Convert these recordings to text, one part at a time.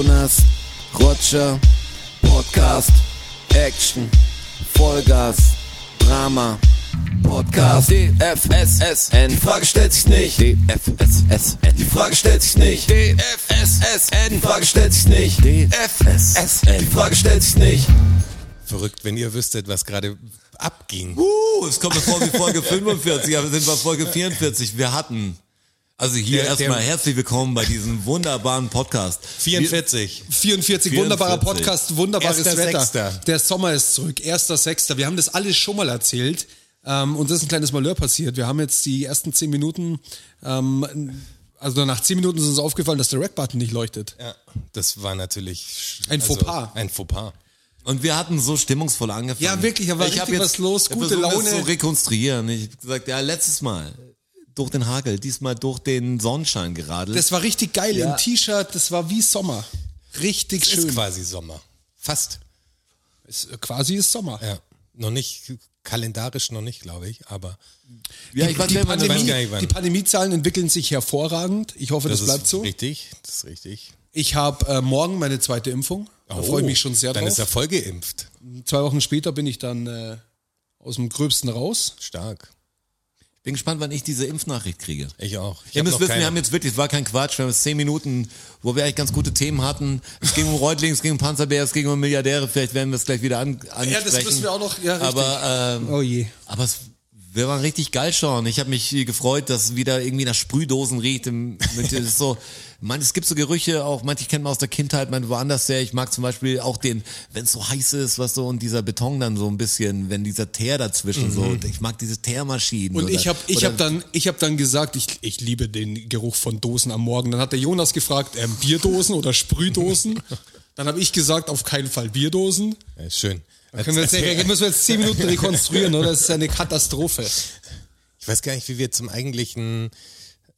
Jonas, Roger, Podcast, Action, Vollgas, Drama, Podcast, DFSSN, die Frage stellt sich nicht, DFSSN, die Frage stellt sich nicht, DFSSN, die Frage stellt sich nicht, DFSSN, die Frage stellt sich nicht. Verrückt, wenn ihr wüsstet, was gerade abging. Uh, es kommt mir vor wie Folge 45, aber sind wir Folge 44. Wir hatten, also hier Der- der- erstmal herzlich willkommen bei diesem wunderbaren Podcast. 44. 44, wunderbarer 44. Podcast, wunderbares Erster Wetter. Sechster. Der Sommer ist zurück, erster Sechster. Wir haben das alles schon mal erzählt. Ähm, und das ist ein kleines Malheur passiert. Wir haben jetzt die ersten zehn Minuten, ähm, also nach zehn Minuten ist uns aufgefallen, dass der Rack-Button nicht leuchtet. Ja, das war natürlich Ein also, Fauxpas. Ein Fauxpas. Und wir hatten so stimmungsvoll angefangen. Ja, wirklich, war ich hab richtig was los, ich hab gute versucht, das Laune. zu rekonstruieren. Ich hab gesagt, ja, letztes Mal durch den Hagel, diesmal durch den Sonnenschein geradelt. Das war richtig geil Ja. im T-Shirt, das war wie Sommer. Richtig Es schön. ist quasi Sommer. Fast. Es, quasi ist Sommer. Ja. Noch nicht, kalendarisch noch nicht, glaube ich, aber ja, ich weiß Die, das- Pandemie, gar nicht, wann. die Pandemiezahlen entwickeln sich hervorragend. Ich hoffe, das, bleibt ist so. richtig. Das ist richtig. Ich habe äh, morgen meine zweite Impfung. Da freue ich mich schon sehr Oh, Dann drauf. ist er voll geimpft. Zwei Wochen später bin ich dann äh, aus dem Gröbsten raus. Stark. Bin gespannt, wann ich diese Impfnachricht kriege. Ich auch. Ich Ihr müsst wissen, keine. wir haben jetzt wirklich, es war kein Quatsch, wir haben jetzt zehn Minuten, wo wir eigentlich ganz gute Themen hatten. Es ging um Reutling, es ging um Panzerbär, es ging um Milliardäre, vielleicht werden wir es gleich wieder an, ansprechen. Ja, das müssen wir auch noch- ja, richtig. Aber, ähm, Oh je. aber es, wir waren richtig geil schon. Ich habe mich gefreut, dass es wieder irgendwie nach Sprühdosen riecht. Im, mit, so, man, es gibt so Gerüche, auch manche kennt man aus der Kindheit, man woanders sehr. Ich mag zum Beispiel auch den, wenn es so heiß ist, was so und dieser Beton dann so ein bisschen, wenn dieser Teer dazwischen so, ich mag diese Teermaschinen. Und oder- ich habe ich hab dann, ich dann gesagt, ich, ich liebe den Geruch von Dosen am Morgen. Dann hat der Jonas gefragt, ähm, Bierdosen oder Sprühdosen. dann habe ich gesagt, auf keinen Fall Bierdosen. Ja, ist schön. Da können wir jetzt, Erzähl- müssen wir jetzt zehn Minuten rekonstruieren, oder? Das ist eine Katastrophe. ich weiß gar nicht, wie wir zum eigentlichen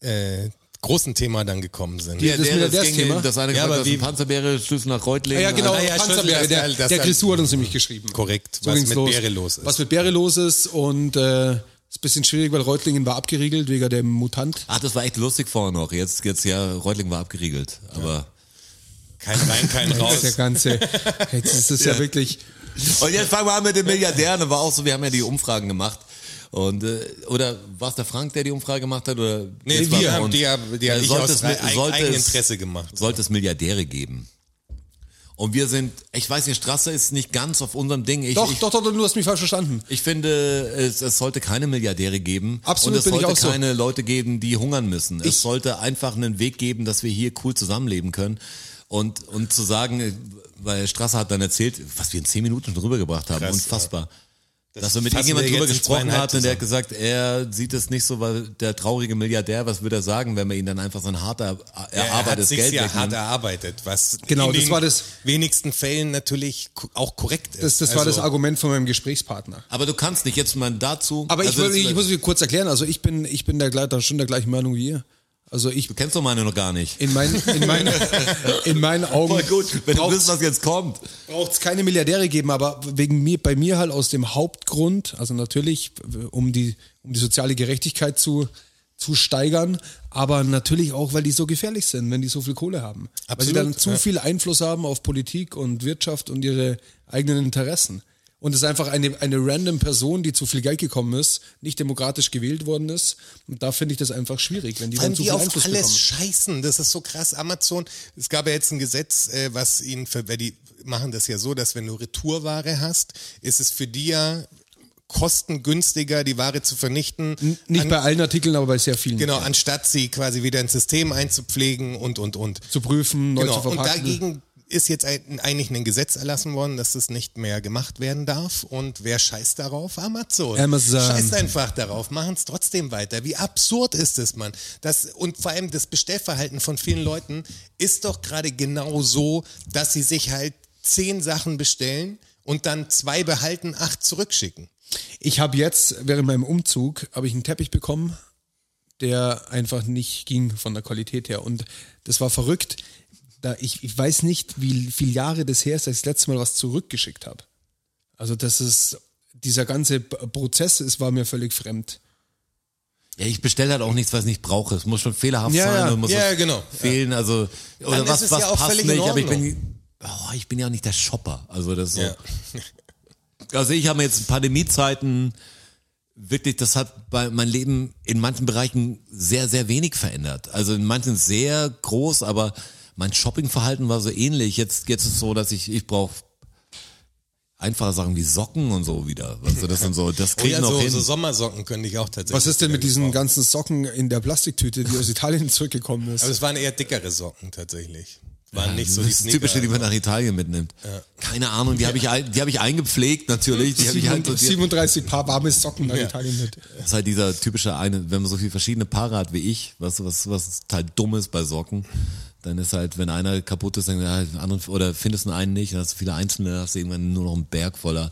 äh, großen Thema dann gekommen sind. Ja, das der, das, Milliardärsthema? das eine Ja, ja, aber aber wie- Panzerbeere, Schlüssel nach Reutlingen. Ja, genau, Ah, ja, Panzerbeere, der, der das- Chrisou hat uns nämlich geschrieben. Korrekt, So was mit los. Beere los ist. Was mit Beere los ist und äh, ist ein bisschen schwierig, weil Reutlingen war abgeriegelt wegen dem Mutant. Ach, das war echt lustig vorher noch. Jetzt, jetzt ja, Reutling war abgeriegelt. Aber kein rein, kein raus. Der ganze, jetzt ist es ja. wirklich, und jetzt fangen wir an mit den Milliardären. Da war auch so, wir haben ja die Umfragen gemacht. Und äh, oder war es der Frank, der die Umfrage gemacht hat? Oder Nee, wir haben die, hab- die hab Äh, ich sollte aus es, sollte Eigeninteresse es, gemacht. Sollte es Milliardäre geben. Und wir sind, ich weiß nicht, Strasser ist nicht ganz auf unserem Ding. Ich, doch, ich, doch, doch, du hast mich falsch verstanden. Ich finde, es, es sollte keine Milliardäre geben. Absolut Und es bin ich sollte auch so. keine Leute geben, die hungern müssen. Ich- es sollte einfach einen Weg geben, dass wir hier cool zusammenleben können. Und, und zu sagen, weil Strasser hat dann erzählt, was wir in zehn Minuten schon rübergebracht haben, Krass, unfassbar. Dass er mit irgendjemand drüber gesprochen hat und der hat gesagt, er sieht es nicht so, weil der traurige Milliardär, was würde er sagen, wenn man ihn dann einfach sein hart er- er hat erarbeitetes sich Geld ja hart erarbeitet, was Genau, in das den war das- wenigsten Fällen natürlich auch korrekt ist. Das, das war Also, das Argument von meinem Gesprächspartner. Aber du kannst nicht jetzt mal dazu. Aber ich, also will, das- ich muss mich kurz erklären, also ich bin, ich bin der, schon der gleichen Meinung wie ihr. Also ich, du kennst doch meine noch gar nicht. in, mein, in, mein, in meinen Augen Voll gut, wenn du wisst, was jetzt kommt. braucht es keine Milliardäre geben, aber wegen mir, bei mir halt aus dem Hauptgrund, also natürlich, um die, um die soziale Gerechtigkeit zu, zu steigern, aber natürlich auch, weil die so gefährlich sind, wenn die so viel Kohle haben. weil sie Absolut, dann zu ja. viel Einfluss haben auf Politik und Wirtschaft und ihre eigenen Interessen. Und es ist einfach eine, eine random Person, die zu viel Geld gekommen ist, nicht demokratisch gewählt worden ist. Und da finde ich das einfach schwierig, wenn die allem dann zu viel auf Einfluss alles bekommen. scheißen. Das ist so krass. Amazon, es gab ja jetzt ein Gesetz, äh, was ihnen für, weil die machen das ja so, dass wenn du Retourware hast, ist es für die ja kostengünstiger, die Ware zu vernichten. Nicht an, bei allen Artikeln, aber bei sehr vielen. Genau, anstatt sie quasi wieder ins System einzupflegen und, und, und. Zu prüfen, neu Genau, zu und verpacken. dagegen ist jetzt ein, eigentlich ein Gesetz erlassen worden, dass das nicht mehr gemacht werden darf. Und wer scheißt darauf? Amazon. Amazon. Scheißt einfach darauf, machen es trotzdem weiter. Wie absurd ist es, Mann? Das, und vor allem das Bestellverhalten von vielen Leuten ist doch gerade genau so, dass sie sich halt zehn Sachen bestellen und dann zwei behalten, acht zurückschicken. Ich habe jetzt, während meinem Umzug, habe ich einen Teppich bekommen, der einfach nicht ging von der Qualität her. Und das war verrückt. Da ich, ich weiß nicht, wie viele Jahre das her ist, dass ich das letzte Mal was zurückgeschickt habe. Also das ist, dieser ganze Prozess, es war mir völlig fremd. Ja, ich bestelle halt auch nichts, was ich nicht brauche. Es muss schon fehlerhaft Ja, sein ja. muss Ja, genau. fehlen. Also oder Dann was was ja auch passt nicht. Aber ich bin oh, ich bin ja auch nicht der Shopper. Also das ist so. Ja. Also ich habe jetzt in Pandemiezeiten wirklich, das hat bei mein Leben in manchen Bereichen sehr, sehr wenig verändert. Also in manchen sehr groß, aber mein Shoppingverhalten war so ähnlich. Jetzt, jetzt ist es so, dass ich, ich brauche einfache Sachen wie Socken und so wieder. Also das sind so, das Oh kriege ja, ich noch so, hin. so Sommersocken könnte ich auch tatsächlich. Was ist denn mit diesen gebrauchen. ganzen Socken in der Plastiktüte, die aus Italien zurückgekommen ist? Aber es waren eher dickere Socken tatsächlich. Waren nicht so das die ist das Sneaker. Typische, die man nach Italien mitnimmt. Keine Ahnung, die habe ich, die habe ich eingepflegt natürlich. Die habe ich halt, so- die, 37 Paar warme Socken nach Ja. Italien mit. Das ist halt dieser typische eine, wenn man so viele verschiedene Paare hat wie ich, was, was, was total dumm ist bei Socken, dann ist halt, wenn einer kaputt ist, dann ja, anderen, oder findest du einen nicht, dann hast du viele einzelne, dann hast du irgendwann nur noch einen Berg voller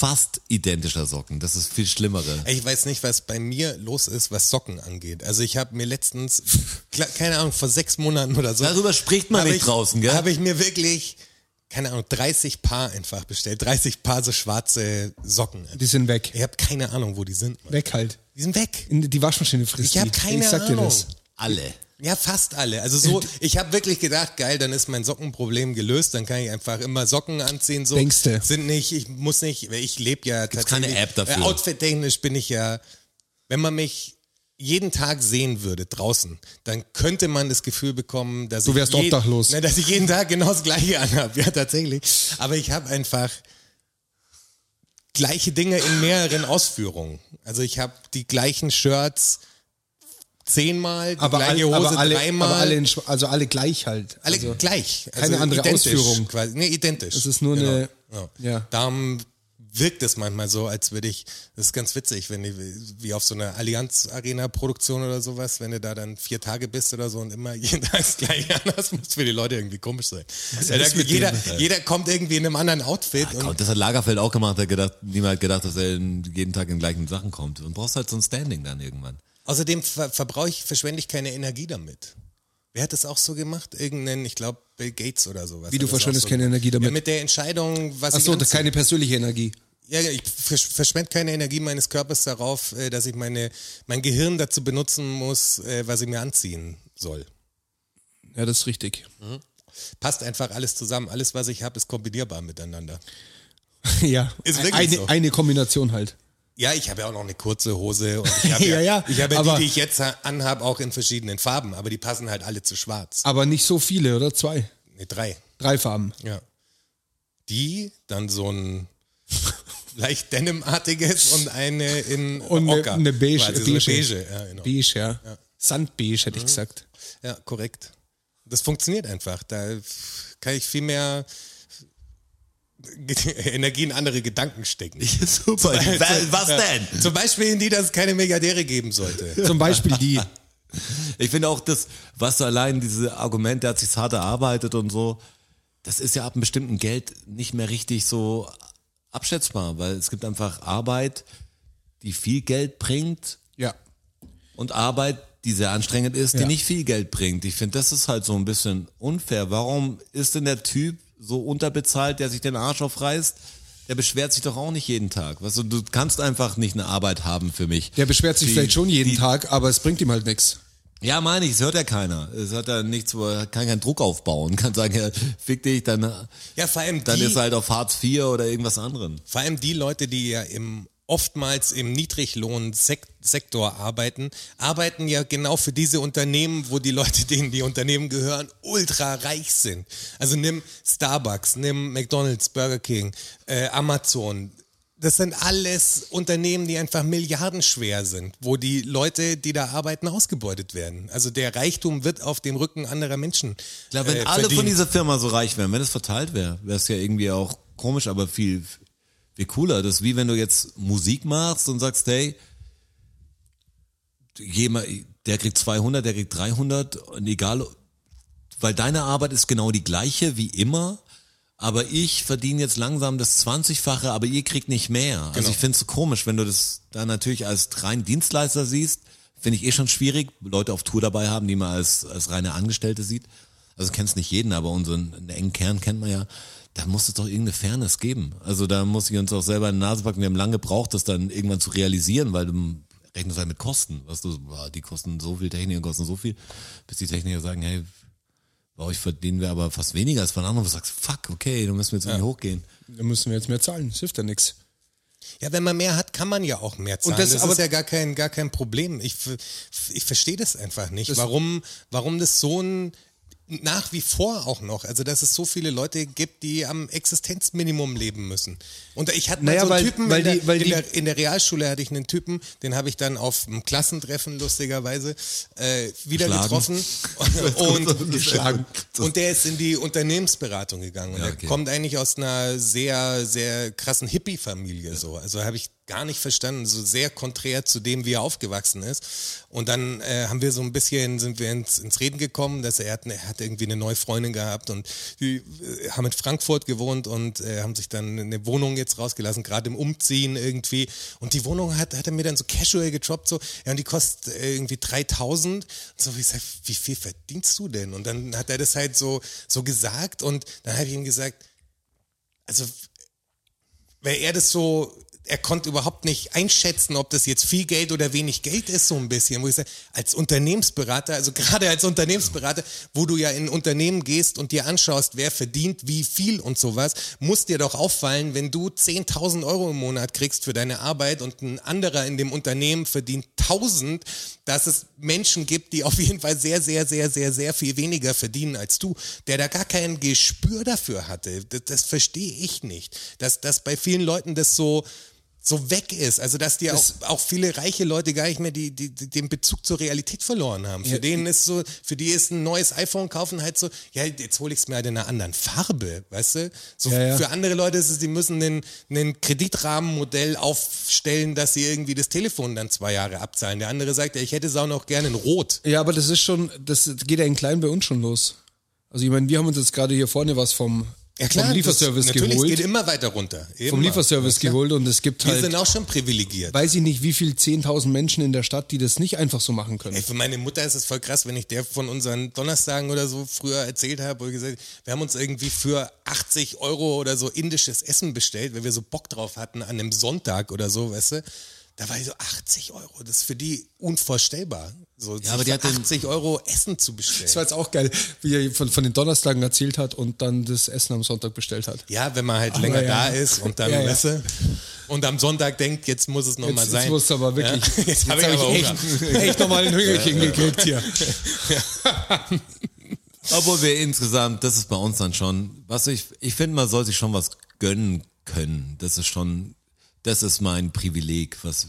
fast identischer Socken. Das ist viel schlimmere. Ich weiß nicht, was bei mir los ist, was Socken angeht. Also ich habe mir letztens, keine Ahnung, vor sechs Monaten oder so. Darüber spricht man nicht ich, draußen, gell? Habe ich mir wirklich, keine Ahnung, 30 Paar einfach bestellt. 30 Paar so schwarze Socken. Die sind weg. Ich habe keine Ahnung, wo die sind. Mann. Weg halt. Die sind weg. In die Waschmaschine frisst Ich hab die. keine ich sag dir Ahnung. das. Alle. Ja, fast alle. Also so, ich habe wirklich gedacht, geil, dann ist mein Sockenproblem gelöst, dann kann ich einfach immer Socken anziehen. So Denkste. sind nicht, ich muss nicht, ich lebe ja Gibt's tatsächlich. keine App dafür? Äh, Outfit-technisch bin ich ja, wenn man mich jeden Tag sehen würde draußen, dann könnte man das Gefühl bekommen, dass Du ich wärst je- obdachlos. Ne, dass ich jeden Tag genau das Gleiche anhabe. Ja, tatsächlich. Aber ich habe einfach gleiche Dinge in mehreren Ausführungen. Also ich habe die gleichen Shirts zehnmal, die Aber, gleiche all, Hose aber alle, dreimal. aber alle in, also alle gleich halt. Alle also, gleich. Also keine andere identisch Ausführung. Quasi. Nee, identisch. Es ist nur eine- Ja. ja. Darum wirkt es manchmal so, als würde ich, das ist ganz witzig, wenn ich, wie auf so einer Allianz Arena Produktion oder sowas, wenn du da dann vier Tage bist oder so und immer jeden Tag das gleiche an, das muss für die Leute irgendwie komisch sein. Ja, ist jeder, denen? jeder kommt irgendwie in einem anderen Outfit und Und das hat Lagerfeld auch gemacht, hat gedacht, niemand hat gedacht, dass er jeden Tag in gleichen Sachen kommt. Und brauchst halt so ein Standing dann irgendwann. Außerdem ver verbrauche ich, verschwende ich keine Energie damit. Wer hat das auch so gemacht? Irgendein, ich glaube, Bill Gates oder sowas. Wie, du verschwendest so keine gemacht. Energie damit? Ja, mit der Entscheidung, was Ach ich so, das anziehe. keine persönliche Energie. Ja, ich versch verschwende keine Energie meines Körpers darauf, äh, dass ich meine, mein Gehirn dazu benutzen muss, äh, was ich mir anziehen soll. Ja, das ist richtig. Passt einfach alles zusammen. Alles, was ich habe, ist kombinierbar miteinander. ja, Ist wirklich eine, so. eine Kombination halt. Ja, ich habe ja auch noch eine kurze Hose und ich habe ja, Ja, ja, ich habe ja aber- die, die ich jetzt ha- anhabe, auch in verschiedenen Farben, aber die passen halt alle zu schwarz. Aber nicht so viele, oder? Zwei. Ne, drei. Drei Farben. Ja. Die, dann so ein leicht Denim-artiges und eine in Und eine, Ocker. eine beige. quasi, beige. So eine beige. Ja, genau. Beige, ja. Sandbeige, hätte ich gesagt. Ja, korrekt. Das funktioniert einfach. Da kann ich viel mehr Energie in andere Gedanken stecken. Super. Was denn? Zum Beispiel in die, dass es keine Milliardäre geben sollte. Zum Beispiel die. Ich finde auch das, was du allein diese Argument, der hat sich hart erarbeitet und so, das ist ja ab einem bestimmten Geld nicht mehr richtig so abschätzbar, weil es gibt einfach Arbeit, die viel Geld bringt Ja. und Arbeit, die sehr anstrengend ist, die Ja. nicht viel Geld bringt. Ich finde, das ist halt so ein bisschen unfair. Warum ist denn der Typ so unterbezahlt, der sich den Arsch aufreißt? Der beschwert sich doch auch nicht jeden Tag. Weißt du, du kannst einfach nicht eine Arbeit haben für mich. Der beschwert sich Die- vielleicht schon jeden die- Tag, aber es bringt ihm halt nichts. Ja, meine ich, es hört ja keiner. Es hat ja nichts, wo er kann keinen Druck aufbauen. Kann sagen, ja, fick dich, dann, Ja, vor allem dann die, ist er halt auf Hartz IV oder irgendwas anderem. vor allem die Leute, die ja im oftmals im Niedriglohnsektor arbeiten, arbeiten ja genau für diese Unternehmen, wo die Leute, denen die Unternehmen gehören, ultra reich sind. Also nimm Starbucks, nimm McDonald's, Burger King, äh, Amazon. Das sind alles Unternehmen, die einfach milliardenschwer sind, wo die Leute, die da arbeiten, ausgebeutet werden. Also der Reichtum wird auf dem Rücken anderer Menschen. Glaube, wenn äh, alle von verdient. dieser Firma so reich wären, wenn es verteilt wäre, wäre es ja irgendwie auch komisch, aber viel, viel cooler. Das ist wie wenn du jetzt Musik machst und sagst, hey, jemand, der kriegt 200, der kriegt 300 und egal, weil deine Arbeit ist genau die gleiche wie immer, aber ich verdiene jetzt langsam das 20-fache, aber ihr kriegt nicht mehr. Also Genau. ich finde es so komisch, wenn du das dann natürlich als rein Dienstleister siehst, finde ich eh schon schwierig, Leute auf Tour dabei haben, die man als, als reine Angestellte sieht. Also kennst nicht jeden, aber unseren engen Kern kennt man ja. Da muss es doch irgendeine Fairness geben. Also da muss ich uns auch selber in die Nase packen. Wir haben lange gebraucht, das dann irgendwann zu realisieren, weil du rechnest halt mit Kosten. Was du, die kosten so viel, Techniker kosten so viel, bis die Techniker sagen, hey, bei euch verdienen wir aber fast weniger als von anderen. Und du sagst, fuck, okay, dann müssen wir jetzt irgendwie hochgehen. Da müssen wir jetzt mehr zahlen. Das hilft ja nichts. Ja, wenn man mehr hat, kann man ja auch mehr zahlen. das- das, aber- ist ja gar kein, gar kein Problem. Ich, ich verstehe das einfach nicht, warum, warum das so ein nach wie vor auch noch, also dass es so viele Leute gibt, die am Existenzminimum leben müssen. Und ich hatte Naja, so einen weil- Typen, weil in, der, die- weil in, die- der, in der Realschule hatte ich einen Typen, den habe ich dann auf einem Klassentreffen lustigerweise äh, wieder Geschlagen. getroffen und, Geschlagen. und der ist in die Unternehmensberatung gegangen. Und Ja, der okay. kommt eigentlich aus einer sehr, sehr krassen Hippie-Familie so. Also habe ich gar nicht verstanden, so sehr konträr zu dem, wie er aufgewachsen ist. Und dann äh, haben wir so ein bisschen, sind wir ins, ins Reden gekommen, dass er hat, er hat irgendwie eine neue Freundin gehabt und die äh, haben in Frankfurt gewohnt und äh, haben sich dann eine Wohnung jetzt rausgelassen, gerade im Umziehen irgendwie. Und die Wohnung hat, hat er mir dann so casual getroppt, so, ja, und die kostet irgendwie 3000. Und so, wie sag, wie viel verdienst du denn? Und dann hat er das halt so, so gesagt und dann habe ich ihm gesagt, also weil er das so, er konnte überhaupt nicht einschätzen, ob das jetzt viel Geld oder wenig Geld ist, so ein bisschen. Wo ich sage, als Unternehmensberater, also gerade als Unternehmensberater, wo du ja in Unternehmen gehst und dir anschaust, wer verdient wie viel und sowas, muss dir doch auffallen, wenn du 10.000 Euro im Monat kriegst für deine Arbeit und ein anderer in dem Unternehmen verdient 1.000, dass es Menschen gibt, die auf jeden Fall sehr, sehr, sehr, sehr, sehr viel weniger verdienen als du, der da gar kein Gespür dafür hatte. Das, das verstehe ich nicht. Dass, dass bei vielen Leuten das so, so weg ist. Also dass die auch, auch viele reiche Leute gar nicht mehr die, die, die den Bezug zur Realität verloren haben. Für Ja. denen ist so, für die ist ein neues iPhone kaufen halt so, ja, jetzt hole ich es mir halt in einer anderen Farbe, weißt du? So Ja, ja. für andere Leute ist es, die müssen einen, einen Kreditrahmenmodell aufstellen, dass sie irgendwie das Telefon dann zwei Jahre abzahlen. Der andere sagt, ja, ich hätte es auch noch gerne in Rot. Ja, aber das ist schon, das geht ja in klein bei uns schon los. Also ich meine, wir haben uns jetzt gerade hier vorne was vom, vom Lieferservice das, natürlich, es geht geholt. immer weiter runter. Immer. Vom Lieferservice Ja, klar. geholt und es gibt Wir halt, sind auch schon privilegiert. weiß ich nicht, wie viel 10.000 Menschen in der Stadt, die das nicht einfach so machen können. Ey, für meine Mutter ist es voll krass, wenn ich der von unseren Donnerstagen oder so früher erzählt habe, wo ich gesagt wir haben uns irgendwie für 80 Euro oder so indisches Essen bestellt, weil wir so Bock drauf hatten an einem Sonntag oder so, weißt du. Da war ich so 80 Euro, das ist für die unvorstellbar, so sich aber die hat den- 80 Euro Essen zu bestellen. Das war jetzt auch geil, wie er von, von den Donnerstagen erzählt hat und dann das Essen am Sonntag bestellt hat. Ja, wenn man halt länger ja. da ist und dann, Ja, ja. du, und am Sonntag denkt, jetzt muss es nochmal Jetzt, sein. jetzt muss es aber wirklich, Ja, jetzt habe ich hab aber Hunger. echt, echt nochmal ein Hüngerchen gekriegt hier. Obwohl wir insgesamt, das ist bei uns dann schon, was ich, ich finde, man soll sich schon was gönnen können. Das ist schon, das ist mein Privileg, was,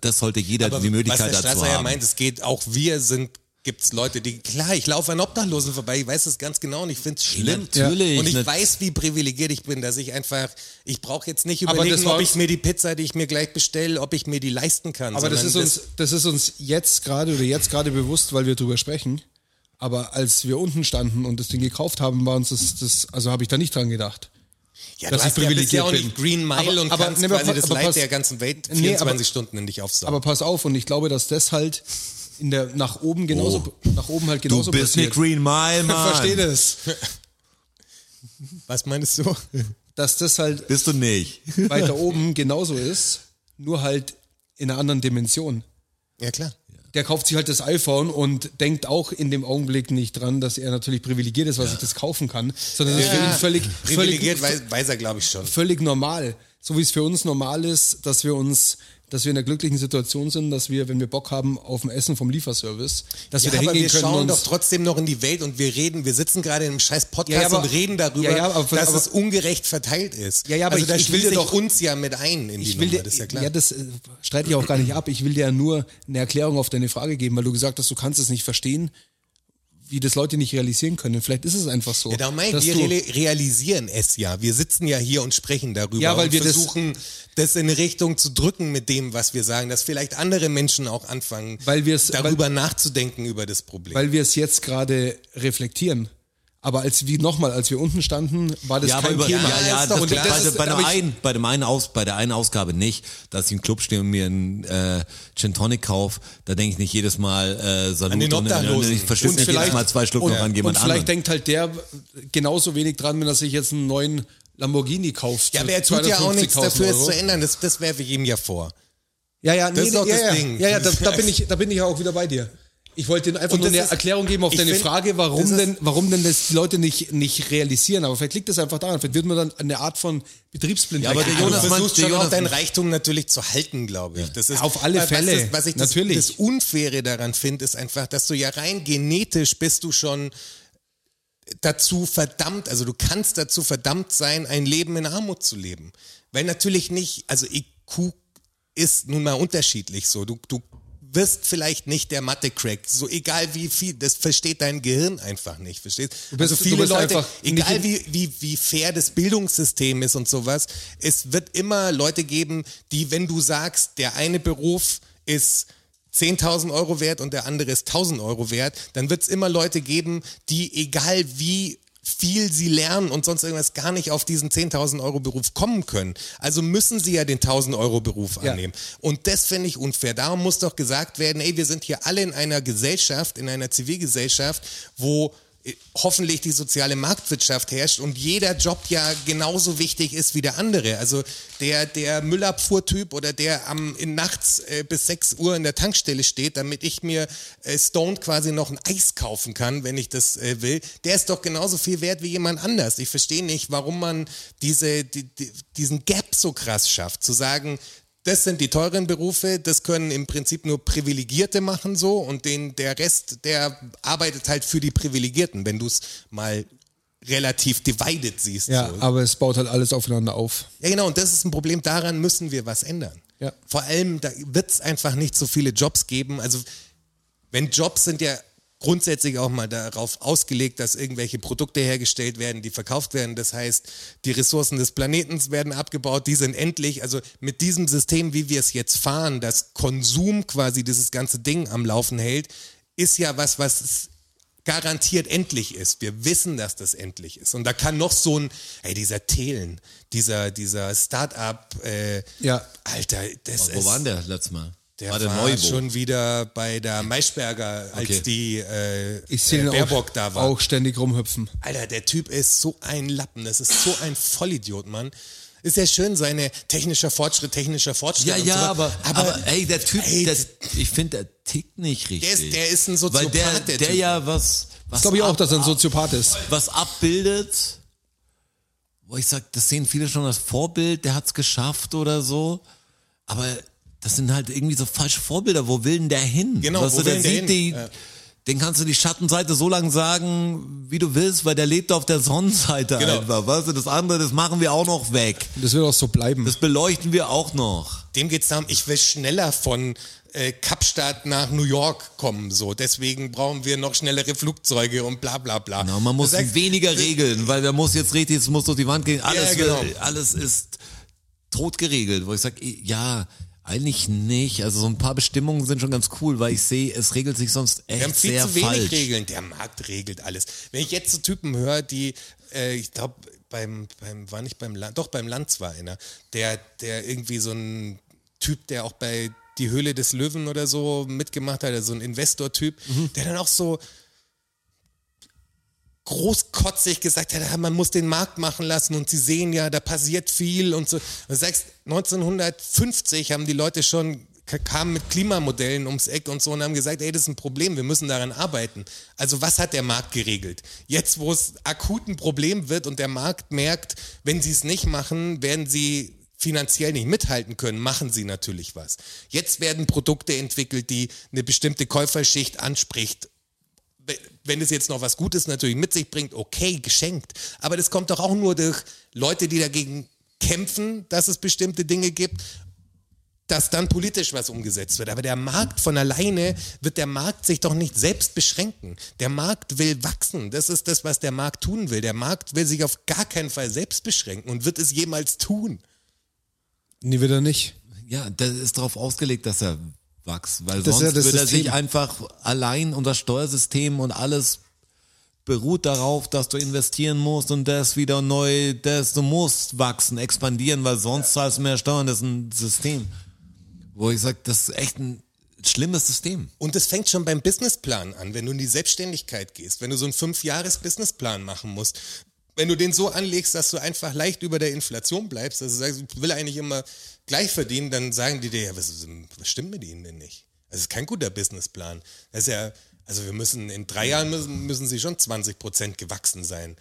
das sollte jeder Aber die Möglichkeit was der dazu Strasser ja haben. meint, es geht, auch wir sind, gibt's Leute, die, klar, ich laufe an Obdachlosen vorbei, ich weiß das ganz genau und ich find's schlimm. Natürlich, Und ich nat- weiß, wie privilegiert ich bin, dass ich einfach, ich brauche jetzt nicht überlegen, das ob ich mir die Pizza, die ich mir gleich bestelle, ob ich mir die leisten kann. Aber das ist uns, das ist uns jetzt gerade oder jetzt gerade bewusst, weil wir drüber sprechen. Aber als wir unten standen und das Ding gekauft haben, war uns das, das also habe ich da nicht dran gedacht. Ja, dass du ich hast ja, bist ja privilegiert auch nicht Green Mile Aber- und aber- kannst nee, quasi das Leid pass- der ganzen Welt Nee, 24 aber- Stunden in dich aufsaugen. Aber pass auf, und ich glaube, dass das halt in der nach oben genauso nach oben halt du genauso bist eine passiert. Green Mile, Mann. Versteh das. Was meinst du? Dass das halt Bist du nicht. weiter oben genauso ist, nur halt in einer anderen Dimension. Ja, klar. Der kauft sich halt das iPhone und denkt auch in dem Augenblick nicht dran, dass er natürlich privilegiert ist, weil sich das kaufen kann, sondern das ist für ihn völlig, Privilegiert völlig, weiß, weiß er, glaube ich, schon. völlig normal. So wie es für uns normal ist, dass wir uns, dass wir in einer glücklichen Situation sind, dass wir, wenn wir Bock haben auf ein Essen vom Lieferservice, dass Ja, wir da aber hingehen wir können schauen und doch trotzdem noch in die Welt und wir reden, wir sitzen gerade in einem scheiß Podcast Ja, aber- und reden darüber, Ja, aber- dass aber- es ungerecht verteilt ist. Ja, ja, aber also ich- da ich will dir doch- uns ja mit ein in die ich will Nummer, dir, das ist ja klar. ja, das äh, streite ich auch gar nicht ab. Ich will dir ja nur eine Erklärung auf deine Frage geben, weil du gesagt hast, du kannst es nicht verstehen, wie das Leute nicht realisieren können. Vielleicht ist es einfach so. Ja, darum mein, wir reali- realisieren es ja. Wir sitzen ja hier und sprechen darüber Ja, weil und wir das- versuchen, das, in eine Richtung zu drücken mit dem, was wir sagen, dass vielleicht andere Menschen auch anfangen, Weil darüber nachzudenken über das Problem. weil wir es jetzt gerade reflektieren. Aber als wie nochmal, als wir unten standen, war das ja, aber kein über, Thema. ja, ja, das, klar. Das ist- bei, dem aber einen, bei, dem einen Aus, bei der einen Ausgabe nicht, dass ich im Club stehe und mir einen äh, Gin Tonic kaufe, da denke ich nicht jedes Mal äh, Salut An den und, und, Obdachlosen. ich verschütte Und nicht jedes vielleicht- Mal zwei Schluck und, noch an jemand und vielleicht anderen. denkt halt der genauso wenig dran, wenn er sich jetzt einen neuen Lamborghini kauft. ja, aber er tut ja auch nichts 250.000 dafür, es zu ändern. Das, das werfe ich ihm ja vor. Ja, ja, Das ist doch ja, das ja. Ding. Ja, ja, da, da, bin ich, da bin ich ja auch wieder bei dir. Ich wollte dir einfach nur eine ist- Erklärung geben auf deine find, Frage, warum ist- denn, warum denn das die Leute nicht, nicht realisieren. Aber vielleicht liegt das einfach daran. Vielleicht wird man dann eine Art von Betriebsblindheit. Ja, aber der Jonas du versuchst schon auch Jonas- deinen Reichtum natürlich zu halten, glaube ich. Das ist, Auf alle was Fälle, das, was ich das, natürlich. das Unfaire daran finde, ist einfach, dass du ja rein genetisch bist du schon dazu verdammt, also du kannst dazu verdammt sein, ein Leben in Armut zu leben. Weil natürlich nicht, also IQ ist nun mal unterschiedlich so. Du, du wirst vielleicht nicht der Mathe-Crack, so egal wie viel, das versteht dein Gehirn einfach nicht, verstehst? bist- also du viele bist Leute, einfach egal wie, wie, wie fair das Bildungssystem ist und sowas, es wird immer Leute geben, die, wenn du sagst, der eine Beruf ist 10.000 Euro wert und der andere ist 1.000 Euro wert, dann wird es immer Leute geben, die egal wie viel sie lernen und sonst irgendwas gar nicht auf diesen 10.000 Euro Beruf kommen können. Also müssen sie ja den 1.000 Euro Beruf Ja. annehmen. Und das finde ich unfair. Darum muss doch gesagt werden, ey, wir sind hier alle in einer Gesellschaft, in einer Zivilgesellschaft, wo hoffentlich die soziale Marktwirtschaft herrscht und jeder Job ja genauso wichtig ist wie der andere. Also der, der Müllabfuhrtyp oder der am in nachts äh, bis 6 Uhr in der Tankstelle steht, damit ich mir äh, Stone quasi noch ein Eis kaufen kann, wenn ich das äh, will, der ist doch genauso viel wert wie jemand anders. Ich verstehe nicht, warum man diese, die, die, diesen Gap so krass schafft, zu sagen, das sind die teuren Berufe, das können im Prinzip nur Privilegierte machen so und den, der Rest, der arbeitet halt für die Privilegierten, wenn du es mal relativ divided siehst. ja, so. aber es baut halt alles aufeinander auf. ja, genau, und das ist ein Problem, daran müssen wir was ändern. Ja. Vor allem, da wird es einfach nicht so viele Jobs geben. Also, wenn Jobs sind ja grundsätzlich auch mal darauf ausgelegt, dass irgendwelche Produkte hergestellt werden, die verkauft werden. Das heißt, die Ressourcen des Planeten werden abgebaut, die sind endlich. Also mit diesem System, wie wir es jetzt fahren, dass Konsum quasi dieses ganze Ding am Laufen hält, ist ja was, was garantiert endlich ist. Wir wissen, dass das endlich ist. Und da kann noch so ein, ey, dieser Thelen, dieser, dieser Start-up, äh, Ja. Alter, das Wo ist. war denn der letztes Mal? Der war war, der Neubo. schon wieder bei der Maischberger, als Okay. die äh, Ich sehe äh, Baerbock auch, da war. auch ständig rumhüpfen. Alter, der Typ ist so ein Lappen, das ist so ein Vollidiot, Mann. Ist ja schön, seine technischer Fortschritt, technischer Fortschritt. Ja, und ja, so aber, aber, aber, ey, der Typ, ey, der, ich finde, der tickt nicht richtig. der, ist, der ist ein Weil Soziopath, der, der, der Typ. ja was, was Ich glaube ich auch, dass er ein Soziopath ist. was abbildet, wo ich sag, das sehen viele schon als Vorbild, der hat's geschafft oder so, aber das sind halt irgendwie so falsche Vorbilder. Wo will denn der hin? Genau, weißt wo du, der der sieht hin? die, Ja. den kannst du die Schattenseite so lang sagen, wie du willst, weil der lebt auf der Sonnenseite Genau. einfach. Weißt du, das andere, das machen wir auch noch weg. Das wird auch so bleiben. Das beleuchten wir auch noch. Dem geht's darum, ich will schneller von äh, Kapstadt nach New York kommen, so. Deswegen brauchen wir noch schnellere Flugzeuge und bla bla bla. Genau, man muss sagst, weniger regeln, weil der muss jetzt richtig, es muss durch die Wand gehen. Alles, Ja, genau. will- alles ist tot geregelt, wo ich sage, ja, eigentlich nicht. Also so ein paar Bestimmungen sind schon ganz cool, weil ich sehe, es regelt sich sonst Wir haben echt viel sehr zu wenig falsch. Regeln. Der Markt regelt alles. Wenn ich jetzt so Typen höre, die, äh, ich glaube, beim, beim, war nicht beim Land, doch beim Lanz war einer, der, der irgendwie so ein Typ, der auch bei Die Höhle des Löwen oder so mitgemacht hat, also so ein Investor-Typ, Mhm. der dann auch so großkotzig gesagt hat, ja, man muss den Markt machen lassen und sie sehen ja, da passiert viel und so. Du sagst, 1950 haben die Leute schon kamen mit Klimamodellen ums Eck und so und haben gesagt, ey, das ist ein Problem, wir müssen daran arbeiten. Also was hat der Markt geregelt? Jetzt, wo es akut ein Problem wird und der Markt merkt, wenn sie es nicht machen, werden sie finanziell nicht mithalten können, machen sie natürlich was. Jetzt werden Produkte entwickelt, die eine bestimmte Käuferschicht anspricht wenn es jetzt noch was Gutes natürlich mit sich bringt, okay, geschenkt. Aber das kommt doch auch nur durch Leute, die dagegen kämpfen, dass es bestimmte Dinge gibt, dass dann politisch was umgesetzt wird. Aber der Markt von alleine wird der Markt sich doch nicht selbst beschränken. Der Markt will wachsen. Das ist das, was der Markt tun will. Der Markt will sich auf gar keinen Fall selbst beschränken und wird es jemals tun. Nee, wird er nicht. Ja, der ist darauf ausgelegt, dass er wächst, weil Das sonst ja würde er sich einfach allein das Steuersystem und alles beruht darauf, dass du investieren musst und das wieder neu, das, du musst wachsen, expandieren, weil sonst zahlst du mehr Steuern, das ist ein System. Wo ich sage, das ist echt ein schlimmes System. Und es fängt schon beim Businessplan an, wenn du in die Selbstständigkeit gehst, wenn du so einen Fünf-Jahres-Businessplan machen musst. wenn du den so anlegst, dass du einfach leicht über der Inflation bleibst, also sagst, ich will eigentlich immer gleich verdienen, dann sagen die dir, ja, was, was stimmt mit ihnen denn nicht? Das ist kein guter Businessplan. Das ist ja, also wir müssen, in drei Jahren müssen, müssen sie schon 20 Prozent gewachsen sein.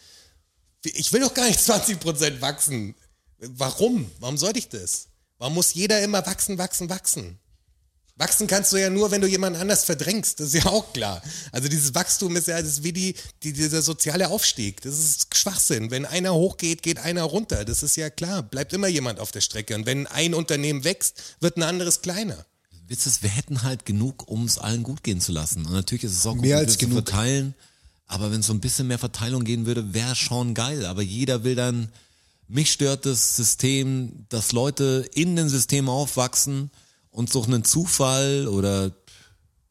Ich will doch gar nicht 20 Prozent wachsen. Warum? Warum sollte ich das? Warum muss jeder immer wachsen, wachsen, wachsen? Wachsen kannst du ja nur, wenn du jemanden anders verdrängst. Das ist ja auch klar. Also dieses Wachstum ist ja das ist wie die, die, dieser soziale Aufstieg. Das ist Schwachsinn. Wenn einer hochgeht, geht einer runter. Das ist ja klar. Bleibt immer jemand auf der Strecke. Und wenn ein Unternehmen wächst, wird ein anderes kleiner. Witz ist, wir hätten halt genug, um es allen gut gehen zu lassen. Und natürlich ist es auch gut, Mehr als wir es genug. verteilen. Aber wenn es so ein bisschen mehr Verteilung gehen würde, wäre schon geil. Aber jeder will dann, mich stört das System, dass Leute in den Systemen aufwachsen und durch einen Zufall oder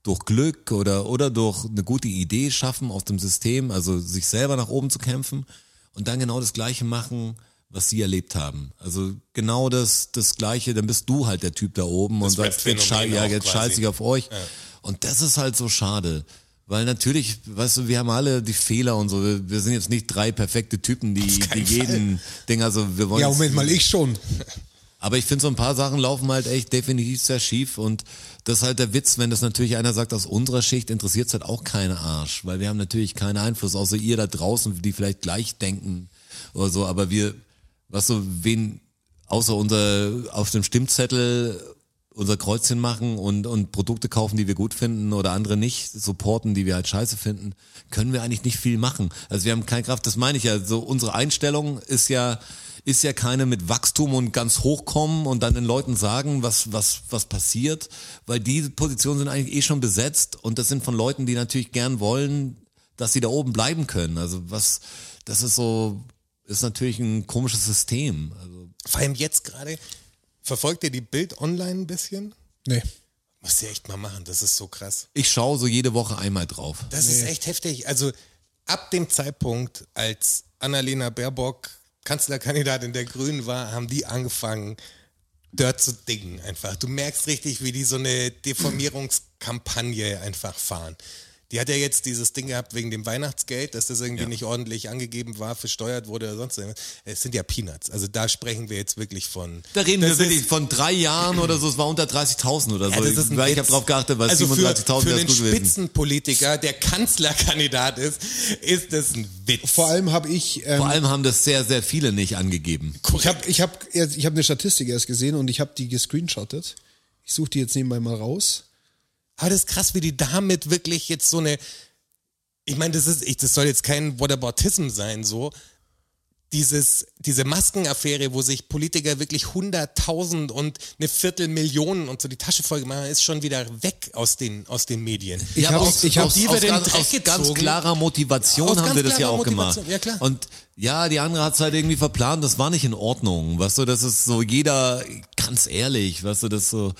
durch Glück oder, oder durch eine gute Idee schaffen aus dem System, also sich selber nach oben zu kämpfen und dann genau das Gleiche machen, was sie erlebt haben. Also genau das, das Gleiche, dann bist du halt der Typ da oben und sagst, jetzt, schei ja, jetzt scheiße ich auf euch. Und das ist halt so schade. Weil natürlich, weißt du, wir haben alle die Fehler und so. Wir, wir sind jetzt nicht drei perfekte Typen, die, die jeden Ding, also wir wollen. Ja, Moment mal, ich schon. Aber ich finde, so ein paar Sachen laufen halt echt definitiv sehr schief und das ist halt der Witz, wenn das natürlich einer sagt, aus unserer Schicht interessiert es halt auch keine Arsch, weil wir haben natürlich keinen Einfluss, außer ihr da draußen, die vielleicht gleich denken oder so, aber wir, was so, wen, außer unser, auf dem Stimmzettel unser Kreuzchen machen und, und Produkte kaufen, die wir gut finden oder andere nicht supporten, die wir halt scheiße finden, können wir eigentlich nicht viel machen. Also wir haben keine Kraft, das meine ich ja. So unsere Einstellung ist ja, ist ja keine mit Wachstum und ganz hochkommen und dann den Leuten sagen, was, was, was passiert, weil diese Positionen sind eigentlich eh schon besetzt und das sind von Leuten, die natürlich gern wollen, dass sie da oben bleiben können. Also was, das ist so, ist natürlich ein komisches System. Also Vor allem jetzt gerade. Verfolgt ihr die Bild online ein bisschen? Nee. Muss ihr echt mal machen, das ist so krass. ich schaue so jede Woche einmal drauf. Das ist echt heftig. Also ab dem Zeitpunkt, als Annalena Baerbock Kanzlerkandidatin der Grünen war, haben die angefangen, dort zu dingen einfach. Du merkst richtig, wie die so eine Deformierungskampagne einfach fahren. Die hat ja jetzt dieses Ding gehabt wegen dem Weihnachtsgeld, dass das irgendwie nicht ordentlich angegeben war, versteuert wurde oder sonst irgendwas. Es sind ja Peanuts. Also da sprechen wir jetzt wirklich von. Da reden wir ist- wirklich von drei Jahren oder so, es war unter 30.000 oder Ja, so. das ist ein Weil ich Witz. habe drauf geachtet, weil also für, 37.000 für wäre einen. Spitzenpolitiker, der Kanzlerkandidat ist, ist das ein Witz. Vor allem habe ich, ähm, Vor allem haben das sehr, sehr viele nicht angegeben. ich habe ich hab, ich hab eine Statistik erst gesehen und ich habe die gescreenshottet. Ich suche die jetzt nebenbei mal raus. Aber das ist krass, wie die damit wirklich jetzt so eine. Ich meine, das ist, ich, das soll jetzt kein Whataboutism sein, so. Dieses, diese Maskenaffäre, wo sich Politiker wirklich hunderttausend und eine Viertelmillion und so die Tasche voll gemacht haben, ist schon wieder weg aus den, aus den Medien. Ich aber hab- aus, ich hab- die aus, ganz, aus ganz klarer Motivation Aus haben wir das ja auch gemacht. Motivation, ja, klar. Und ja, die andere hat's halt irgendwie verplant, das war nicht in Ordnung. Weißt du, das ist so jeder, ganz ehrlich, weißt du, das so,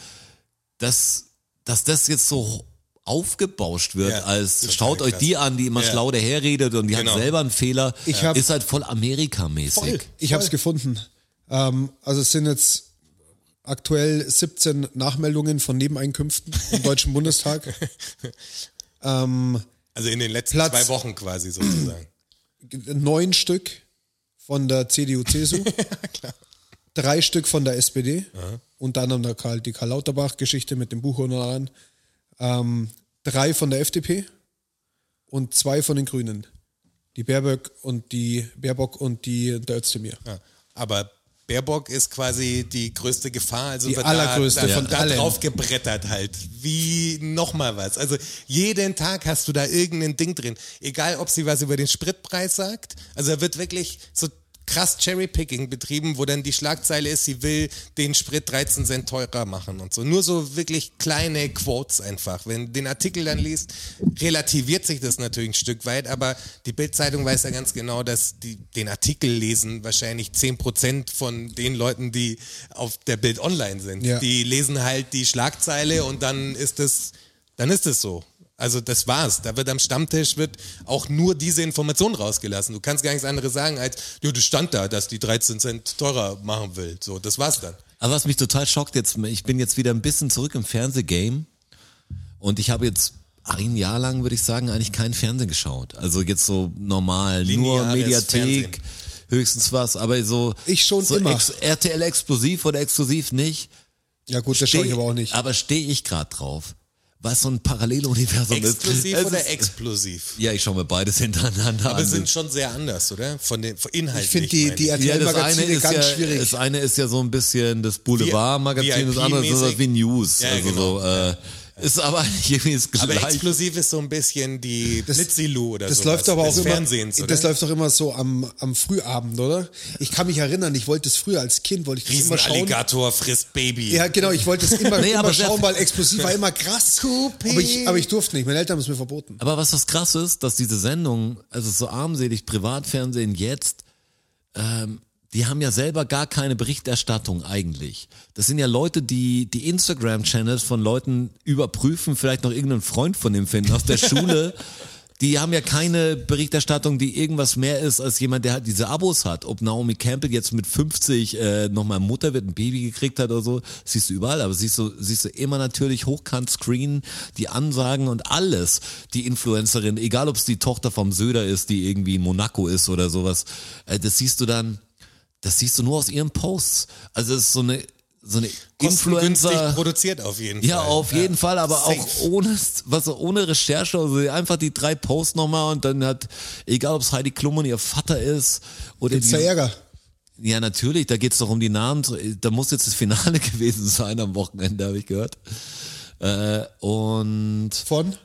dass, dass das jetzt so aufgebauscht wird, Ja, als schaut euch krass. die an, die immer Ja. schlau daherredet und die Genau. hat selber einen Fehler, Ich hab- ist halt voll Amerikamäßig. Ich habe es gefunden. Ähm, also es sind jetzt aktuell 17 Nachmeldungen von Nebeneinkünften im Deutschen Bundestag. Ähm, Also in den letzten Platz- zwei Wochen quasi sozusagen. neun Stück von der CDU, CSU. Drei Stück von der SPD. Unter anderem der Karl, die Karl Lauterbach-Geschichte mit dem Buch und allem. Ähm, drei von der FDP und zwei von den Grünen. Die Baerbock und die Baerbock und die der Özdemir. Ja. Aber Baerbock ist quasi die größte Gefahr. Also Die allergrößte da, da, von da allen. drauf gebrettert halt. Wie nochmal was. Also jeden Tag hast du da irgendein Ding drin. Egal, ob sie was über den Spritpreis sagt. Also da wird wirklich so krass Cherrypicking betrieben, wo dann die Schlagzeile ist, sie will den Sprit 13 Cent teurer machen und so. Nur so wirklich kleine Quotes einfach. Wenn du den Artikel dann liest, relativiert sich das natürlich ein Stück weit, aber die Bildzeitung weiß ja ganz genau, dass die den Artikel lesen wahrscheinlich 10% von den Leuten, die auf der Bild online sind. Ja. Die lesen halt die Schlagzeile und dann ist es, dann ist es so. Also das war's. Da wird am Stammtisch wird auch nur diese Information rausgelassen. Du kannst gar nichts anderes sagen als, ja, das stand da, dass die 13 Cent teurer machen will. So, das war's dann. Aber was mich total schockt jetzt, ich bin jetzt wieder ein bisschen zurück im Fernsehgame und ich habe jetzt ein Jahr lang, würde ich sagen, eigentlich kein Fernsehen geschaut. Also jetzt so normal, nur Lineares Mediathek, Fernsehen. höchstens was, aber so. Ich schon so immer. Ex RTL explosiv oder exklusiv nicht. Ja gut, das schaue ich aber auch nicht. Aber stehe ich gerade drauf. Was so ein Paralleluniversum ist. Exklusiv oder ist- explosiv? Ja, ich schaue mir beides hintereinander Aber an. sind schon sehr anders, oder? Von den von Inhaltlich. Ich finde die, die ich. ja, das eine ist ganz ja, schwierig. das eine ist ja so ein bisschen das Boulevard-Magazin, das andere ist sowas wie News. Ja, also genau. so, äh, ist aber eigentlich irgendwie das aber gleiche. exklusiv ist so ein bisschen die Das- Blitzilu oder Das sowas läuft aber auch immer, Fernsehens, oder? das läuft doch immer so am, am Frühabend, oder? Ich kann mich erinnern, ich wollte es früher als Kind, wollte ich das immer schauen. Riesenalligator frisst Baby. Ja, genau, ich wollte es immer, Nee, immer aber schauen, weil explosiv war immer krass. Aber ich, aber ich durfte nicht, meine Eltern haben es mir verboten. Aber was das krass ist, dass diese Sendung, also so armselig Privatfernsehen jetzt, ähm, die haben ja selber gar keine Berichterstattung eigentlich. Das sind ja Leute, die die Instagram-Channels von Leuten überprüfen, vielleicht noch irgendeinen Freund von dem finden aus der Schule. Die haben ja keine Berichterstattung, die irgendwas mehr ist als jemand, der halt diese Abos hat. Ob Naomi Campbell jetzt mit 50 äh, nochmal Mutter wird, ein Baby gekriegt hat oder so, siehst du überall. Aber siehst du, siehst du immer natürlich hochkant Screen, die Ansagen und alles. Die Influencerin, egal ob es die Tochter vom Söder ist, die irgendwie in Monaco ist oder sowas, äh, das siehst du dann, das siehst du nur aus ihren Posts. Also es ist so eine, so eine Influencer. produziert auf jeden Ja, Fall. auf jeden Fall, aber Safe. auch ohne, was ohne Recherche, also einfach die drei Posts nochmal und dann hat, egal ob es Heidi Klum und ihr Vater ist oder Gibt's die, Ärger? ja natürlich, da geht's doch um die Namen, da muss jetzt das Finale gewesen sein am Wochenende, habe ich gehört. Äh, und Von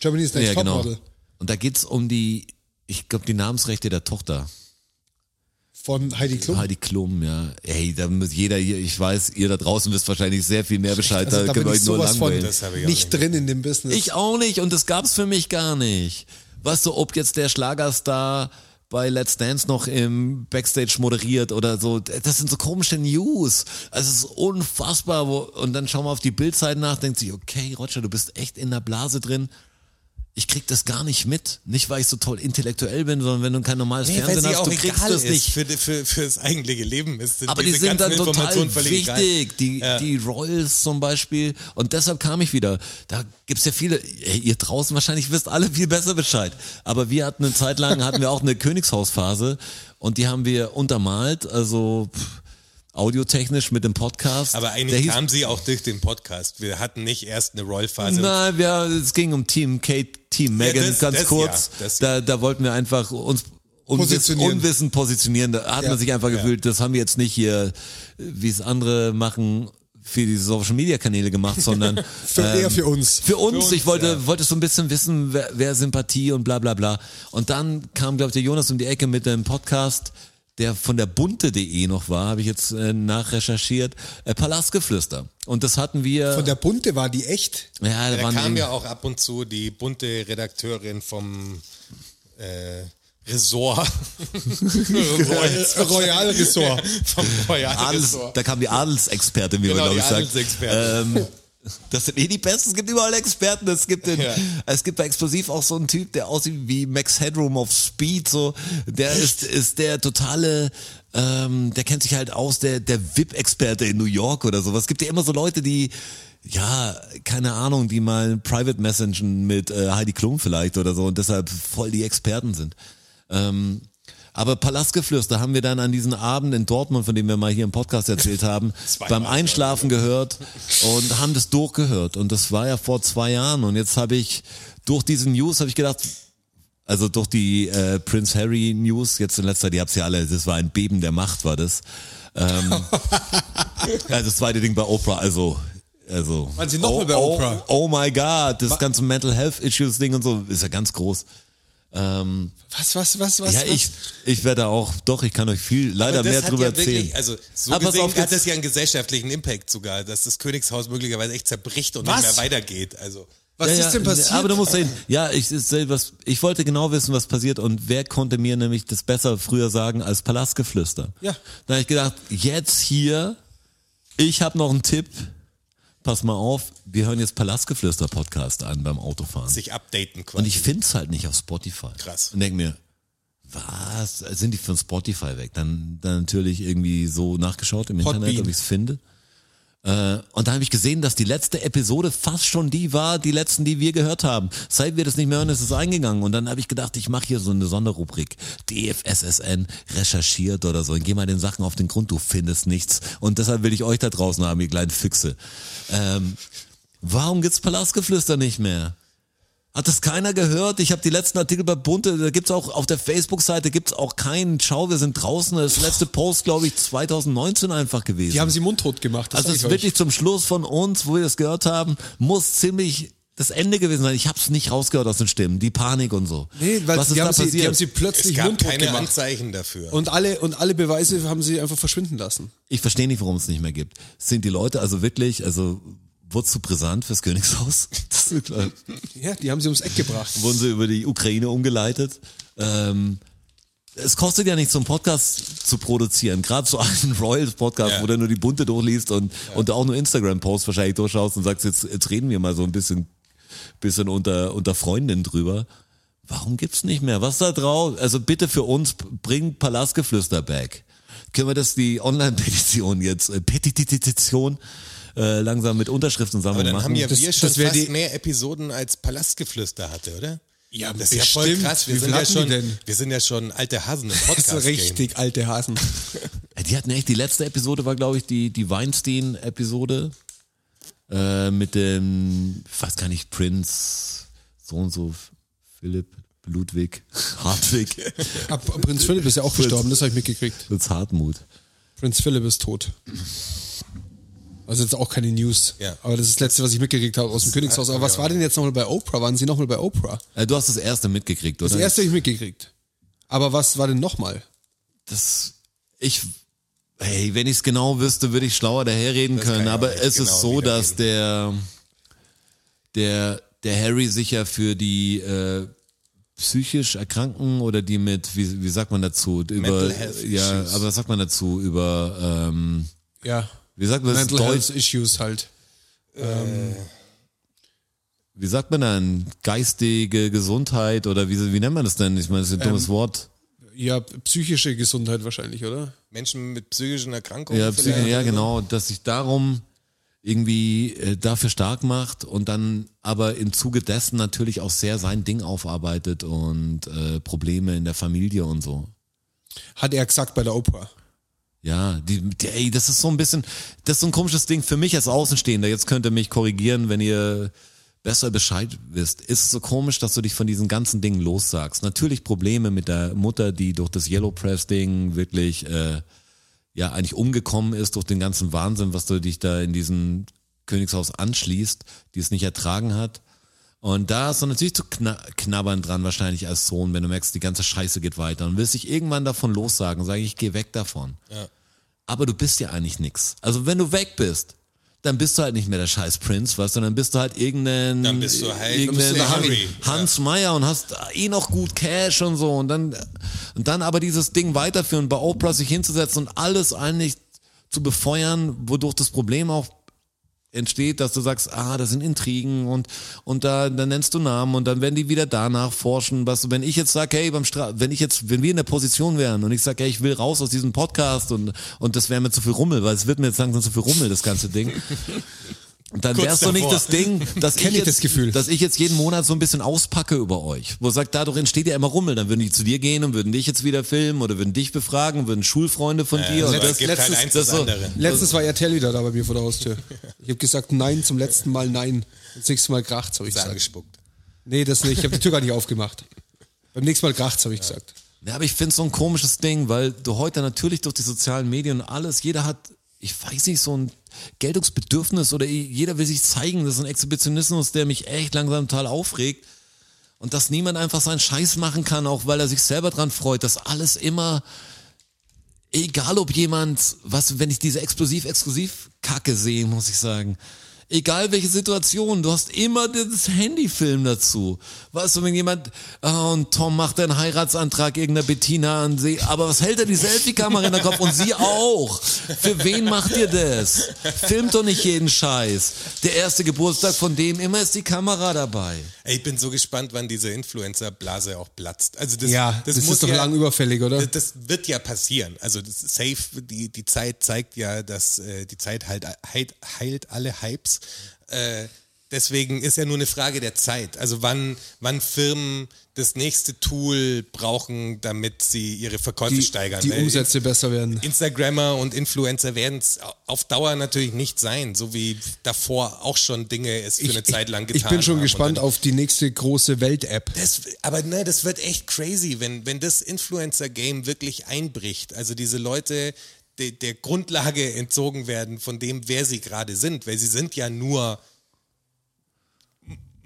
Germany's Next ja, genau. Topmodel. Und da geht's um die, ich glaube, die Namensrechte der Tochter. Von Heidi Klum. Heidi Klum, ja. Ey, da muss jeder hier, ich weiß, ihr da draußen wisst wahrscheinlich sehr viel mehr Bescheid, Also, da da könnt bin ihr ich euch nur von langweilen. Ich auch nicht drin in dem Business. Ich auch nicht und das gab's für mich gar nicht. Weißt du, ob jetzt der Schlagerstar bei Let's Dance noch im Backstage moderiert oder so, das sind so komische News. Also es ist unfassbar. Und dann schauen wir auf die Bildseiten nach, denkt sich, okay, Roger, du bist echt in der Blase drin. Ich krieg das gar nicht mit. Nicht, weil ich so toll intellektuell bin, sondern wenn du kein normales Nee, Fernsehen hast, du kriegst das ist nicht. für, für, für das eigentliche Leben. Ist, sind Aber die sind dann total wichtig, die, Ja. die Royals zum Beispiel. Und deshalb kam ich wieder. Da gibt's ja viele, ey, ihr draußen wahrscheinlich wisst alle viel besser Bescheid. Aber wir hatten eine Zeit lang, hatten wir auch eine Königshausphase und die haben wir untermalt, also pff, audiotechnisch mit dem Podcast. Aber eigentlich kam sie auch durch den Podcast. Wir hatten nicht erst eine Roll-Phase. Nein, wir, es ging um Team Kate, Team Megan, das- ganz das kurz. ja, das da, da wollten wir einfach uns Positionieren. unwissend positionieren. Da hat Ja. man sich einfach gefühlt, das haben wir jetzt nicht hier, wie es andere machen, für die Social Media Kanäle gemacht, sondern Für, eher für uns. für uns, uns, ich wollte, ja. wollte so ein bisschen wissen, wer, wer Sympathie und bla bla bla. Und dann kam, glaube ich, der Jonas um die Ecke mit einem Podcast, der von der bunte.de noch war, habe ich jetzt äh, nachrecherchiert, äh, Palastgeflüster. Und das hatten wir. Von der Bunte war die echt. ja, da Da waren kam ja auch ab und zu die bunte Redakteurin vom äh, Ressort. Royal Ressort. vom Royal Adels, Ressort. da kam die Adelsexpertin, wie Genau, man glaube die ich sagt. Adelsexpertin. Ähm, das sind eh die Besten. Es gibt überall Experten. Es gibt, den, Ja. es gibt bei Explosiv auch so einen Typ, der aussieht wie Max Headroom auf Speed. So, der ist, ist der totale, ähm, der kennt sich halt aus, der, der VIP-Experte in New York oder sowas. Es gibt ja immer so Leute, die, ja, keine Ahnung, die mal Private Messengen mit äh, Heidi Klum vielleicht oder so und deshalb voll die Experten sind. Ähm, aber Palastgeflüster haben wir dann an diesem Abend in Dortmund, von dem wir mal hier im Podcast erzählt haben, beim Einschlafen gehört und haben das durchgehört. Und das war ja vor zwei Jahren. Und jetzt habe ich durch diese News habe ich gedacht, also durch die äh, Prince Harry News jetzt in letzter Zeit, ihr habt's ja alle, das war ein Beben der Macht, war das. Ähm, also das zweite Ding bei Oprah, also also Waren Sie noch oh, bei oh, Oprah? Oh my God, das ganze Mental Health Issues Ding und so ist ja ganz groß. Ähm, Was, was, was, was? ja, was? ich, ich werde auch, doch, ich kann euch viel, leider mehr drüber ja erzählen. Wirklich, also so Aber gesehen auf, hat das ja einen gesellschaftlichen Impact sogar, dass das Königshaus möglicherweise echt zerbricht und Was? nicht mehr weitergeht. Also Was Ja, ist denn ja, passiert? Aber du musst sehen, ja, ich, was, ich wollte genau wissen, was passiert und wer konnte mir nämlich das besser früher sagen als Palastgeflüster. Ja. Da habe ich gedacht, jetzt hier, ich habe noch einen Tipp, pass mal auf, wir hören jetzt Palastgeflüster Podcast an beim Autofahren. sich updaten quasi. Und ich find's halt nicht auf Spotify. Krass. Und denk mir, was, sind die von Spotify weg? Dann, dann natürlich irgendwie so nachgeschaut im Podbean. Internet, ob ich's finde. Äh, und da habe ich gesehen, dass die letzte Episode fast schon die war, die letzten, die wir gehört haben. Seit wir das nicht mehr hören, ist es eingegangen. Und dann habe ich gedacht, ich mache hier so eine Sonderrubrik. DFSSN recherchiert oder so. Und geh mal den Sachen auf den Grund, du findest nichts. Und deshalb will ich euch da draußen haben, ihr kleinen Füchse. Ähm, warum gibt's Palastgeflüster nicht mehr? Hat das keiner gehört? Ich habe die letzten Artikel bei Bunte, da gibt's auch auf der Facebook-Seite gibt's auch keinen Schau, wir sind draußen. Das letzte Post, glaube ich, 2019 einfach gewesen. Die haben sie mundtot gemacht. Das also es ist wirklich zum Schluss von uns, wo wir das gehört haben, muss ziemlich das Ende gewesen sein. Ich habe es nicht rausgehört aus den Stimmen, die Panik und so. Nee, weil Was ist die, da haben sie, passiert? die haben sie Es plötzlich gab mundtot keine gemacht. Anzeichen dafür. Und alle, und alle Beweise haben sie einfach verschwinden lassen. ich verstehe nicht, warum es nicht mehr gibt. Sind die Leute also wirklich, also wurde zu brisant fürs Königshaus? Das ist klar. Ja, die haben sie ums Eck gebracht. wurden sie über die Ukraine umgeleitet. Ähm, es kostet ja nichts, so einen Podcast zu produzieren. Gerade so einen Royals-Podcast, Ja. wo du nur die Bunte durchliest und, und auch nur Instagram-Posts wahrscheinlich durchschaust und sagst, jetzt, jetzt reden wir mal so ein bisschen, bisschen unter, unter Freundinnen drüber. Warum gibt's nicht mehr? Was da drauf? Also bitte für uns, bringt Palastgeflüster back. Können wir das, die Online-Petition jetzt, äh, Petition, äh, langsam mit Unterschriften sammeln Aber dann machen? haben ja Das- wir das schon fast die- mehr Episoden als Palastgeflüster hatte, oder? Ja, das ist ja voll krass. Wir Wie sind ja schon, denn? wir sind ja schon alte Hasen im Das Podcast. ist richtig alte Hasen. Die hatten echt, die letzte Episode war, glaube ich, die, die Weinstein-Episode äh, mit dem, ich weiß gar nicht, Prinz, so und so, Philipp, Ludwig, Hartwig, Prinz Philipp ist ja auch gestorben, das habe ich mitgekriegt. Fritz Hartmut. Prinz Philipp ist tot. Also jetzt auch keine News. Ja. Aber das ist das Letzte, was ich mitgekriegt habe aus dem Königshaus. Aber was war denn jetzt nochmal bei Oprah? Waren Sie nochmal bei Oprah? Äh, du hast das erste mitgekriegt, oder? Das erste habe ich mitgekriegt. Aber was war denn nochmal? Das, ich, hey, wenn ich es genau wüsste, würde ich schlauer daherreden Das können. Aber es genau ist so, dass der, der, der Harry sich ja für die äh, psychisch Erkrankten oder die mit, wie, wie sagt man dazu? Über, Mental Health ja, aber was sagt man dazu? Über, ähm, Ja. Wie sagt man das? Mental Health Issues halt. wie sagt man dann? Geistige Gesundheit oder wie, wie nennt man das denn? Ich meine, das ist ein dummes Wort. Ja, psychische Gesundheit wahrscheinlich, oder? Menschen mit psychischen Erkrankungen. Ja, Psyche, ja, genau, dass sich darum irgendwie äh, dafür stark macht und dann aber im Zuge dessen natürlich auch sehr sein Ding aufarbeitet und äh, Probleme in der Familie und so. Hat er gesagt bei der Oprah. Ja, die, die, ey, das ist so ein bisschen, das ist so ein komisches Ding für mich als Außenstehender. Jetzt könnt ihr mich korrigieren, wenn ihr besser Bescheid wisst. Ist es so komisch, dass du dich von diesen ganzen Dingen lossagst. Natürlich Probleme mit der Mutter, die durch das Yellow Press Ding wirklich äh, ja eigentlich umgekommen ist durch den ganzen Wahnsinn, was du dich da in diesem Königshaus anschließt, die es nicht ertragen hat. Und da ist dann natürlich zu kna knabbern dran, wahrscheinlich als Sohn, wenn du merkst, die ganze Scheiße geht weiter und willst dich irgendwann davon lossagen, sage ich, geh weg davon. Ja. Aber du bist ja eigentlich nix. Also wenn du weg bist, dann bist du halt nicht mehr der scheiß Prinz, weißt du, dann bist du halt irgendein, Dann bist du halt- irgendein bist du. Hans Meyer und hast eh noch gut Cash und so und dann, und dann aber dieses Ding weiterführen, bei Oprah sich hinzusetzen und alles eigentlich zu befeuern, wodurch das Problem auch entsteht, dass du sagst, ah, das sind Intrigen und und da dann nennst du Namen und dann werden die wieder danach forschen, was wenn ich jetzt sage, hey, beim Stra wenn ich jetzt, wenn wir in der Position wären und ich sage, hey, ich will raus aus diesem Podcast und und das wäre mir zu viel Rummel, weil es wird mir jetzt langsam zu viel Rummel, das ganze Ding. Und dann Kurz wär's doch nicht das Ding, dass ich, ich jetzt, das Gefühl. dass ich jetzt jeden Monat so ein bisschen auspacke über euch. Wo sagt, dadurch entsteht ja immer Rummel. Dann würden die zu dir gehen und würden dich jetzt wieder filmen oder würden dich befragen, würden Schulfreunde von dir. so, Und es das, gibt halt das, eins das das so. Letztens war RTL wieder da bei mir vor der Haustür. Ich habe gesagt, nein, zum letzten Mal nein. Das nächste Mal kracht's, habe ich gesagt. angespuckt. Nee, das nicht. Ich habe die Tür gar nicht aufgemacht. Beim nächsten Mal kracht's, habe ich gesagt. Ja, aber ich finde so ein komisches Ding, weil du heute natürlich durch die sozialen Medien und alles, jeder hat, ich weiß nicht, so ein Geltungsbedürfnis oder jeder will sich zeigen. Das ist ein Exhibitionismus, der mich echt langsam total aufregt. Und dass niemand einfach seinen Scheiß machen kann, auch weil er sich selber dran freut, dass alles immer, egal ob jemand, was, wenn ich diese explosiv-exklusiv-Kacke sehe, muss ich sagen, Egal welche Situation, du hast immer das Handyfilm dazu. Weißt du, wenn jemand, oh, und Tom macht einen Heiratsantrag irgendeiner Bettina an sie, aber was hält er die Selfie-Kamera in der Kopf und sie auch? Für wen macht ihr das? Filmt doch nicht jeden Scheiß. Der erste Geburtstag von dem, immer ist die Kamera dabei. Ey, ich bin so gespannt, wann diese Influencer-Blase auch platzt. Also das, Ja, das, muss ist doch ja, lang überfällig, oder? Das, das wird ja passieren. Also das safe, die, die Zeit zeigt ja, dass äh, die Zeit halt, heilt, heilt alle Hypes. Äh, deswegen ist ja nur eine Frage der Zeit. Also wann, wann Firmen das nächste Tool brauchen, damit sie ihre Verkäufe die, steigern. die Umsätze besser werden. Instagrammer und Influencer werden es auf Dauer natürlich nicht sein, so wie davor auch schon Dinge es für eine Zeit lang getan ich bin schon haben. gespannt auf die nächste große Welt-App. aber ne, das wird echt crazy, wenn, wenn das Influencer-Game wirklich einbricht. Also diese Leute de, der Grundlage entzogen werden von dem, wer sie gerade sind, weil sie sind ja nur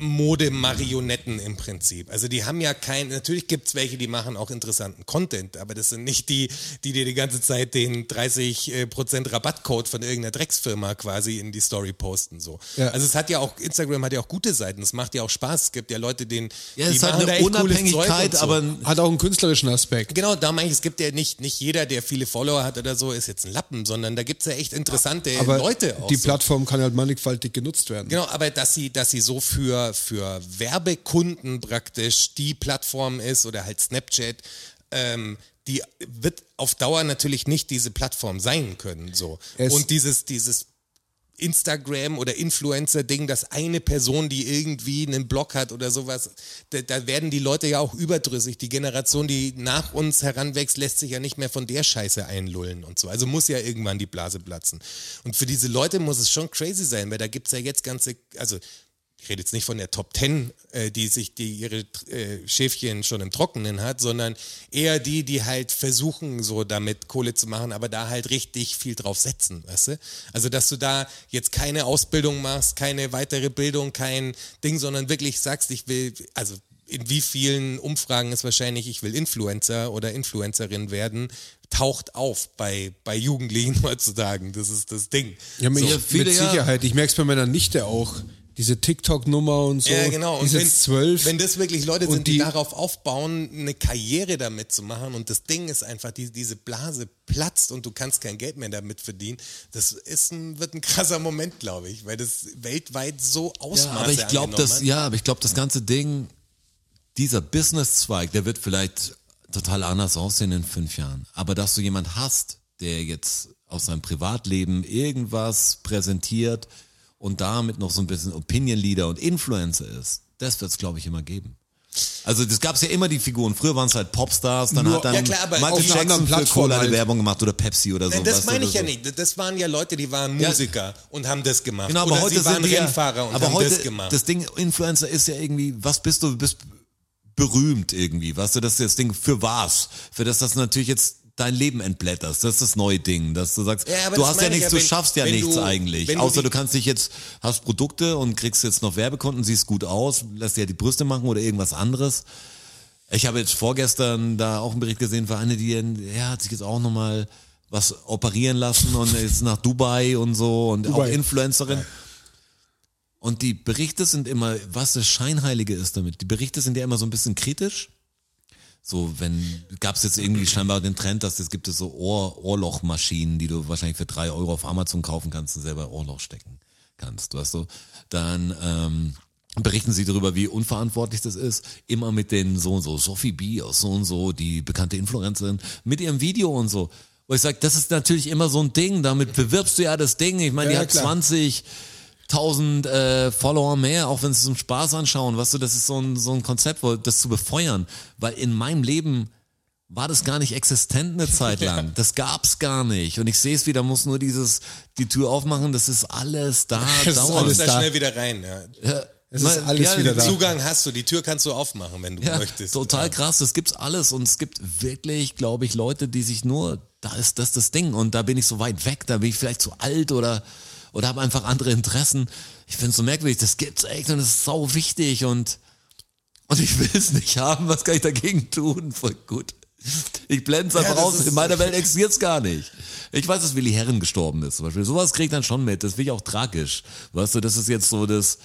Modemarionetten im Prinzip. Also die haben ja kein, natürlich gibt's welche, die machen auch interessanten Content, aber das sind nicht die, die dir die ganze Zeit den 30% Rabattcode von irgendeiner Drecksfirma quasi in die Story posten. So. Ja. Also es hat ja auch, Instagram hat ja auch gute Seiten, es macht ja auch Spaß. Es gibt ja Leute, denen Ja, es die da eine echt cooles Zeug Unabhängigkeit, und so. aber Hat auch einen künstlerischen Aspekt. Genau, da meine ich, es gibt ja nicht, nicht jeder, der viele Follower hat oder so, ist jetzt ein Lappen, sondern da gibt's ja echt interessante Aber Leute auch. die so. Plattform kann halt mannigfaltig genutzt werden. Genau, aber dass sie, dass sie so für, für Werbekunden praktisch die Plattform ist oder halt Snapchat, ähm, die wird auf Dauer natürlich nicht diese Plattform sein können. So. Es- Und dieses, dieses Instagram oder Influencer-Ding, dass eine Person, die irgendwie einen Blog hat oder sowas, da, da werden die Leute ja auch überdrüssig. Die Generation, die nach uns heranwächst, lässt sich ja nicht mehr von der Scheiße einlullen und so. Also muss ja irgendwann die Blase platzen. Und für diese Leute muss es schon crazy sein, weil da gibt's ja jetzt ganze, also ich rede jetzt nicht von der Top Ten, äh, die sich die ihre äh, Schäfchen schon im Trockenen hat, sondern eher die, die halt versuchen, so damit Kohle zu machen, aber da halt richtig viel drauf setzen, weißt du? Also, dass du da jetzt keine Ausbildung machst, keine weitere Bildung, kein Ding, sondern wirklich sagst, ich will, also in wie vielen Umfragen ist wahrscheinlich, ich will Influencer oder Influencerin werden, taucht auf bei, bei Jugendlichen heutzutage. Das ist das Ding. Ja, mit, Ja, viele mit ja. Sicherheit. Ich merke es bei meiner Nichte auch. Diese TikTok-Nummer und so. Ja, genau. Ist wenn, zwölf. wenn das wirklich Leute Und sind, die, die- darauf aufbauen, eine Karriere damit zu machen und das Ding ist einfach, die, diese Blase platzt und du kannst kein Geld mehr damit verdienen, das ist ein, wird ein krasser Moment, glaube ich, weil das weltweit so Ausmaße Ja, aber ich glaube, das, ja, aber ich glaube, das ganze Ding, dieser Businesszweig, der wird vielleicht total anders aussehen in fünf Jahren. Aber dass du jemand hast, der jetzt aus seinem Privatleben irgendwas präsentiert und damit noch so ein bisschen Opinion Leader und Influencer ist, das wird es, glaube ich, immer geben. Also das gab es ja immer die Figuren. Früher waren es halt Popstars, dann Nur- hat dann Ja, klar, Michael Jackson für Cola eine halt. Werbung gemacht oder Pepsi oder so. Nein, das meine ich oder ja so. nicht. Das waren ja Leute, die waren Ja. Musiker und haben das gemacht. Genau, aber Oder heute sie waren sind die ja- Rennfahrer und aber haben heute, das gemacht. Das Ding Influencer ist ja irgendwie, was bist du? Du bist berühmt irgendwie, weißt du, das ist das Ding für was? Für das, dass du natürlich jetzt dein Leben entblätterst. Das ist das neue Ding, dass du sagst, Ja, du hast ja nichts, ja, du wenn- schaffst ja nichts du- eigentlich. du Außer du kannst dich jetzt, hast Produkte und kriegst jetzt noch Werbekunden, siehst gut aus, lässt dir ja die Brüste machen oder irgendwas anderes. Ich habe jetzt vorgestern da auch einen Bericht gesehen für eine, die ja, hat sich jetzt auch nochmal was operieren lassen und ist nach Dubai und so und auch Dubai. Influencerin. Und die Berichte sind immer, was das Scheinheilige ist damit. Die Berichte sind ja immer so ein bisschen kritisch. So, wenn, gab es jetzt irgendwie scheinbar den Trend, dass es gibt es so Ohr, Ohrlochmaschinen, die du wahrscheinlich für drei Euro auf Amazon kaufen kannst und selber Ohrloch stecken kannst, weißt du? Dann ähm, berichten sie darüber, wie unverantwortlich das ist. Immer mit den so und so, Sophie B aus so und so, die bekannte Influencerin, mit ihrem Video und so. Wo ich sage, das ist natürlich immer so ein Ding, damit bewirbst du ja das Ding. Ich meine, Ja, die ja, hat klar. 20 1000 äh, Follower mehr, auch wenn sie es zum Spaß anschauen. Weißt du, das ist so ein, so ein Konzept, wo, das zu befeuern. Weil in meinem Leben war das gar nicht existent eine Zeit lang. Das gab's gar nicht. Und ich sehe es wieder, muss nur dieses, die Tür aufmachen, das ist alles da, Das ist alles kommst da da. schnell wieder rein. Ja. Ja, Es ist alles wieder da. Zugang hast du, die Tür kannst du aufmachen, wenn du Ja, möchtest. total Ja. krass. Das gibt's alles und es gibt wirklich, glaube ich, Leute, die sich nur, da ist das das Ding und da bin ich so weit weg, da bin ich vielleicht zu alt oder oder habe einfach andere Interessen. Ich finde es so merkwürdig. Das gibt's echt und es ist sau wichtig und und ich will es nicht haben. Was kann ich dagegen tun? Voll gut. Ich blende es einfach das aus. In meiner Welt existiert's gar nicht. Ich weiß, dass Willi Herren gestorben ist, zum Beispiel. Sowas kriegt dann schon mit. Das finde ich auch tragisch. Weißt du, das ist jetzt so das,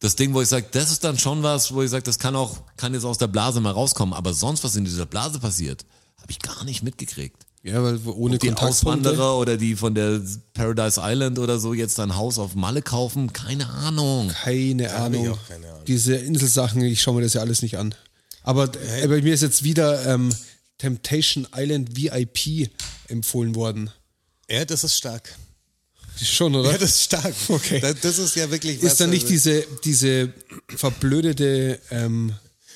das Ding, wo ich sage, das ist dann schon was, wo ich sage, das kann auch, kann jetzt aus der Blase mal rauskommen. Aber sonst, was in dieser Blase passiert, habe ich gar nicht mitgekriegt. Ja, weil ohne Die Kontaktpunkte. Auswanderer oder die von der Paradise Island oder so jetzt ein Haus auf Malle kaufen, keine Ahnung. Keine Ahnung. keine Ahnung. Diese Inselsachen, ich schaue mir das ja alles nicht an. Aber äh, bei mir ist jetzt wieder ähm, Temptation Island VIP empfohlen worden. Ja, das ist stark. Schon, oder? Ja, das ist stark. Okay. Das, das ist ja wirklich was. ist da nicht diese, diese verblödete, ähm,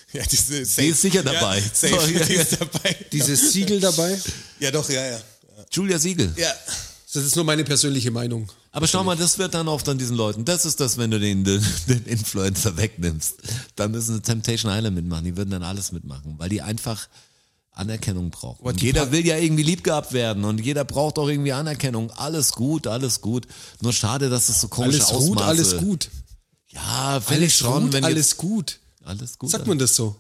Ja, diese Die ist sicher dabei. Ja, safe, So, ja, die ist dabei. dieses Siegel dabei? Ja, doch, ja, ja. Julia Siegel. Ja. Das ist nur meine persönliche Meinung. Aber schau mal, das wird dann oft an diesen Leuten. Das ist das, wenn du den, den, den Influencer wegnimmst. Dann müssen sie Temptation Island mitmachen. Die würden dann alles mitmachen, weil die einfach Anerkennung brauchen. Und jeder will ja irgendwie lieb gehabt werden und jeder braucht auch irgendwie Anerkennung. Alles gut, alles gut. Nur schade, dass es so komische Alles ruht, Ausmaße. alles gut. Ja, finde ich Alles schon. ruht, wenn alles jetzt, gut. Alles gut. Sagt man das so?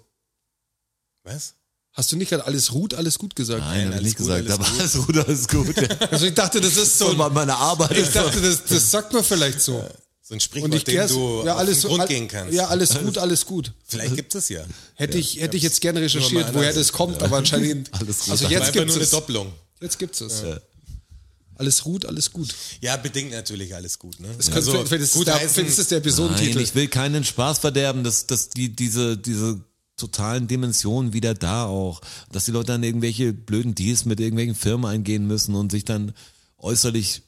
Was? Hast du nicht gerade alles ruht, alles gut gesagt? Nein, habe ich alles nicht gut, gesagt. alles Aber gut. alles gut, alles gut. Ja. Also ich dachte, das ist so. So Ein, meine Arbeit. ich dachte, das, das sagt man vielleicht so. So ein Sprichwort, Und ich dem du ja, auf alles, den Grund all- gehen kannst. Ja, alles gut, alles gut. Vielleicht gibt es ja. Hätte ich, hätte ich jetzt gerne recherchiert, woher das kommt, aber anscheinend. Alles gut. Also jetzt gibt nur eine es. Doppelung. Jetzt gibt's es. Alles ruht, alles gut. Ja, bedingt natürlich alles gut. Ne? Das könnte, vielleicht ist, der, heißen- ist das der Nein, Episodentitel. ich will keinen Spaß verderben, dass, dass die, diese, diese totalen Dimensionen wieder da auch, dass die Leute dann irgendwelche blöden Deals mit irgendwelchen Firmen eingehen müssen und sich dann äußerlich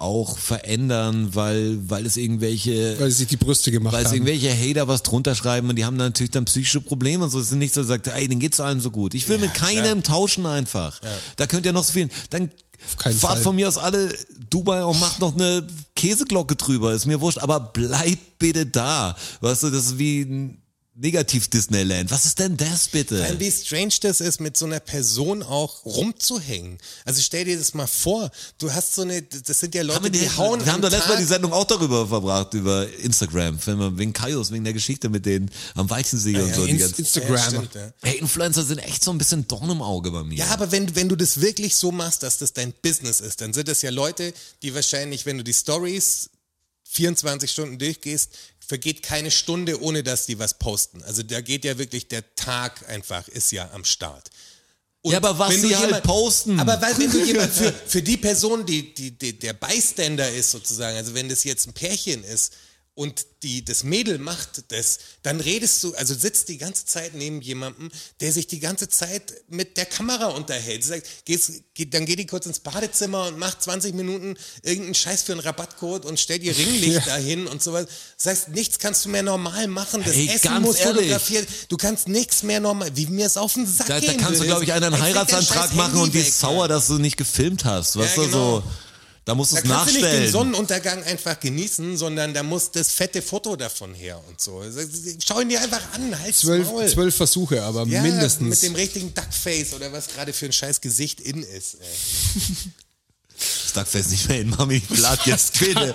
auch verändern, weil, weil es irgendwelche, weil sie sich die Brüste gemacht weil es haben. irgendwelche Hater was drunter schreiben und die haben dann natürlich dann psychische Probleme und so. Es sind nicht so, sagt, ey, denen geht's allen so gut. Ich will mit keinem tauschen einfach. Da könnt ihr noch so viel, dann fahrt Fall. von mir aus alle Dubai und macht noch eine Käseglocke drüber. Ist mir wurscht, aber bleibt bitte da. Weißt du, das ist wie Negativ-Disneyland. Was ist denn das bitte? Allem, wie strange das ist, mit so einer Person auch rumzuhängen. Also stell dir das mal vor, du hast so eine, das sind ja Leute, Haben wir, die, die, hauen wir haben doch letztes Mal die Sendung auch darüber verbracht, über Instagram, wenn man wegen Kaios, wegen der Geschichte mit denen am Weichensee und so. die Inst- Instagram. Ja, stimmt, ja. Hey, Influencer sind echt so ein bisschen Dorn im Auge bei mir. Ja, aber wenn, wenn du das wirklich so machst, dass das dein Business ist, dann sind das ja Leute, die wahrscheinlich, wenn du die Stories 24 Stunden durchgehst, vergeht keine Stunde, ohne dass die was posten. Also da geht ja wirklich der Tag einfach, ist ja am Start. Und Ja, aber was wenn du sie halt posten. Aber weil, wenn du jemand für, für die Person, die, die, die der Bystander ist sozusagen, also wenn das jetzt ein Pärchen ist und die, das Mädel macht das, dann redest du, also sitzt die ganze Zeit neben jemandem, der sich die ganze Zeit mit der Kamera unterhält. Du sagst, gehst, geht, dann geht die kurz ins Badezimmer und macht 20 Minuten irgendeinen Scheiß für einen Rabattcode und stellt ihr Ringlicht dahin und sowas. Das heißt, nichts kannst du mehr normal machen. Das Ey, Essen muss ehrlich. fotografiert. Du kannst nichts mehr normal, wie mir es auf den Sack Da, da gehen kannst du, glaube ich, einen Heiratsantrag machen und die ist sauer, dass du nicht gefilmt hast. Weißt Ja, genau. so, da musst du es kannst du nicht den nachstellen. Sonnenuntergang einfach genießen, sondern da muss das fette Foto davon her und so. Schau ihn dir einfach an, halt Zwölf, Maul. zwölf Versuche, aber ja, mindestens. mit dem richtigen Duckface oder was gerade für ein scheiß Gesicht in ist. Ey. Das Duckface nicht mehr in Mami, lad jetzt bitte.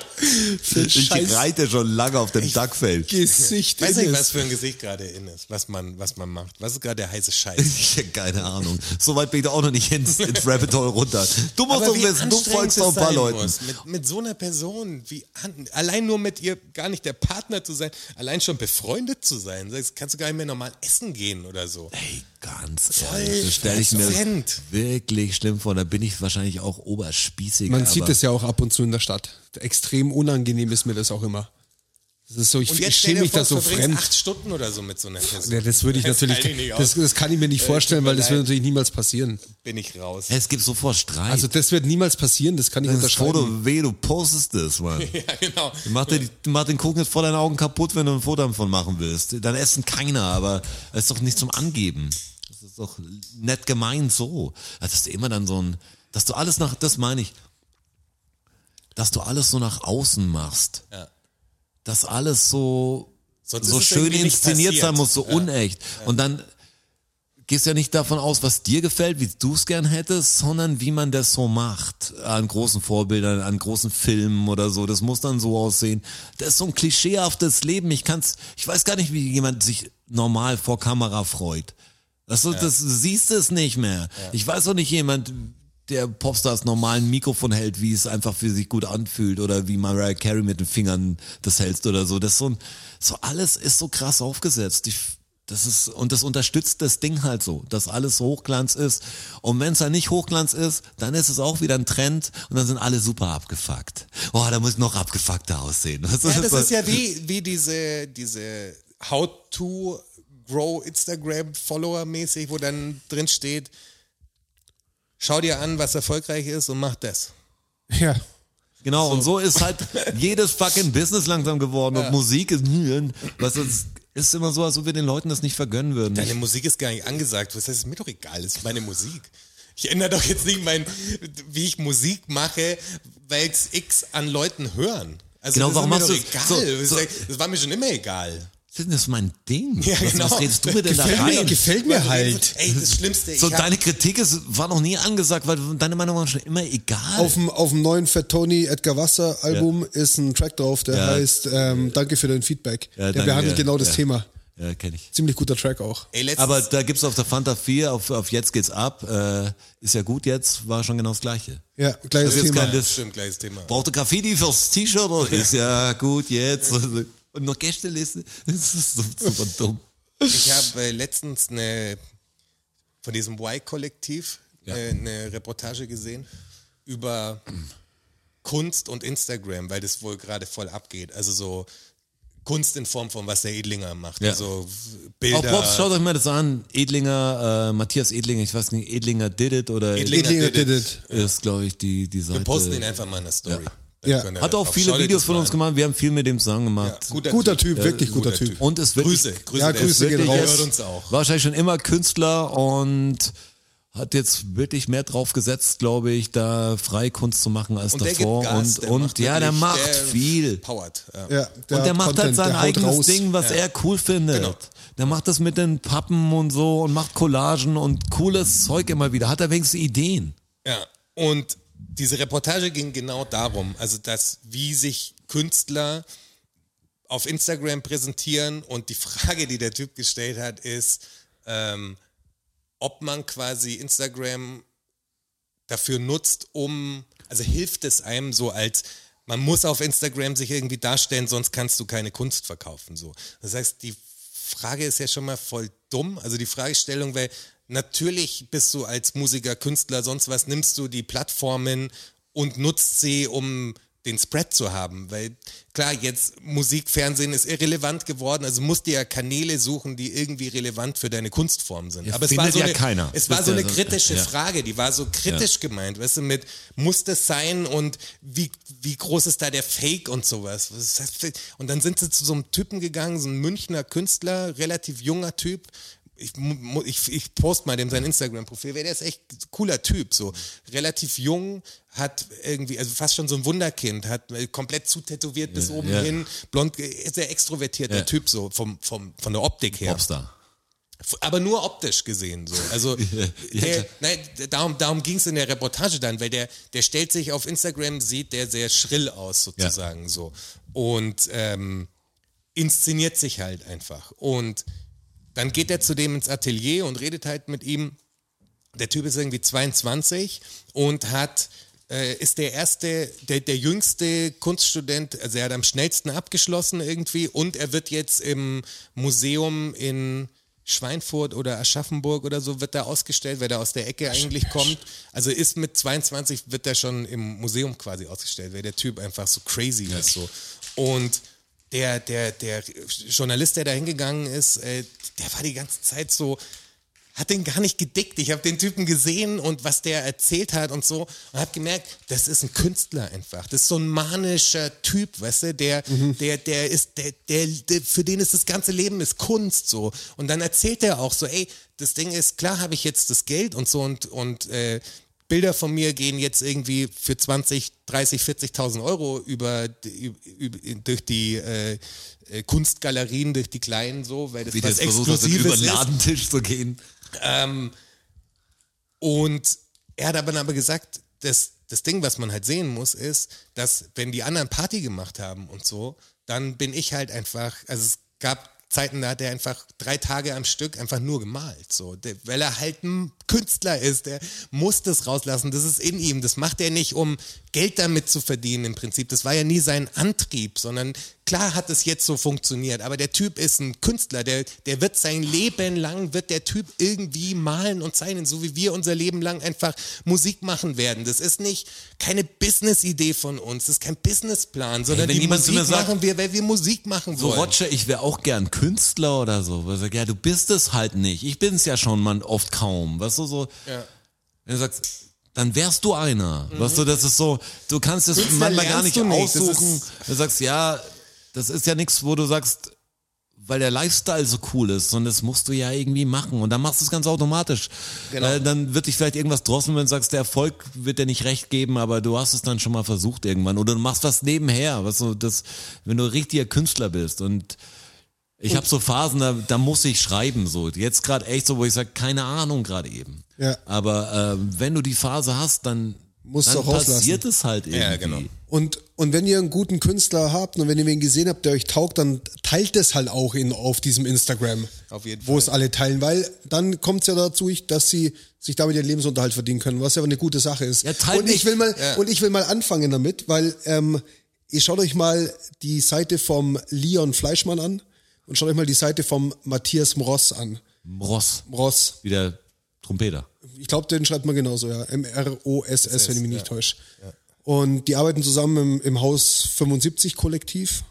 Ich reite schon lange auf dem Duckface. Gesicht Weiß nicht, was für ein Gesicht gerade in ist, was man, was man macht. Was ist gerade der heiße Scheiß? Ich hab keine Ahnung. So weit bin ich da auch noch nicht ins, ins Rabbit Hole runter. Du musst doch wissen, du folgst doch ein paar Leuten. Mit, mit so einer Person, wie allein nur mit ihr gar nicht der Partner zu sein, allein schon befreundet zu sein, kannst du gar nicht mehr normal essen gehen oder so. Ey, ganz ehrlich, das stelle ich mir wirklich schlimm vor. Da bin ich wahrscheinlich auch oberspießig. Man sieht es ja auch ab und zu in der Stadt. Extrem unangenehm ist mir das auch immer. Das ist so, ich, ich schäme dir mich da so fremd. acht Stunden oder so mit so einer Person. Ja, das würde ich natürlich, das, das kann ich mir nicht vorstellen, weil das wird natürlich niemals passieren. bin ich raus. Es gibt sofort Streit. Also das wird niemals passieren, das kann ich das unterschreiben. Foto weh, du postest das, Mann. Ja, genau. Mach den, mach den Kuchen jetzt vor deinen Augen kaputt, wenn du ein Foto davon machen willst. Dann essen keiner, aber es ist doch nicht zum Angeben. Ist doch nett gemeint so. Also, dass du immer dann so ein, dass du alles nach, das meine ich, dass du alles so nach außen machst. Ja. Dass alles so, Sonst so schön inszeniert sein muss, so unecht. Und dann gehst ja nicht davon aus, was dir gefällt, wie du es gern hättest, sondern wie man das so macht. An großen Vorbildern, an großen Filmen oder so. Das muss dann so aussehen. Das ist so ein klischeehaftes Leben. Ich kann's, ich weiß gar nicht, wie jemand sich normal vor Kamera freut. Das, so, das du siehst es nicht mehr. Ich weiß auch nicht jemand, der Popstars normalen Mikrofon hält, wie es einfach für sich gut anfühlt oder wie Mariah Carey mit den Fingern das hältst oder so. Das ist so ein, so alles ist so krass aufgesetzt. Ich, das ist, und das unterstützt das Ding halt so, dass alles Hochglanz ist. Und wenn es dann nicht Hochglanz ist, dann ist es auch wieder ein Trend und dann sind alle super abgefuckt. Oh, da muss noch abgefuckter aussehen. Das, Ja, das so- ist ja wie, wie diese, diese How to Grow Instagram Follower mäßig, wo dann drin steht, schau dir an, was erfolgreich ist und mach das. Ja. Genau, und so ist halt jedes fucking Business langsam geworden und Musik ist, was ist, ist immer so, als ob wir den Leuten das nicht vergönnen würden. Deine Musik ist gar nicht angesagt. Was heißt, ist mir doch egal, das ist meine Musik. Ich ändere doch jetzt nicht mein, wie ich Musik mache, weil es X an Leuten hören. Also Genau, das warum ist mir machst doch du's? egal. So, so- das war mir schon immer egal. Das ist mein Ding. Ja, was, genau. was redest du mir denn da Gefällt mir- rein? gefällt mir halt. Ey, das Schlimmste. So, deine Kritik ist, war noch nie angesagt, weil deine Meinung war schon immer egal. Auf dem, auf dem neuen Fat Tony Edgar Wasser Album ist ein Track drauf, der Ja. heißt ähm, Danke für dein Feedback. Ja, der danke, behandelt ja, genau das ja. Thema. ja, kenn ich. Ziemlich guter Track auch. Ey, Aber da gibt's auf der Fanta 4, auf, auf Jetzt geht's ab, äh, ist ja gut jetzt, war schon genau das Gleiche. Ja, gleiches Das Thema. kein Diss. stimmt, gleiches Thema. Braucht ihr Graffiti fürs T-Shirt? oder? Ist ja gut jetzt. Und noch Gästeliste. Das ist so, super dumm. Ich habe äh, letztens eine von diesem Y-Kollektiv äh, eine Reportage gesehen über Kunst und Instagram, weil das wohl gerade voll abgeht. Also so Kunst in Form von was der Edlinger macht. Ja. Also Auch Bilder. Pops, schaut euch mal das an. Edlinger, äh, Matthias Edlinger, ich weiß nicht, Edlinger did it oder Edlinger Edlinger did did it. it. ist, glaube ich, die, die Seite. Wir posten ihn einfach mal in der Story. Dann Ja. Hat auch viele Videos von uns gemacht. Wir haben viel mit dem zusammen Ja, gemacht. guter, Guter typ. Typ, wirklich guter Typ. Und es wird Grüße, Grüße. Ja, der Grüße gehen raus. Der hört uns auch. wahrscheinlich schon immer Künstler und hat jetzt wirklich mehr drauf gesetzt, glaube ich, da Freikunst zu machen als Und der davor. Gas, und der und ja, der macht der viel. Powert. Ja. Ja, und der macht halt Content, sein der haut eigenes raus. Ding, was er cool findet. Genau. Der macht das mit den Pappen und so und macht Collagen und cooles Zeug immer wieder. Hat er wenigstens Ideen. Ja, und diese Reportage ging genau darum, also dass wie sich Künstler auf Instagram präsentieren und die Frage, die der Typ gestellt hat, ist, ähm, ob man quasi Instagram dafür nutzt, um, also hilft es einem so als, man muss auf Instagram sich irgendwie darstellen, sonst kannst du keine Kunst verkaufen. So. Das heißt, die Frage ist ja schon mal voll dumm. Also die Fragestellung, weil natürlich bist du als Musiker, Künstler, sonst was, nimmst du die Plattformen und nutzt sie, um den Spread zu haben. Weil klar, jetzt Musik, Fernsehen ist irrelevant geworden, also musst dir ja Kanäle suchen, die irgendwie relevant für deine Kunstform sind. Ja, Aber es war so ja eine, keiner. es war so ja eine kritische ja. Frage, die war so kritisch gemeint, weißt du, mit muss das sein und wie, wie groß ist da der Fake und sowas. Und dann sind sie zu so einem Typen gegangen, so ein Münchner Künstler, relativ junger Typ. Ich, ich, ich post mal dem sein Instagram-Profil, weil der ist echt cooler Typ, so relativ jung, hat irgendwie, also fast schon so ein Wunderkind, hat äh, komplett zutätowiert bis oben ja. hin, blond, äh, sehr extrovertierter Ja. Typ, so vom, vom, von der Optik her. Popstar. Aber nur optisch gesehen so. Also der, nein, darum, darum ging es in der Reportage dann, weil der, der stellt sich auf Instagram, sieht der sehr schrill aus sozusagen so. Und ähm, inszeniert sich halt einfach. Und dann geht er zu dem ins Atelier und redet halt mit ihm. Der Typ ist irgendwie 22 und hat äh, ist der erste, der, der jüngste Kunststudent, also er hat am schnellsten abgeschlossen irgendwie und er wird jetzt im Museum in Schweinfurt oder Aschaffenburg oder so wird er ausgestellt, weil er aus der Ecke eigentlich kommt. Also ist mit 22 wird er schon im Museum quasi ausgestellt, weil der Typ einfach so crazy ist so. Und der, der, der Journalist, der da hingegangen ist, äh, der war die ganze Zeit so, hat den gar nicht gedickt. Ich habe den Typen gesehen und was der erzählt hat und so und habe gemerkt, das ist ein Künstler einfach. Das ist so ein manischer Typ, weißt du, der, der, der ist, der, der, der, für den ist das ganze Leben ist Kunst so. Und dann erzählt er auch so, ey, das Ding ist, klar habe ich jetzt das Geld und so und, und äh, Bilder von mir gehen jetzt irgendwie für 20, 30, 40.000 Euro über, über, durch die äh, Kunstgalerien, durch die kleinen so, weil das Wie was hat, über Exklusives den ist. Ladentisch zu gehen. Und er hat aber, aber gesagt, das, das Ding, was man halt sehen muss, ist, dass wenn die anderen Party gemacht haben und so, dann bin ich halt einfach, also es gab Zeiten, da hat er einfach drei Tage am Stück einfach nur gemalt, so, weil er halt ein Künstler ist, der muss das rauslassen, das ist in ihm, das macht er nicht, um Geld damit zu verdienen im Prinzip, das war ja nie sein Antrieb, sondern klar hat es jetzt so funktioniert, aber der Typ ist ein Künstler, der, der wird sein Leben lang, wird der Typ irgendwie malen und zeichnen, so wie wir unser Leben lang einfach Musik machen werden, das ist nicht keine Business-Idee von uns, das ist kein Businessplan, sondern wenn die Musik sagt- machen wir, weil wir Musik machen So, wollen. Roger, ich wäre auch gern Künstler oder so. Weil ich sag, ja, du bist es halt nicht. Ich bin's ja schon man oft kaum. Weißt du, so. Ja. Wenn du sagst, dann wärst du einer. Weißt du, das ist so, du kannst es Künstler manchmal gar nicht du nicht. Das aussuchen. Du sagst, ja, das ist ja nichts, wo du sagst, weil der Lifestyle so cool ist, sondern das musst du ja irgendwie machen und dann machst du es ganz automatisch. Genau. Äh, dann wird dich vielleicht irgendwas drosseln, wenn du sagst, der Erfolg wird dir nicht recht geben, aber du hast es dann schon mal versucht irgendwann oder du machst was nebenher, was so das, wenn du richtiger Künstler bist und ich habe so Phasen, da, da muss ich schreiben so. Jetzt gerade echt so, wo ich sage, keine Ahnung gerade eben. Ja. Aber äh, wenn du die Phase hast, dann, Musst dann du auch rauslassen. passiert es halt irgendwie. Ja, genau. Und, und wenn ihr einen guten Künstler habt und wenn ihr wen gesehen habt, der euch taugt, dann teilt es halt auch in, auf diesem Instagram. Auf jeden Wo Fall. es alle teilen, weil dann kommt es ja dazu, dass sie sich damit ihren Lebensunterhalt verdienen können, was ja eine gute Sache ist. Ja, teilt und ich nicht. will mal, Ja. und ich will mal anfangen damit, weil ähm, ihr schaut euch mal die Seite vom Leon Fleischmann an und schaut euch mal die Seite vom Matthias Mross an. Ross, Mross. wie der Trompeter. Ich glaube, den schreibt man genauso, ja. M-R-O-S-S, wenn ich mich nicht täusche. Und die arbeiten zusammen im, im Haus 75 Kollektiv.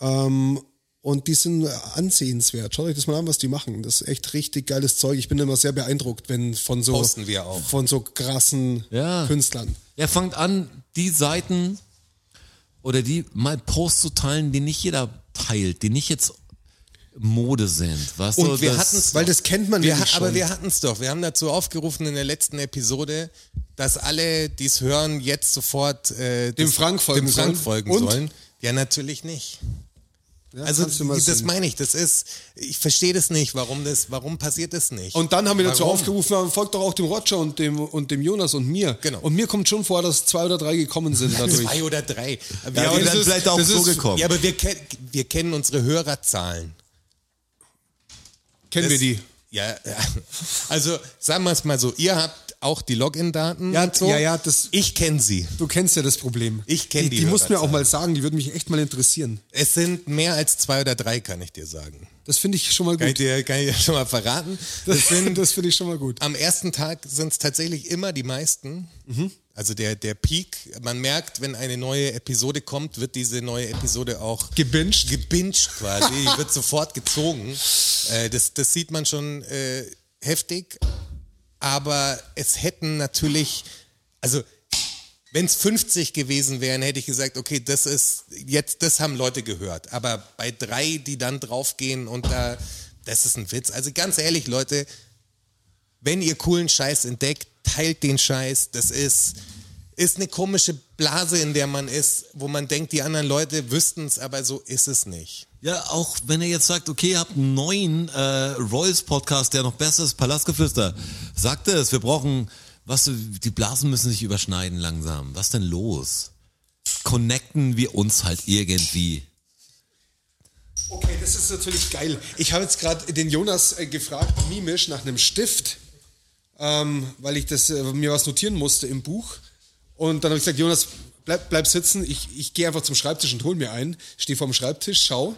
Ähm, und die sind ansehenswert. Schaut euch das mal an, was die machen. Das ist echt richtig geiles Zeug. Ich bin immer sehr beeindruckt, wenn von so, Posten wir auch. von so krassen Ja. Künstlern. Er fängt an, die Seiten oder die mal Posts zu teilen, die nicht jeder teilt, die nicht jetzt Mode sind. Weißt Und du, wir hatten's Weil das kennt man ha- Aber wir hatten es doch. Wir haben dazu aufgerufen in der letzten Episode, dass alle, die es hören, jetzt sofort äh, Dem das- Frank folgen dem Frank sollen. folgen Und? sollen. Ja, natürlich nicht. Ja, Also das meine ich. Das ist, ich verstehe das nicht. Warum das, warum passiert das nicht? Und dann haben wir dazu Warum? aufgerufen, folgt doch auch dem Roger und dem, und dem Jonas und mir. Genau. Und mir kommt schon vor, dass zwei oder drei gekommen sind dadurch. Zwei oder drei. Ja, Wir- die das werden ist- vielleicht auch das so ist- gekommen. Ja, aber wir, wir kennen unsere Hörerzahlen. Kennen wir Das- die? Ja, ja. Also sagen wir es mal so, ihr habt auch die Login-Daten. Ja, so. ja, ja, das- Ich kenne sie. Du kennst ja das Problem. Ich kenn die. die Die musst du mir auch mal sagen, die würden mich echt mal interessieren. Es sind mehr als zwei oder drei, kann ich dir sagen. Das finde ich schon mal Kann ich gut. dir, kann ich dir schon mal verraten. Das sind, das finde ich schon mal gut. am ersten Tag sind es tatsächlich immer die meisten. Mhm. Also der, der Peak, man merkt, wenn eine neue Episode kommt, wird diese neue Episode auch Gebinged? gebinged quasi, die wird sofort gezogen. Äh, das, das sieht man schon äh, heftig, aber es hätten natürlich, also wenn es 50 gewesen wären, hätte ich gesagt, okay, das ist jetzt, das haben Leute gehört. Aber bei drei, die dann draufgehen und da, das ist ein Witz. Also ganz ehrlich, Leute, wenn ihr coolen Scheiß entdeckt, teilt den Scheiß. Das ist, ist eine komische Blase, in der man ist, wo man denkt, die anderen Leute wüssten es, aber so ist es nicht. Ja, auch wenn ihr jetzt sagt, okay, ihr habt einen neuen äh, Royals-Podcast, der noch besser ist, Palastgeflüster. Sagt es, wir brauchen, was, die Blasen müssen sich überschneiden langsam. Was denn los? Connecten wir uns halt irgendwie. Okay, das ist natürlich geil. Ich habe jetzt gerade den Jonas äh, gefragt, mimisch, nach einem Stift, ähm, weil ich das, äh, mir was notieren musste im Buch. Und dann habe ich gesagt, Jonas, bleib, bleib sitzen. Ich, ich gehe einfach zum Schreibtisch und hol mir einen. Stehe vorm Schreibtisch, schau.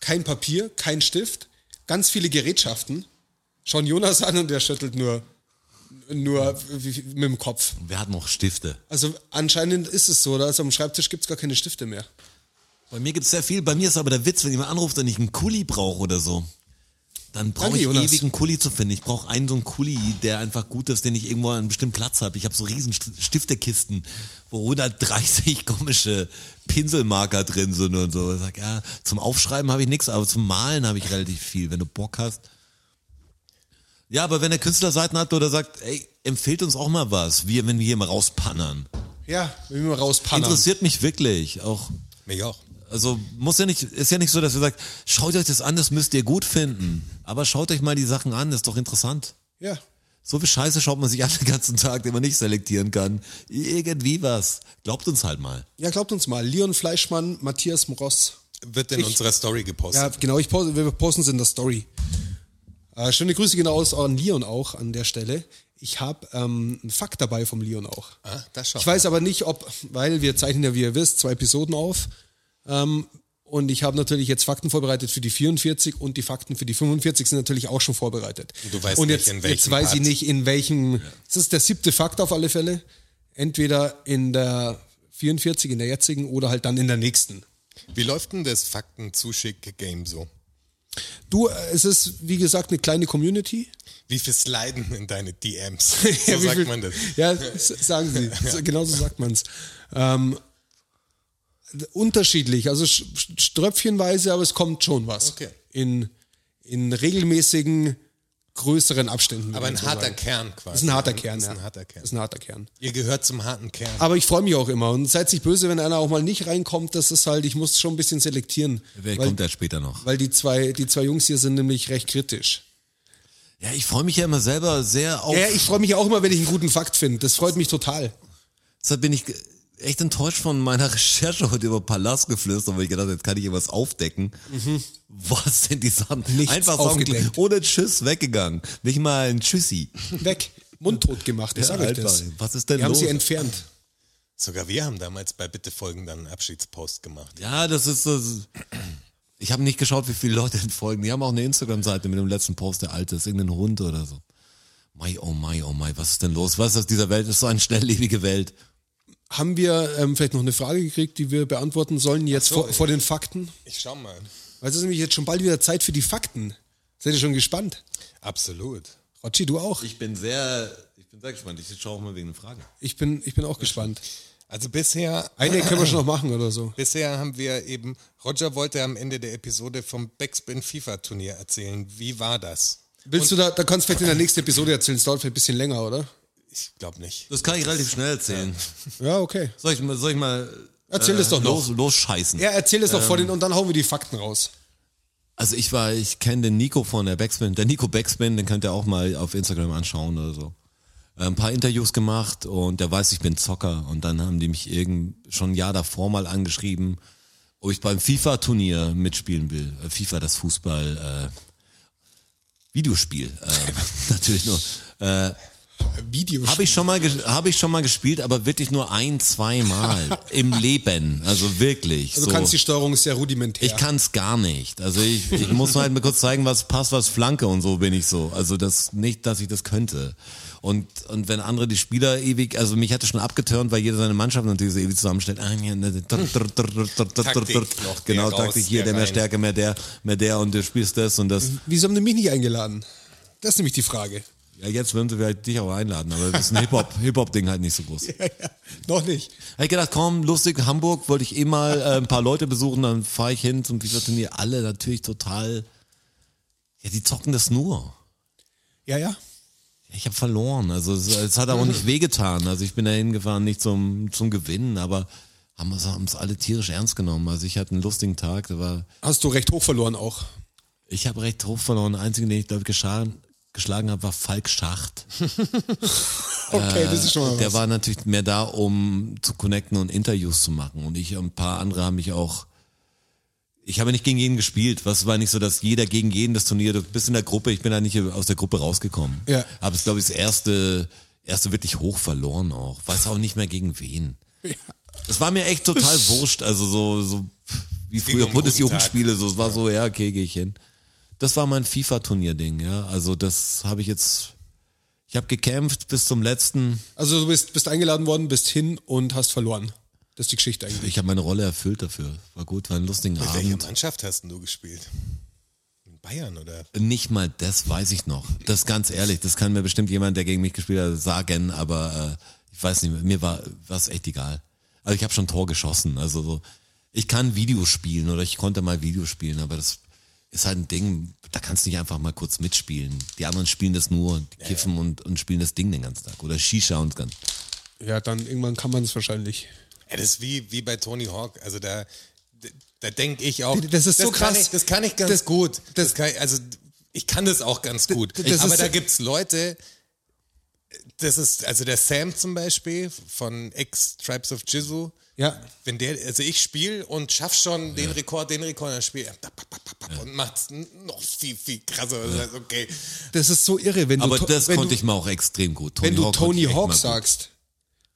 Kein Papier, kein Stift, ganz viele Gerätschaften. Schauen Jonas an und der schüttelt nur, nur mit dem Kopf. Wir hatten noch Stifte. Also anscheinend ist es so, oder? Also am Schreibtisch gibt es gar keine Stifte mehr. Bei mir gibt's sehr viel. Bei mir ist aber der Witz, wenn jemand anruft und ich einen Kuli brauche oder so, dann brauche ich Jonas. ewig einen Kuli zu finden. Ich brauche einen so einen Kuli, der einfach gut ist, den ich irgendwo an einem bestimmten Platz habe. Ich habe so riesen St- Stiftekisten, wo 130 komische Pinselmarker drin sind und so. Ich sag, ja, zum Aufschreiben habe ich nichts, aber zum Malen habe ich relativ viel, wenn du Bock hast. Ja, aber wenn der Künstler Seiten hat oder sagt, ey, empfehlt uns auch mal was, wir, wenn wir hier mal rauspannern. Ja, wenn wir mal rauspannen. Interessiert mich wirklich. Auch Mich auch. Also muss ja nicht, ist ja nicht so, dass ihr sagt, schaut euch das an, das müsst ihr gut finden. Aber schaut euch mal die Sachen an, das ist doch interessant. Ja. So viel Scheiße schaut man sich an den ganzen Tag, den man nicht selektieren kann. Irgendwie was. Glaubt uns halt mal. Ja, glaubt uns mal. Leon Fleischmann, Matthias Mross. wird in unserer Story gepostet. Ja, genau, ich poste, wir posten es in der Story. Äh, schöne Grüße genau aus an Leon auch an der Stelle. Ich habe ähm, einen Fakt dabei vom Leon auch. Ah, das Ich weiß aber nicht, ob, weil wir zeichnen ja, wie ihr wisst, zwei Episoden auf. Ähm, und ich habe natürlich jetzt Fakten vorbereitet für die 44 und die Fakten für die 45 sind natürlich auch schon vorbereitet. Du weißt und nicht, jetzt, in welchem jetzt weiß ich nicht, in welchem. Das ist der siebte Fakt auf alle Fälle. Entweder in der 44, in der jetzigen oder halt dann in der nächsten. Wie läuft denn das Fakten-Zuschick-Game so? Du, äh, es ist wie gesagt eine kleine Community. Wie viel sliden in deine DMs? Ja, So wie sagt viel- man das. Ja, sagen Sie. So- Genau so sagt man es. Ähm, unterschiedlich, also ströpfchenweise, aber es kommt schon was. Okay. In, in regelmäßigen, größeren Abständen. Aber ein so harter sagen. Kern quasi. Das ist ein harter Kern, ist ein harter Kern. Das ist ein harter Kern. Ihr gehört zum harten Kern. Aber ich freue mich auch immer. Und seid nicht böse, wenn einer auch mal nicht reinkommt. Das ist halt, ich muss schon ein bisschen selektieren. Wer weil, kommt ja später noch? weil die zwei, die zwei Jungs hier sind nämlich recht kritisch. Ja, ich freue mich ja immer selber sehr auf. Ja, ich freue mich auch immer, wenn ich einen guten Fakt finde. Das freut mich total. Deshalb bin ich echt enttäuscht von meiner Recherche heute über Palastgeflüster, weil ich gedacht habe, jetzt kann ich hier was aufdecken. Was denn die Sachen? Mhm. Nichts Einfach so aufgedeckt. ohne Tschüss weggegangen. Nicht mal ein Tschüssi. Weg. Mundtot gemacht, ich Ja, euch Alter, das. was ist denn Die haben los? sie entfernt. Sogar wir haben damals bei Bitte folgen dann einen Abschiedspost gemacht. Ja, das ist das. Ich habe nicht geschaut, wie viele Leute folgen. Die haben auch eine Instagram-Seite mit dem letzten Post, der alte ist, irgendein Hund oder so. Mai, oh mai, oh mai, was ist denn los? Was ist aus dieser Welt? Das ist so eine schnelllebige Welt. Haben wir ähm, vielleicht noch eine Frage gekriegt, die wir beantworten sollen jetzt so, vor, ja. vor den Fakten? Ich schau mal. Weil es ist nämlich jetzt schon bald wieder Zeit für die Fakten. Seid ihr schon gespannt? Absolut. Rotschi, du auch? Ich bin sehr, ich bin sehr gespannt. Ich schaue auch mal wegen den Fragen. Ich bin, ich bin auch gespannt. Also bisher, Eine können wir schon noch machen oder so. bisher haben wir eben, Roger wollte am Ende der Episode vom Backspin FIFA Turnier erzählen. Wie war das? Willst du da, da kannst du vielleicht in der nächsten Episode erzählen, es dauert vielleicht ein bisschen länger, oder? Ich glaube nicht. Das kann ich relativ schnell erzählen. Ja, okay. Soll ich mal, soll ich mal Erzähl es doch noch. los, losscheißen? Ja, erzähl es doch vor den und dann hauen wir die Fakten raus. Also ich war, ich kenne den Nico von der Backspin, der Nico Backspin, den könnt ihr auch mal auf Instagram anschauen oder so. Äh, Ein paar Interviews gemacht und der weiß, ich bin Zocker und dann haben die mich irgend schon ein Jahr davor mal angeschrieben, ob ich beim FIFA-Turnier mitspielen will. Äh, FIFA, das Fußball, äh, Videospiel, äh, natürlich nur. Äh, Video. habe ich schon mal, habe ich schon mal gespielt, aber wirklich nur ein, zwei Mal im Leben, also wirklich. Also du so. kannst die Steuerung sehr rudimentär. Ich kann's gar nicht. Also ich, ich muss halt mal kurz zeigen, was passt, was Flanke und so bin ich so. Also das nicht, dass ich das könnte. Und und wenn andere die Spieler ewig, also mich hatte schon abgeturnt, weil jeder seine Mannschaft natürlich so ewig zusammenstellt. Taktik Genau, raus, Taktik hier, der mehr. Stärke, mehr der, mehr der und du spielst das und das. Wieso haben die mich nicht eingeladen? Das ist nämlich die Frage. Ja, jetzt würden sie vielleicht dich auch einladen, aber das ist ein Hip-Hop, Hip-Hop-Ding halt nicht so groß. Ja, ja. Noch nicht. Hab ich gedacht, komm, lustig, Hamburg, wollte ich eh mal äh, ein paar Leute besuchen, dann fahre ich hin zum FIFA-Turnier. Alle natürlich total, ja, die zocken das nur. Ja, ja. Ich habe verloren, also es, es hat auch nicht wehgetan. Also ich bin da hingefahren, nicht zum, zum Gewinnen, aber haben es alle tierisch ernst genommen. Also ich hatte einen lustigen Tag, da war, Hast du recht hoch verloren auch. ich habe recht hoch verloren. Der einzige, den ich glaube ich geschlagen, geschlagen habe, war Falk Schacht. Okay, das ist schon mal was. Der war natürlich mehr da, um zu connecten und Interviews zu machen. Und ich und ein paar andere haben mich auch. Ich habe nicht gegen jeden gespielt. Was war nicht so, dass jeder gegen jeden das Turnier. Du bist in der Gruppe, ich bin da nicht aus der Gruppe rausgekommen. Ja. Aber es glaube ich, das erste, erste wirklich hoch verloren auch. Weiß auch nicht mehr gegen wen. Es war mir echt total wurscht. Also so, so wie früher Bundesjugendspiele. So, es war so, ja, okay, gehe ich hin. Das war mein FIFA-Turnier-Ding, ja. Also das habe ich jetzt. Ich habe gekämpft bis zum letzten. Also du bist, bist eingeladen worden, bist hin und hast verloren. Das ist die Geschichte eigentlich. Ich habe meine Rolle erfüllt dafür. War gut, war ein lustiger Mit welcher Abend. Mannschaft hast denn du gespielt? In Bayern oder? Nicht mal das weiß ich noch. Das ist ganz ehrlich, das kann mir bestimmt jemand, der gegen mich gespielt hat, sagen, aber äh, ich weiß nicht, mehr. mir war es echt egal. Also ich habe schon Tor geschossen. Also so, ich kann Videos spielen oder ich konnte mal Videos spielen, aber das ist halt ein Ding, da kannst du nicht einfach mal kurz mitspielen. Die anderen spielen das nur, die kiffen Und, und spielen das Ding den ganzen Tag. Oder Shisha und ganz. Ja, dann irgendwann kann man es wahrscheinlich. Ja, das ist wie, wie bei Tony Hawk. Also da, da, da denke ich auch. Das ist so Kann krass. ich, das kann ich ganz Das- gut. Das kann, ich- also ich kann das auch ganz gut. das Aber da gibt's Leute, das ist, also der Sam zum Beispiel von X-Tribes of Jizu. Ja. Wenn der, also ich spiele und schaff schon den Rekord, den Rekord, dann spiele und macht's noch viel, viel krasser. Das heißt, okay. Das ist so irre, wenn du, Aber To- das wenn konnte du, ich mal auch extrem gut. wenn du Hawk Tony Hawk sagst,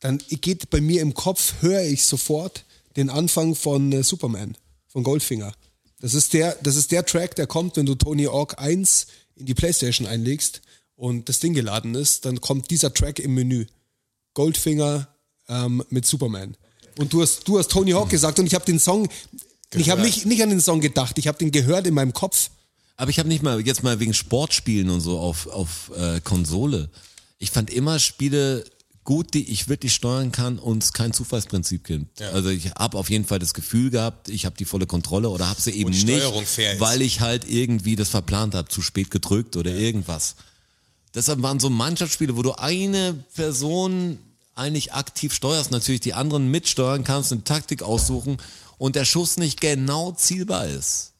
dann geht bei mir im Kopf, höre ich sofort den Anfang von äh, Superman, von Goldfinger. Das ist, der, das ist der Track, der kommt, wenn du Tony Hawk 1 in die Playstation einlegst und das Ding geladen ist, dann kommt dieser Track im Menü. Goldfinger ähm, mit Superman. Und du hast, du hast Tony Hawk gesagt und ich habe den Song, ich habe nicht, nicht an den Song gedacht, ich habe den gehört in meinem Kopf. Aber ich habe nicht mal jetzt mal wegen Sportspielen und so auf, auf äh, Konsole. Ich fand immer Spiele gut, die ich wirklich steuern kann und es kein Zufallsprinzip gibt. Also ich habe auf jeden Fall das Gefühl gehabt, ich habe die volle Kontrolle oder habe sie eben nicht, weil ich halt irgendwie das verplant habe, zu spät gedrückt oder irgendwas. Deshalb waren so Mannschaftsspiele, wo du eine Person eigentlich aktiv steuerst, natürlich die anderen mitsteuern kannst, eine Taktik aussuchen und der Schuss nicht genau zielbar ist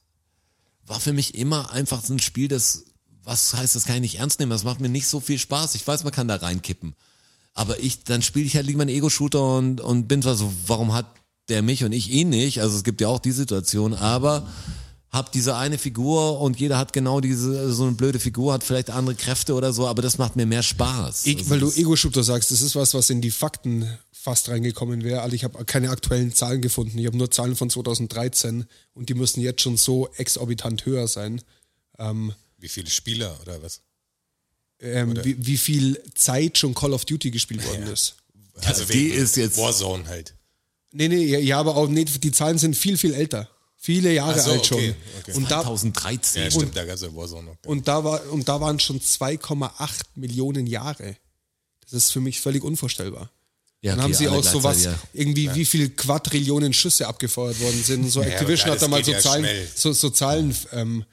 war für mich immer einfach so ein Spiel, das, was heißt, das kann ich nicht ernst nehmen, das macht mir nicht so viel Spaß. Ich weiß, man kann da reinkippen. Aber ich, dann spiele ich halt lieber einen Ego-Shooter und, und bin zwar so, warum hat der mich und ich ihn nicht? Also es gibt ja auch die Situation, aber hab diese eine Figur und jeder hat genau diese, so eine blöde Figur, hat vielleicht andere Kräfte oder so, aber das macht mir mehr Spaß. Ich, Also weil du Ego-Shooter sagst, das ist was, was in die Fakten fast reingekommen wäre. Also ich habe keine aktuellen Zahlen gefunden. Ich habe nur Zahlen von 2013 und die müssen jetzt schon so exorbitant höher sein. Wie viele Spieler oder was? Ähm, wie, wie viel Zeit schon Call of Duty gespielt worden ist. Also die ist jetzt- Warzone halt. Nee, nee, ja, ja, aber auch nee, die Zahlen sind viel, viel älter. Viele Jahre so, alt schon. okay, okay. Und, da, 2013. Ja, stimmt, da gab's ja Warzone noch. und, da war, und da waren schon 2,8 Millionen Jahre. Das ist für mich völlig unvorstellbar. Ja, Dann okay, haben sie auch sowas, ja. irgendwie wie viel Quadrillionen Schüsse abgefeuert worden sind. So Ja, Activision hat da mal so ja Zahlen, so, so Zahlen ähm,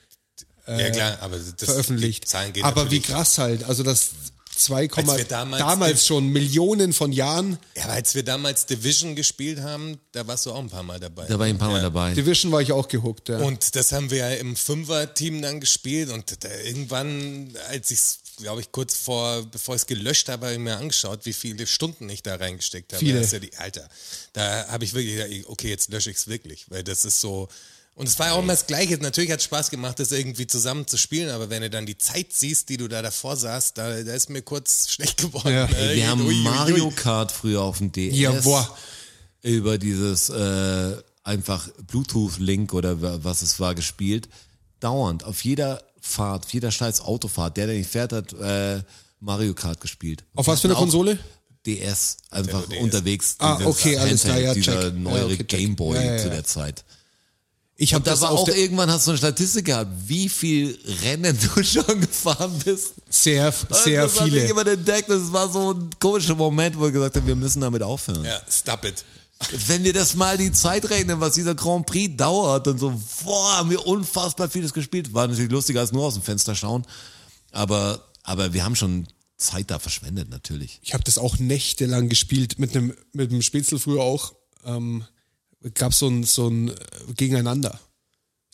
ja klar, aber das, veröffentlicht. Aber wie krass halt, also das 2, Als wir damals damals, schon Millionen von Jahren. Ja, aber als wir damals Division gespielt haben, da warst du auch ein paar Mal dabei. Da war ich ein paar Mal dabei. Division war ich auch gehuckt. Ja. Und das haben wir ja im Fünfer-Team dann gespielt und da irgendwann, als ich es, glaube ich, kurz vor, bevor ich es gelöscht habe, habe ich mir angeschaut, wie viele Stunden ich da reingesteckt habe. Viele. Das ist ja die, Alter, da habe ich wirklich gedacht, okay, jetzt lösche ich es wirklich, weil das ist so, und es war ja auch immer das Gleiche. Natürlich hat es Spaß gemacht, das irgendwie zusammen zu spielen, aber wenn du dann die Zeit siehst, die du da davor saßt, da, da ist mir kurz schlecht geworden. Ja. Ne? Wir haben Ui, ui, ui. Mario Kart früher auf dem DS. Ja, boah. Über dieses äh, einfach Bluetooth-Link oder wa- was es war gespielt. Dauernd. Auf jeder Fahrt, auf jeder scheiß Autofahrt. Der, der nicht fährt, hat äh, Mario Kart gespielt. Auf was für eine Konsole? DS. Einfach DS. unterwegs. Ah, okay, alles klar, ja, Dieser check. neuere Ja, okay. Gameboy Ja, ja, zu der Zeit. Ich habe da das war auch irgendwann hast du eine Statistik gehabt, wie viel Rennen du schon gefahren bist. sehr, sehr das hat viele. jemand entdeckt. Das war so ein komischer Moment, wo wir gesagt haben, wir müssen damit aufhören. Ja, stop it. Wenn wir das mal die Zeit rechnen, was dieser Grand Prix dauert und so, boah, haben wir unfassbar vieles gespielt. War natürlich lustiger als nur aus dem Fenster schauen. Aber, aber wir haben schon Zeit da verschwendet, natürlich. Ich habe das auch nächtelang gespielt mit einem mit einem Spätzle früher auch. Ähm, gab so ein so ein äh, Gegeneinander.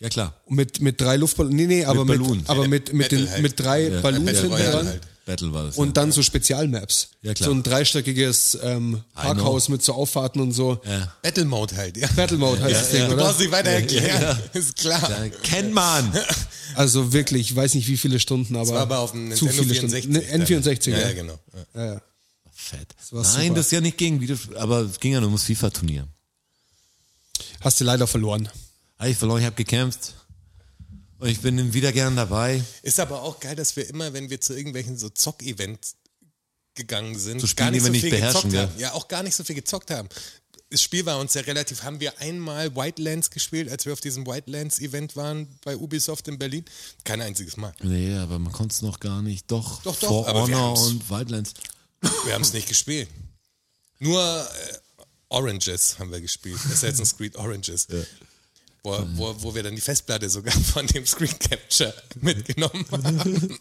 Ja, klar. Mit, mit drei Luftballons, nee, nee, aber mit, Balloon. aber mit, mit, den, halt. mit drei Ballons Battle hinten dran. halt. Battle war das. Und dann so Spezialmaps. Ja, klar. So ein dreistöckiges ähm, Parkhaus mit so Auffahrten und so. ja. Battle Mode halt, ja. Battle Mode heißt das Ding, Du oder? brauchst nicht weiter erklären, Ja, ist klar. ja. Kennt man. Also wirklich, ich weiß nicht wie viele Stunden, aber, Das war aber auf dem zu viele 64. Stunden. Ne, N64, ja. ja. Ja, genau. Ja. Fett. war Nein, super. das ist ja nicht gegen aber es ging ja nur ums FIFA-Turnier. Hast du leider verloren. Ich verloren, ich habe gekämpft. Und ich bin wieder gern dabei. Ist aber auch geil, dass wir immer, wenn wir zu irgendwelchen so Zock-Events gegangen sind, Zu Spielen, gar nicht so nicht viel beherrschen, gezockt ja. haben. Ja, auch gar nicht so viel gezockt haben. Das Spiel war uns ja relativ, haben wir einmal Wildlands gespielt, als wir auf diesem Wildlands-Event waren bei Ubisoft in Berlin? Kein einziges Mal. Nee, aber man konnte es noch gar nicht. Doch, Doch, doch, For aber wir Honor und Wildlands. Wir haben es nicht gespielt. Nur äh, Oranges haben wir gespielt. Assassin's Creed Oranges. Wo, wo, wo wir dann die Festplatte sogar von dem Screen Capture mitgenommen haben.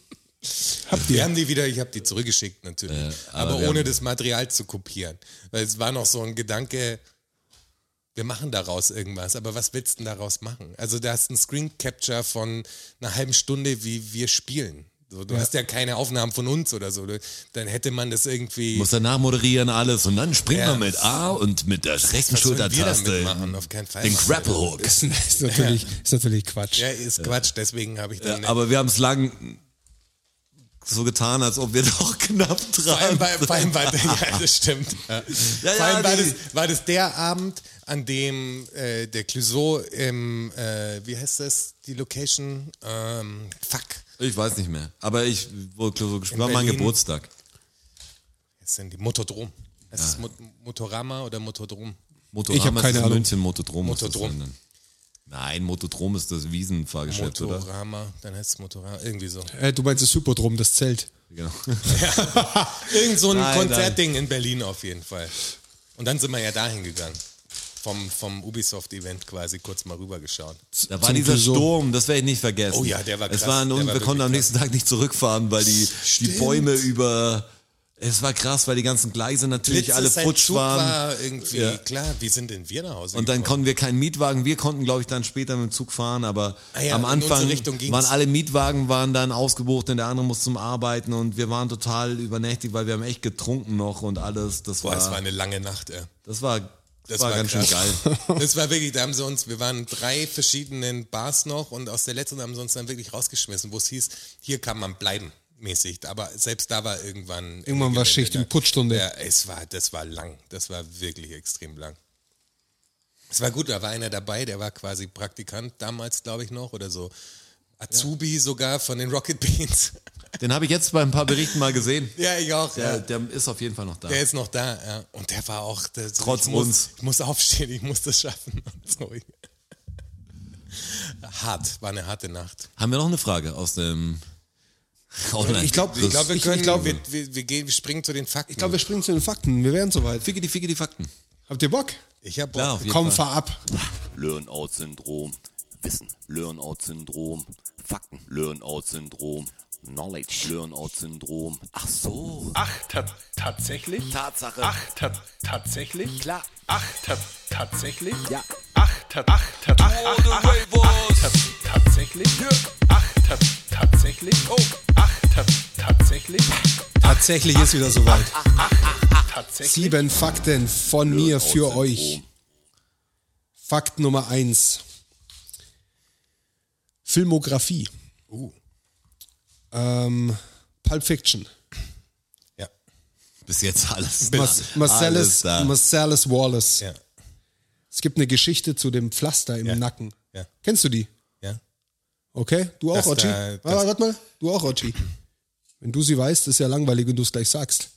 Habt Wir haben die wieder, ich habe die zurückgeschickt natürlich, aber aber, wir ohne das Material zu kopieren. Weil es war noch so ein Gedanke, wir machen daraus irgendwas, aber was willst du denn daraus machen? Also da hast du ein Screen Capture von einer halben Stunde, wie wir spielen. So, du hast ja keine Aufnahmen von uns oder so. Dann hätte man das irgendwie. Muss danach moderieren alles und dann springt Ja. man mit A und mit der rechten Schultertaste damit machen? Auf keinen Fall. den Grapple Hook. ist, ist, natürlich, ist natürlich Quatsch. Ja, ist Quatsch, deswegen habe ich dann. Ja, aber wir haben es lang so getan, als ob wir doch knapp vor allem, dran war, vor allem war, ja, das stimmt. Ja. Ja, vor allem ja, war, das, war das der Abend, an dem äh, der Clouseau im, äh, wie heißt das, die Location? Ähm, fuck. Ich weiß nicht mehr. Aber ich wurde so gespielt. War mein. Geburtstag. Jetzt sind die Motodrom. Es Mot Motorama oder Motodrom? Motorama Ich hab keine ist in Ahnung. München, Motodrom. Motodrom. Nein, Motodrom ist das Wiesenfahrgeschäft, oder? Motorama, dann heißt es Motorama, irgendwie so. Äh, du meinst das Hypodrom, das Zelt. Genau. Irgend so ein Nein, Konzertding in Berlin auf jeden Fall. Und dann sind wir ja dahin gegangen. Vom, vom Ubisoft-Event quasi kurz mal rübergeschaut. Da war Zum dieser Clouseau. Sturm, das werde ich nicht vergessen. Oh ja, der war Es krass. und war wir konnten am nächsten Tag nicht zurückfahren, weil die, die Bäume über. Es war krass, weil die ganzen Gleise natürlich Blitze, alle futsch Zug waren. war irgendwie, Ja. klar, wie sind denn wir nach Hause Und dann gekommen? konnten wir keinen Mietwagen. Wir konnten, glaube ich, dann später mit dem Zug fahren, aber Ah ja, am in Anfang waren alle Mietwagen waren dann ausgebucht und der andere musste zum Arbeiten und wir waren total übernächtig, weil wir haben echt getrunken noch und alles. Das Boah, war, es war eine lange Nacht, ey. das war, das, war, war ganz krass. schön geil. Das war wirklich, da haben sie uns, wir waren drei verschiedenen Bars noch und aus der letzten haben sie uns dann wirklich rausgeschmissen, wo es hieß, hier kann man bleiben, mäßig. Aber selbst da war irgendwann. Irgendwann war Schicht und Puttstunde. Ja, es war, das war lang. Das war wirklich extrem lang. Es war gut, da war einer dabei, der war quasi Praktikant damals, glaube ich noch, oder so. Azubi sogar von den Rocket Beans. Den habe ich jetzt bei ein paar Berichten mal gesehen. ja, ich auch. Der, ja. der ist auf jeden Fall noch da. Der ist noch da, ja. Und der war auch. Der, Trotz ich muss, uns. Ich muss aufstehen, ich muss das schaffen. Und so. Hart, war eine harte Nacht. Haben wir noch eine Frage aus dem Online? Ich glaube, Ich glaube, wir ich, können, ich glaub, wir, wir, wir, gehen, wir springen zu den Fakten. ich glaub, wir springen zu den Fakten. Wir wären soweit. Ficke die, ficke die Fakten. Habt ihr Bock? ich habe Klar, auf jeden Komm, Fall. fahr ab. Learn-out-Syndrom. Wissen. Learn-out-Syndrom. Fakten. Learn-out-Syndrom. Knowledge. Learn-out-Syndrom. Ach so. Ach, ta tatsächlich? Tatsache. Ach, ta tatsächlich? Klar. Ach, ta tatsächlich? Ja. Ach, ta ach, ta ach, ach, ach, ach, ach, ta tatsächlich? Ach, ta tatsächlich? Oh, ach, ta tatsächlich? Tatsächlich ist wieder soweit. Tatsächlich? Sieben Fakten von mir für euch. Fakt Nummer eins. Filmografie. Uh, Ähm, Pulp Fiction. ja, Bis jetzt alles. Mas alles Marcellus, da. Marcellus Wallace. ja, Es gibt eine Geschichte zu dem Pflaster im Ja. Nacken. Ja. Kennst du die? ja. Okay, du auch, Ochi? Ah, warte mal, du auch, Ochi. Wenn du sie weißt, ist ja langweilig, wenn du es gleich sagst.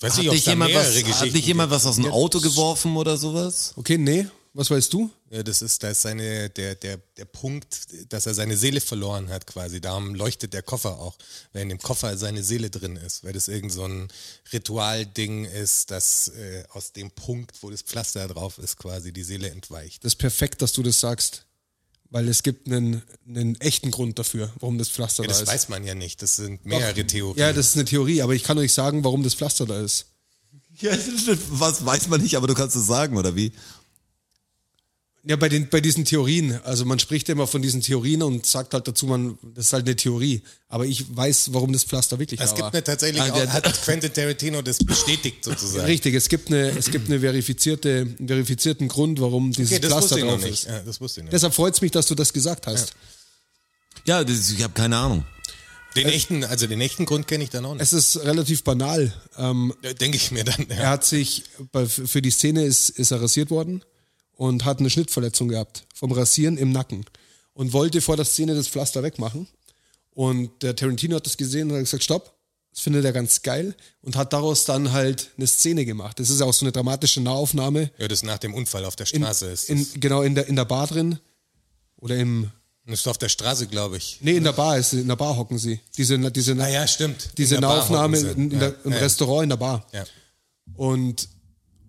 Weiß Hat nicht, da jemand was, hat nicht jemand was aus dem Auto geworfen oder sowas? Okay, nee, was weißt du? Ja, das ist, da ist seine, der, der, der Punkt, dass er seine Seele verloren hat quasi. Darum leuchtet der Koffer auch, weil in dem Koffer seine Seele drin ist, weil das irgend so ein Ritualding ist, dass äh, aus dem Punkt, wo das Pflaster drauf ist, quasi die Seele entweicht. Das ist perfekt, dass du das sagst. Weil es gibt einen, einen echten Grund dafür, warum das Pflaster Ja, da das ist. weiß man ja nicht. Das sind mehrere Theorien. Ja, das ist eine Theorie, aber ich kann euch sagen, warum das Pflaster da ist. Ja, was weiß man nicht, aber du kannst es sagen, oder wie? Ja, bei, den, bei diesen Theorien, also man spricht immer von diesen Theorien und sagt halt dazu, man, das ist halt eine Theorie. Aber ich weiß, warum das Pflaster wirklich es da gibt war. eine tatsächlich Ah, auch, hat Quentin Tarantino das bestätigt sozusagen. Richtig, es gibt eine, es gibt eine verifizierte, einen verifizierten Grund, warum dieses Okay, das Pflaster wusste ich noch drauf nicht. ist. Ja, das wusste ich nicht. Deshalb freut es mich, dass du das gesagt hast. Ja, das, ich habe keine Ahnung. Den echten, also den echten Grund kenne ich dann auch nicht. Es ist relativ banal. Ähm, Denke ich mir dann. er Ja. hat sich, für die Szene ist, ist er rasiert worden und hat eine Schnittverletzung gehabt vom Rasieren im Nacken und wollte vor der Szene das Pflaster wegmachen. Und der Tarantino hat das gesehen und hat gesagt, stopp, das findet er ganz geil und hat daraus dann halt eine Szene gemacht. Das ist auch so eine dramatische Nahaufnahme. ja, das nach dem Unfall auf der In, Straße ist. in, genau, in der, in der Bar drin. Oder im, Das ist auf der Straße, glaube ich. nee, in der Bar ist, in der Bar hocken sie. Diese, diese, Ah ja, stimmt. diese In Nahaufnahme in, in ja. der, im ja, Restaurant in der Bar. Ja. Und,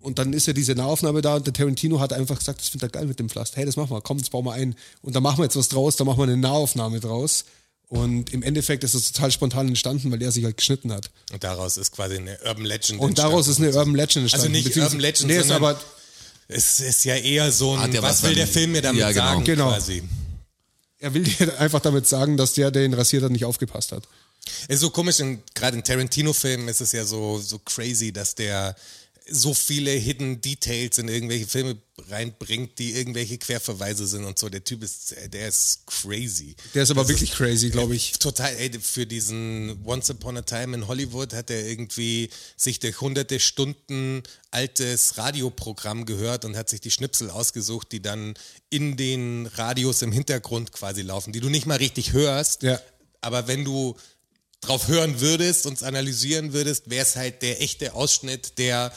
und dann ist ja diese Nahaufnahme da und der Tarantino hat einfach gesagt, das findet er geil mit dem Pflaster. Hey, das machen wir, komm, das bauen wir ein. Und da machen wir jetzt was draus, da machen wir eine Nahaufnahme draus. Und im Endeffekt ist es total spontan entstanden, weil er sich halt geschnitten hat. Und daraus ist quasi eine Urban Legend. Und daraus ist eine entstanden. Urban Legend entstanden. Also nicht Urban Legend, nee, ist sondern aber es ist ja eher so ein, was, was will der Film mir damit Ja, genau. sagen Genau. quasi. er will dir einfach damit sagen, dass der, der ihn rasiert hat, nicht aufgepasst hat. Es ist so komisch, in- gerade in Tarantino-Filmen ist es ja so, so crazy, dass der so viele Hidden Details in irgendwelche Filme reinbringt, die irgendwelche Querverweise sind und so. Der Typ ist, der ist crazy. Der ist aber Das wirklich crazy, glaube ich. Total, ey, für diesen Once Upon a Time in Hollywood hat er irgendwie sich durch hunderte Stunden altes Radioprogramm gehört und hat sich die Schnipsel ausgesucht, die dann in den Radios im Hintergrund quasi laufen, die du nicht mal richtig hörst. Ja. Aber wenn du drauf hören würdest und analysieren würdest, wäre es halt der echte Ausschnitt, der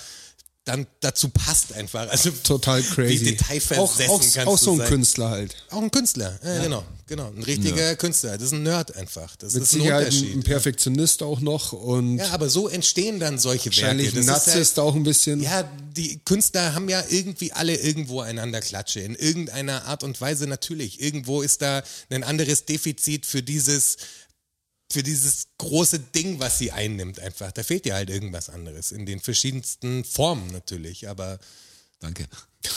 dann dazu passt einfach. Also Total crazy. Wie detailversessen auch, auch, kannst auch so ein sein. Künstler halt. Auch ein Künstler, ja, genau, genau. Ein richtiger Künstler. Das ist ein Nerd einfach. Das Mit ist ein Sicherheit Unterschied. ein Perfektionist auch noch und ja, aber so entstehen dann solche Werke. wahrscheinlich ein Das ist Narzisst auch ein bisschen. Ja, die Künstler haben ja irgendwie alle irgendwo einander Klatsche. In irgendeiner Art und Weise natürlich. Irgendwo ist da ein anderes Defizit für dieses, für dieses große Ding, was sie einnimmt einfach. Da fehlt ja halt irgendwas anderes. In den verschiedensten Formen natürlich. Aber Danke.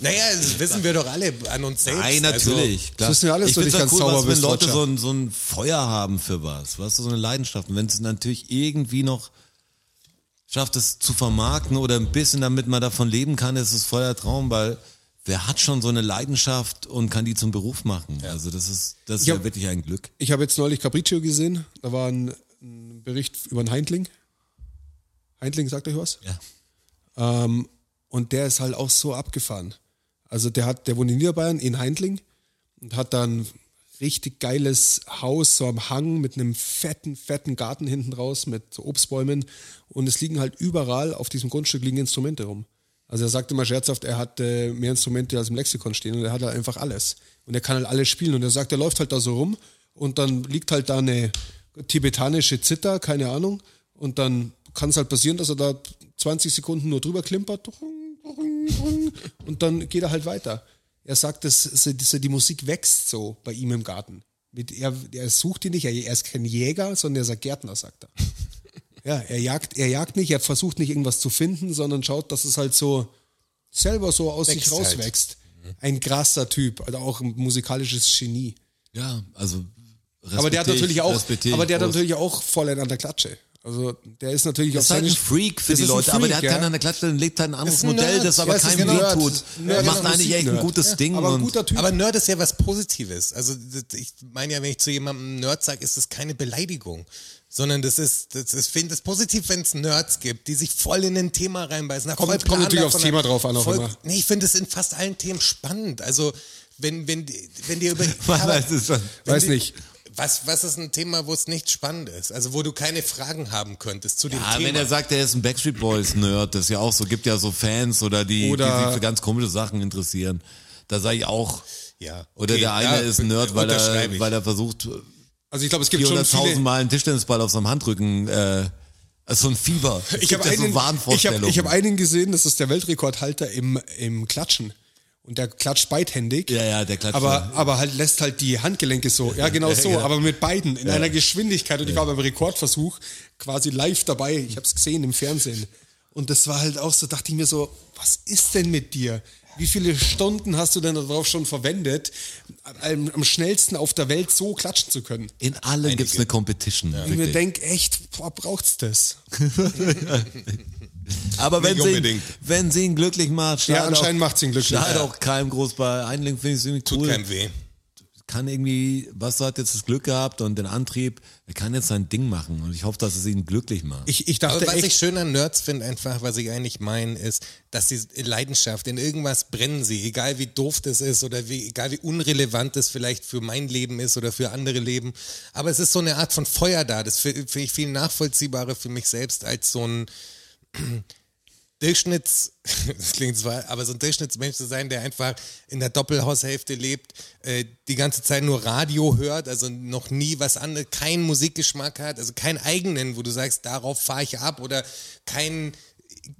naja, das wissen wir doch alle an uns selbst. Nein, Also, natürlich. klar. das wissen wir alle, ich dass du find's nicht ja ganz cool, sauber was, wenn bist, Leute so ein, so ein Feuer haben für was, du, so eine Leidenschaft. Und wenn es natürlich irgendwie noch schafft, es zu vermarkten oder ein bisschen, damit man davon leben kann, ist es voll der Traum, weil wer hat schon so eine Leidenschaft und kann die zum Beruf machen? Also das ist, das ist Ich ja hab- wirklich ein Glück. Ich habe jetzt neulich Capriccio gesehen. Da war ein, ein Bericht über einen Heindling. Heindling, sagt euch was? Ja. Ähm, und der ist halt auch so abgefahren. Also der hat, der wohnt in Niederbayern in Heindling und hat dann richtig geiles Haus so am Hang mit einem fetten, fetten Garten hinten raus mit Obstbäumen und es liegen halt überall auf diesem Grundstück liegen Instrumente rum. Also er sagt immer scherzhaft, er hat äh, mehr Instrumente als im Lexikon stehen und er hat halt einfach alles. Und er kann halt alles spielen und er sagt, er läuft halt da so rum und dann liegt halt da eine tibetanische Zither, keine Ahnung, und dann kann es halt passieren, dass er da 20 Sekunden nur drüber klimpert und dann geht er halt weiter. Er sagt, dass, dass die Musik wächst so bei ihm im Garten. Mit, er, er sucht die nicht, er, er ist kein Jäger, sondern er ist ein Gärtner, sagt er. Ja, er jagt, er jagt nicht, er versucht nicht irgendwas zu finden, sondern schaut, dass es halt so selber so aus sich Wächst halt. rauswächst. Ein krasser Typ, also auch ein musikalisches Genie. Ja, also Aber der hat natürlich ich- auch, aber der hat natürlich auch voll an der Klatsche. Also der ist natürlich Das auf ist halt ein Freak für die Leute, aber der hat Freak, keinen ja. an der Klatsche, und lebt halt ein anderes Modell, Nerd. das aber Ja, keinem genau weh Nerd. tut. Nerd, Macht genau, eigentlich echt ein gutes Ding. Aber ein guter Typ. Aber Nerd ist ja was Positives. Also ich meine ja, wenn ich zu jemandem Nerd sage, ist das keine Beleidigung. Sondern das ist, das ist, finde es positiv, wenn es Nerds gibt, die sich voll in ein Thema reinbeißen. nach Kommt- kommt natürlich aufs Thema drauf an auch voll, immer. Nee, ich finde es in fast allen Themen spannend. Also wenn, wenn, die- wenn dir über... Aber- weiß nicht. Was, was ist ein Thema, wo es nicht spannend ist? Also wo du keine Fragen haben könntest zu dem Ja, Thema. wenn er sagt, er ist ein Backstreet Boys Nerd, das ist ja auch so, gibt ja so Fans oder die, Oder- die sich für ganz komische Sachen interessieren. Da sage ich auch, ja, oder okay, der eine ist ein Nerd, weil er, weil er versucht, Also ich glaube, es gibt schon 400.000 viele. Mal einen Tischtennisball auf seinem Handrücken, äh, also so ein Fieber. Es Ich habe ja so einen, ich Wahnvorstellungen. hab, ich hab einen gesehen, das ist der Weltrekordhalter im, im Klatschen. Und der klatscht beidhändig. Ja, ja, der klatscht Aber, ja. aber halt lässt halt die Handgelenke so. Ja, genau so. Ja. Aber mit beiden in einer Geschwindigkeit. Und ich war beim Rekordversuch quasi live dabei. Ich habe es gesehen im Fernsehen. Und das war halt auch so, dachte ich mir so, was ist denn mit dir? Wie viele Stunden hast du denn darauf schon verwendet, am, am schnellsten auf der Welt so klatschen zu können? In allem gibt's eine Competition. Ich mir wirklich. denk echt, boah, braucht's das? Aber wenn sie, ihn, wenn sie ihn glücklich macht, Ja, schadet anscheinend auch, macht's ihn glücklich. Schadet Ja. auch keinem groß bei Einling, finde ich ziemlich Tut cool. keinem weh. Kann irgendwie, was hat jetzt das Glück gehabt und den Antrieb, er kann jetzt sein Ding machen und ich hoffe, dass es ihn glücklich macht. Ich, ich dachte Aber was echt, ich schön an Nerds finde, einfach, was ich eigentlich meine, ist, dass sie Leidenschaft, in irgendwas brennen sie, egal wie doof das ist oder wie, egal wie unrelevant das vielleicht für mein Leben ist oder für andere Leben. Aber es ist so eine Art von Feuer da. Das fi- finde ich viel nachvollziehbarer für mich selbst als so ein Durchschnitts, das klingt zwar, aber so ein Durchschnittsmensch zu sein, der einfach in der Doppelhaushälfte lebt, äh, die ganze Zeit nur Radio hört, also noch nie was anderes, keinen Musikgeschmack hat, also keinen eigenen, wo du sagst, darauf fahre ich ab oder kein,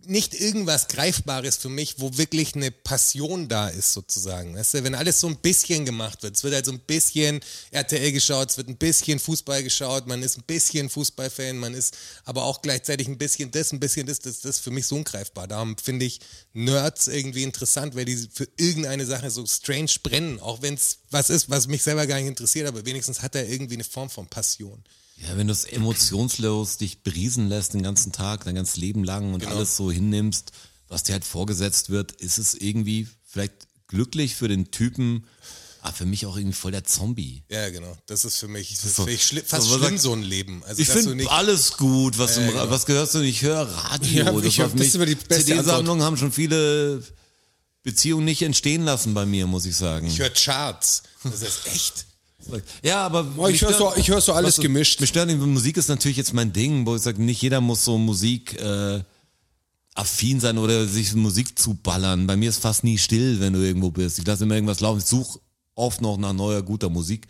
nicht irgendwas Greifbares für mich, wo wirklich eine Passion da ist, sozusagen. Weißt du, wenn alles so ein bisschen gemacht wird, es wird halt so ein bisschen RTL geschaut, es wird ein bisschen Fußball geschaut, man ist ein bisschen Fußballfan, man ist aber auch gleichzeitig ein bisschen das, ein bisschen das, das, das ist für mich so ungreifbar. Darum finde ich Nerds irgendwie interessant, weil die für irgendeine Sache so strange brennen, auch wenn es was ist, was mich selber gar nicht interessiert, aber wenigstens hat er irgendwie eine Form von Passion. Ja, wenn du es emotionslos dich beriesen lässt den ganzen Tag, dein ganzes Leben lang und alles so hinnimmst, was dir halt vorgesetzt wird, ist es irgendwie vielleicht glücklich für den Typen, aber für mich auch irgendwie voll der Zombie. Ja, genau. Das ist für mich, das ist so- schli fast so, schlimm, so ein Leben. Also, Ich du finde nicht, alles gut, was, du, Ja, genau. was gehörst du? Ich höre Radio. Ja, das ich hab- das ist immer die beste CD-Sammlungen haben schon viele Beziehungen nicht entstehen lassen bei mir, muss ich sagen. ich höre Charts. Das ist echt. Ja, aber Oh, ich höre so, ich hör so alles was- gemischt. Mich stört, Musik ist natürlich jetzt mein Ding, wo ich sage, nicht jeder muss so Musik äh, affin sein oder sich Musik zuballern. Bei mir ist fast nie still, wenn du irgendwo bist. Ich lasse immer irgendwas laufen. Ich suche oft noch nach neuer, guter Musik.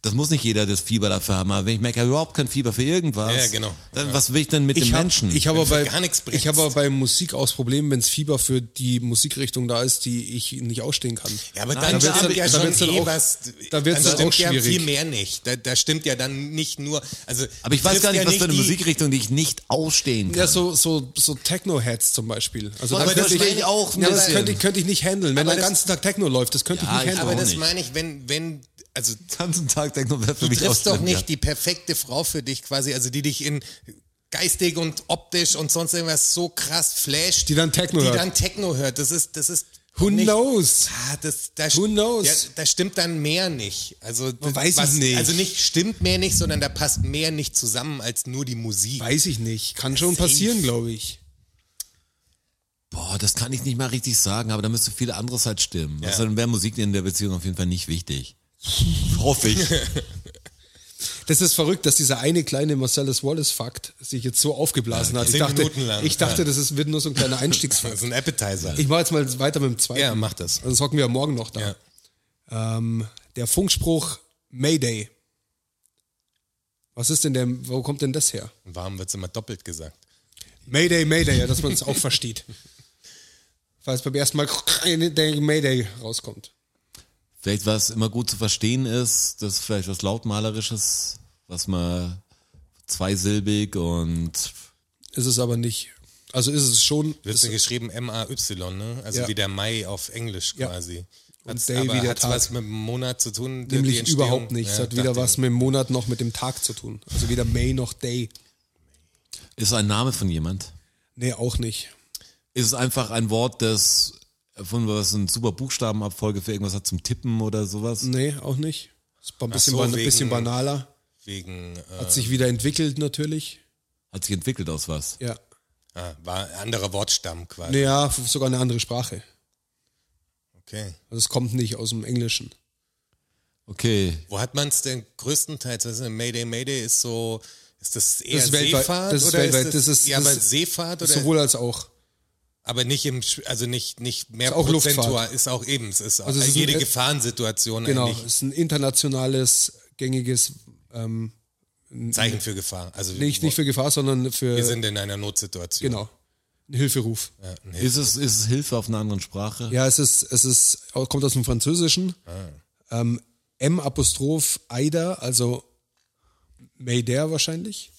Das muss nicht jeder das Fieber dafür haben, aber wenn ich merke, ich habe überhaupt kein Fieber für irgendwas, Ja, genau. dann was will ich denn mit Ich dem hab- Menschen? Ich habe bei, ich habe aber bei Musik auch das Problem, wenn es Fieber für die Musikrichtung da ist, die ich nicht ausstehen kann. Ja, aber Nein, dann da stimmt dann- ja da schon dann eh auch- was. da wird's dann dann auch stimmt ja schwierig. viel mehr nicht. Da, da stimmt ja dann nicht nur. Also aber ich weiß gar nicht, ja was für eine die- Musikrichtung, die ich nicht ausstehen kann. Ja, so, so, so Techno-Heads zum Beispiel. Also Aber das könnte ich auch Ja, das könnte, ich- könnte ich nicht handeln. Wenn Aber den das- ganzen Tag Techno läuft, das könnte Ja, ich nicht ich Aber handeln. auch das meine ich, wenn, wenn, also Den ganzen Tag Techno wäre für du mich triffst doch nicht die perfekte Frau für dich quasi, also die dich in geistig und optisch und sonst irgendwas so krass flasht. Die dann Techno die hört. dann Techno hört. Das ist, das ist Who nicht, knows? Ah, das, da, Who knows? Ja, da stimmt dann mehr nicht. Also das, weiß ich nicht. Also nicht stimmt mehr nicht, sondern da passt mehr nicht zusammen als nur die Musik. Weiß ich nicht. Kann schon Safe. passieren, glaube ich. Boah, das kann ich nicht mal richtig sagen, aber da müsste viel anderes halt stimmen. Ja. Also dann wäre Musik in der Beziehung auf jeden Fall nicht wichtig. Hoffe ich. Das ist verrückt, dass dieser eine kleine Marcellus Wallace-Fakt sich jetzt so aufgeblasen hat. Ich dachte, ich dachte Ja. das ist, wird nur so ein kleiner Das Einstiegsfakt. ist ein Appetizer. Ich mache jetzt mal weiter mit dem zweiten. Ja, mach das. Also hocken wir ja morgen noch da. Ja. Ähm, der Funkspruch Mayday. Was ist denn der, wo kommt denn das her? Warum wird's immer doppelt gesagt? Mayday, Mayday, ja, dass man es auch versteht. Falls beim ersten Mal Mayday rauskommt. Vielleicht was immer gut zu verstehen ist, das ist vielleicht was lautmalerisches, was man zweisilbig und Ist es aber nicht. Also ist es schon. Wird Ist, ja geschrieben M-A-Y, ne? Also Ja. wie der Mai auf Englisch Ja. quasi. Und Hat's, Day aber wie der Tag. was mit dem Monat zu tun? nämlich überhaupt nichts. Ja, hat weder was mit dem Monat noch mit dem Tag zu tun. Also weder May noch Day. ist ein Name von jemand. Nee, auch nicht. Ist es einfach ein Wort, das von was eine super Buchstabenabfolge für irgendwas hat zum Tippen oder sowas? Nee, auch nicht. Ist ein bisschen, so, ban- wegen- bisschen banaler. Wegen, äh, Hat sich wieder entwickelt natürlich. Hat sich entwickelt aus was? Ja. ah, war ein anderer Wortstamm quasi. Naja, sogar eine andere Sprache. Okay. Also es kommt nicht aus dem Englischen. Okay. Wo hat man es denn größtenteils? Denn Mayday, Mayday ist so, ist das eher Das ist weltweit- Seefahrt? das ist oder weltweit, Ist das ist- ja, das aber ist- Seefahrt oder? Sowohl als auch. Aber nicht im, also nicht, nicht mehr Ist auch prozentual, ist auch eben, es ist auch Also es ist jede ein- Gefahrensituation Genau. eigentlich Es ist ein internationales, gängiges, ähm, Zeichen für Gefahr. Also nicht, nicht für Gefahr, sondern für, wir sind in einer Notsituation. genau, ein Hilferuf. Ja, ein Ist es, ist es Hilfe auf einer anderen Sprache? Ja, es ist, es ist, kommt aus dem Französischen. Ah. Ähm, M Apostroph Aida, also Mayday wahrscheinlich.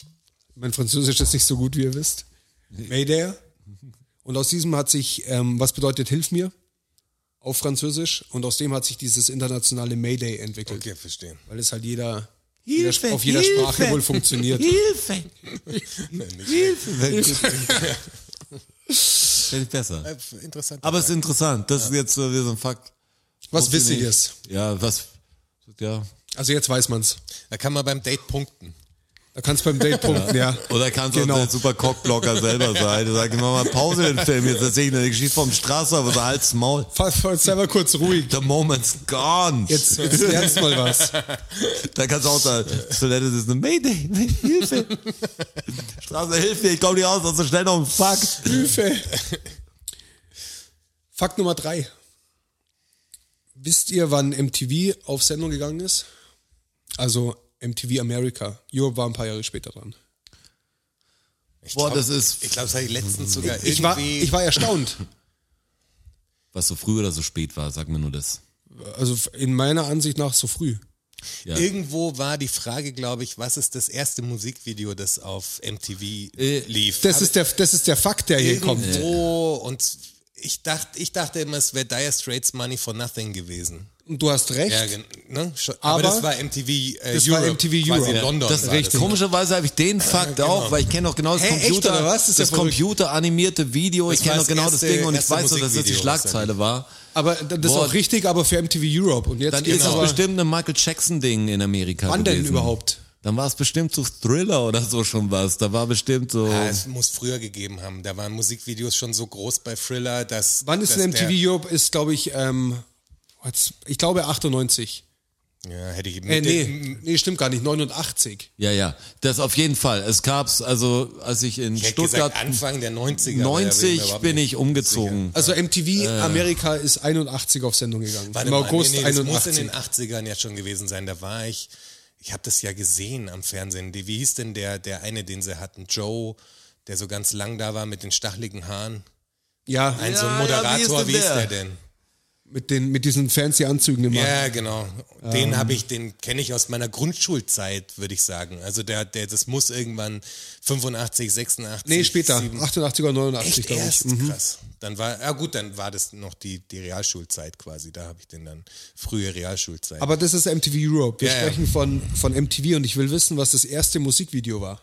Mein Französisch ist nicht so gut, wie ihr wisst. Mayday. Und aus diesem hat sich, ähm, was bedeutet Hilf mir? Auf Französisch. Und aus dem hat sich dieses internationale Mayday entwickelt. Okay, verstehen. Weil es halt jeder, jeder auf jeder Sprache wohl funktioniert. Hilfe! Hilfe! Finde ich besser. Äh, Interessant. Aber es ist interessant. Das ist jetzt so wie so ein Fakt. Was Wusste Wissiges. Ja, was, ja. Also jetzt weiß man's. da kann man beim Date punkten. Da kannst du beim Date punkten, ja. Oder kann es Genau. auch der super Cockblocker selber sein. Der sagt, mach mal Pause den Film. Jetzt erzähl ich eine Geschichte vom Straße, aber so Hals, Maul. Fahr, fahr selber kurz ruhig. The moment's gone. Jetzt, jetzt lernst mal was. Da kannst du auch sagen, Toilette das ist eine Mayday, Hilfe. Straße, Hilfe, ich komme nicht aus, das ist so schnell noch ein Fakt. Hilfe. Fakt Nummer drei. Wisst ihr, wann MTV auf Sendung gegangen ist? Also MTV America. Europe war ein paar Jahre später dran. Ich Boah, glaub- das ist- Ich glaube, das habe ich letztens sogar irgendwie. Ich war, ich war erstaunt. Was so früh oder so spät war, sag mir nur das. Also in meiner Ansicht nach so früh. Ja. Irgendwo war die Frage, glaube ich, was ist das erste Musikvideo, das auf MTV Äh, lief? Das Aber ist der, das ist der Fakt, der hier kommt. irgendwo und Ich dachte, ich dachte immer, es wäre Dire Straits Money for Nothing gewesen. Und du hast recht. Ja, ne? Aber, Aber das war MTV äh, das war Europe, MTV quasi Europe. London. Das, war richtig. Komischerweise habe ich den Fakt auch, weil ich kenne auch genau das echt, Computer, was? Das ist ja das computeranimierte Video. Das ich kenne war auch das genau das erste- Ding und ich weiß nur, dass das die Schlagzeile war. Aber das ist Boah. auch richtig, aber für MTV Europe. Und jetzt Dann ist es bestimmt ein Michael Jackson Ding in Amerika wann denn gewesen. überhaupt? Dann war es bestimmt so Thriller oder so schon was. Da war bestimmt so. Ja, es muss früher gegeben haben. Da waren Musikvideos schon so groß bei Thriller, dass. Wann ist dass denn MTV Europe? Ist, glaube ich, ähm, ich glaube 98. Ja, hätte ich Äh, mit nee, nee, stimmt gar nicht, 89. Ja, ja, das auf jeden Fall. Es gab's, also als ich in Ich hätte Stuttgart gesagt, Anfang der 90er. aber da bin ich mir 90 überhaupt bin ich umgezogen. Also MTV Amerika ist 81 auf Sendung gegangen. Warte Im mal, August nee, nee, das muss 81. in den 80ern ja schon gewesen sein. Da war ich, ich habe das ja gesehen am Fernsehen. Wie hieß denn der, der eine, den sie hatten? Joe, der so ganz lang da war mit den stacheligen Haaren. ja, Ein so Ja, ein ja, wie ist Moderator, wie ist der? denn? mit, den, mit diesen fancy Anzügen immer. Ja, genau. Den Ähm. habe ich, den kenne ich aus meiner Grundschulzeit, würde ich sagen. Also der, der, das muss irgendwann 85, 86. Nee, später. 7, 88 oder 89, Echt glaube ich. erst? Mhm. Krass. Dann war, ja gut, dann war das noch die, die Realschulzeit quasi. Da habe ich den dann frühe Realschulzeit. Aber das ist MTV Europe. Wir Ja, ja. sprechen von, von MTV und ich will wissen, was das erste Musikvideo war.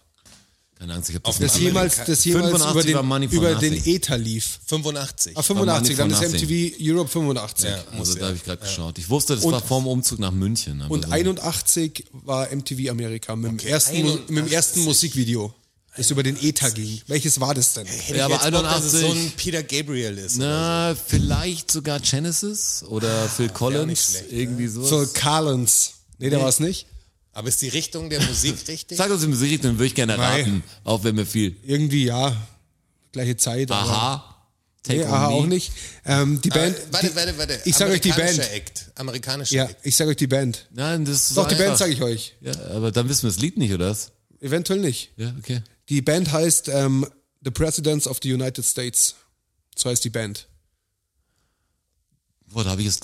Keine Angst, ich habe das Das jemals, das jemals 85 über den, über den. Ether lief. 85. Ah, 85, dann ist MTV Europe 85. Ja. Also da ja. habe ich gerade geschaut. Ich wusste, das Und- war vorm Umzug nach München. Aber Und so. 81 war MTV Amerika mit, dem, ersten, Mu- 81. mit dem ersten Musikvideo, das über den Ether ging. Welches war das denn? Hätte Ja, ich aber jetzt Bock, dass es so 81 ein Peter Gabriel ist. Na, vielleicht sogar Genesis oder Phil nicht Collins, schlecht, irgendwie so. Phil Collins. Nee, der war es nicht. Aber ist die Richtung der Musik richtig? Sag uns im Musik, dann würde ich gerne Nein. raten, auch wenn mir viel. Irgendwie, ja. Gleiche Zeit. aber- Aha. Take Nee, aha, auch nicht. Ähm, die Aber, Band. warte, die, warte, warte. Ich sage euch die Band. Amerikanischer Act. Amerikanischer Ja, Act. ich sage euch die Band. Nein, das ist so Doch, die Band sage ich euch. Ja, aber dann wissen wir das Lied nicht, oder? was? Eventuell nicht. Ja, okay. Die Band heißt ähm, The Presidents of the United States. So heißt die Band. Boah, da habe ich jetzt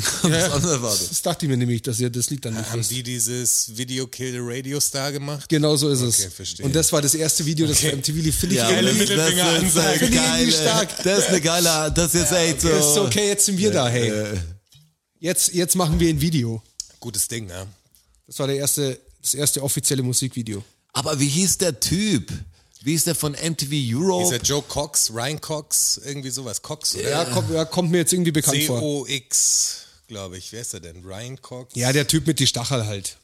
was anderes erwartet. Das dachte ich mir nämlich, dass ihr das Lied dann nicht Haben wisst. die dieses Video Kill the Radio Star gemacht? Genau so ist es. Okay, verstehe. Und das war das erste Video, das Okay. MTV lief. Finde ich Ja, irgendwie- das, das, ist eine Finde ich irgendwie geile, stark. das ist eine geile, das ist jetzt echt so. Das ist okay, jetzt sind wir da, hey. Jetzt, jetzt machen wir ein Video. Gutes Ding, ne? Das war der erste, das erste offizielle Musikvideo. Aber wie hieß der Typ? Wie ist der von MTV Europe? Dieser Joe Cox, Ryan Cox, irgendwie sowas. Cox oder Ja, kommt, ja, kommt mir jetzt irgendwie bekannt vor. C-O-X, glaube ich. Wer ist er denn? Ryan Cox? Ja, der Typ mit die Stachel halt.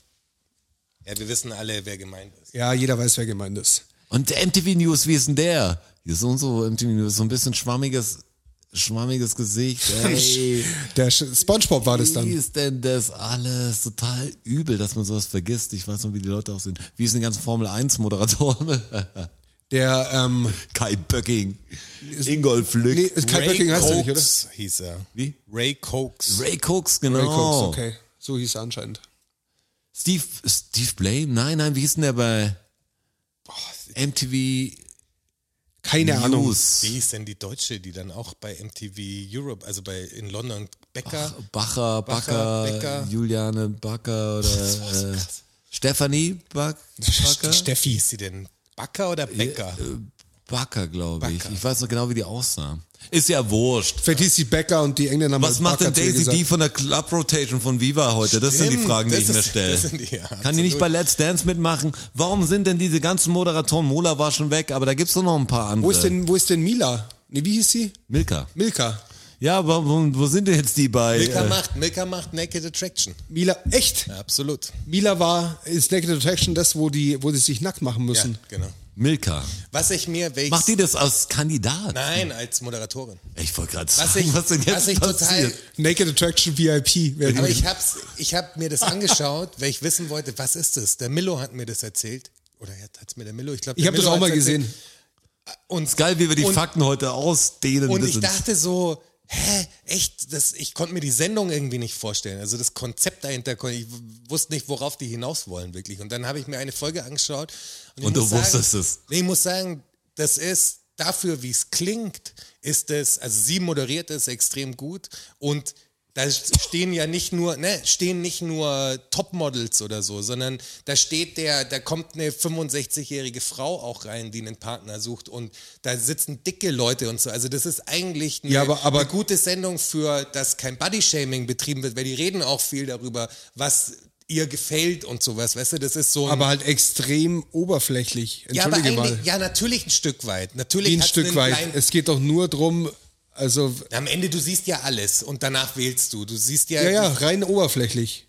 Ja, wir wissen alle, wer gemeint ist. Ja, jeder weiß, wer gemeint ist. Und der MTV News, wie ist denn der? Hier ist so und so MTV News, so ein bisschen schwammiges, schwammiges Gesicht. Ey, Der Spongebob war das wie dann. ist denn das alles? Total übel, dass man sowas vergisst. Ich weiß noch, wie die Leute auch sind. Wie ist denn die ganzen Formel 1 Moderatoren? Der, ähm, Kai Böcking, Ingolf Lück, nee, Kai Ray Böcking heißt er nicht, oder? Hieß er. Wie? Ray Cokes. Ray Cooks, genau. Ray Cox, okay. So hieß er anscheinend. Steve, Steve Blame? Nein, nein, wie hieß denn der bei MTV Keine Ahnung. News? Wie hieß denn die Deutsche, die dann auch bei MTV Europe, also bei in London, Becker? Bacher, Backer, Becker. Juliane Backer oder äh, Stefanie Back, Backer? Steffi. Ist sie denn? Backer oder Becker? Backer, glaube ich. Backer. Ich weiß noch genau, wie die aussah. Ist ja wurscht. Vielleicht hieß sie Becker und die Engländer Was halt macht denn Backer ihr Daisy. D von der Club Rotation von Viva heute? Das sind die Fragen, die ich mir stelle. die, ja, Kann die nicht bei Let's Dance mitmachen? Warum sind denn diese ganzen Moderatoren? Mola war schon weg, aber da gibt's doch noch ein paar andere. Wo ist denn, wo ist denn Mila? Nee, wie hieß sie? Milka. Milka. Ja, aber wo, wo sind denn jetzt die bei? Milka äh, macht, Milka macht Naked Attraction. Mila, echt? Ja, absolut. Mila war, ist Naked Attraction das, wo die, wo sie sich nackt machen Ja, müssen. genau. Milka. Was ich mir, welches, Macht die das als Kandidat? Nein, als Moderatorin. Ich wollte gerade Was sagen, ich, was denn jetzt was ich passiert? total, Naked Attraction VIP. die- aber ich hab's, ich hab mir das angeschaut, weil ich wissen wollte, was ist das? Der Millo hat mir das erzählt. Oder hat- hat's mir der Millo? Ich glaube, ich habe das auch mal gesehen. Und Geil, wie wir die und, Fakten heute ausdehnen. Und ich dachte so, hä, echt, das, ich konnte mir die Sendung irgendwie nicht vorstellen. Also das Konzept dahinter, ich wusste nicht, worauf die hinaus wollen wirklich. Und dann habe ich mir eine Folge angeschaut. Und, Und du muss sagen, wusstest es. Nee, ich muss sagen, das ist dafür, wie es klingt, ist es, also sie moderiert es extrem gut und da stehen ja nicht nur, ne, stehen nicht nur Topmodels oder so, sondern da steht der, da kommt eine 65-jährige Frau auch rein, die einen Partner sucht und da sitzen dicke Leute und so. Also das ist eigentlich eine, Ja, aber- aber- eine gute Sendung für, dass kein Bodyshaming betrieben wird, weil die reden auch viel darüber, was ihr gefällt und sowas, weißt du, das ist so Aber halt extrem oberflächlich. ja, Entschuldige eigentlich, mal. ja, natürlich ein Stück weit. Natürlich Wie ein Stück weit. Es geht doch nur drum, also, am Ende, du siehst ja alles und danach wählst du. Du siehst ja, ja, ja, rein oberflächlich.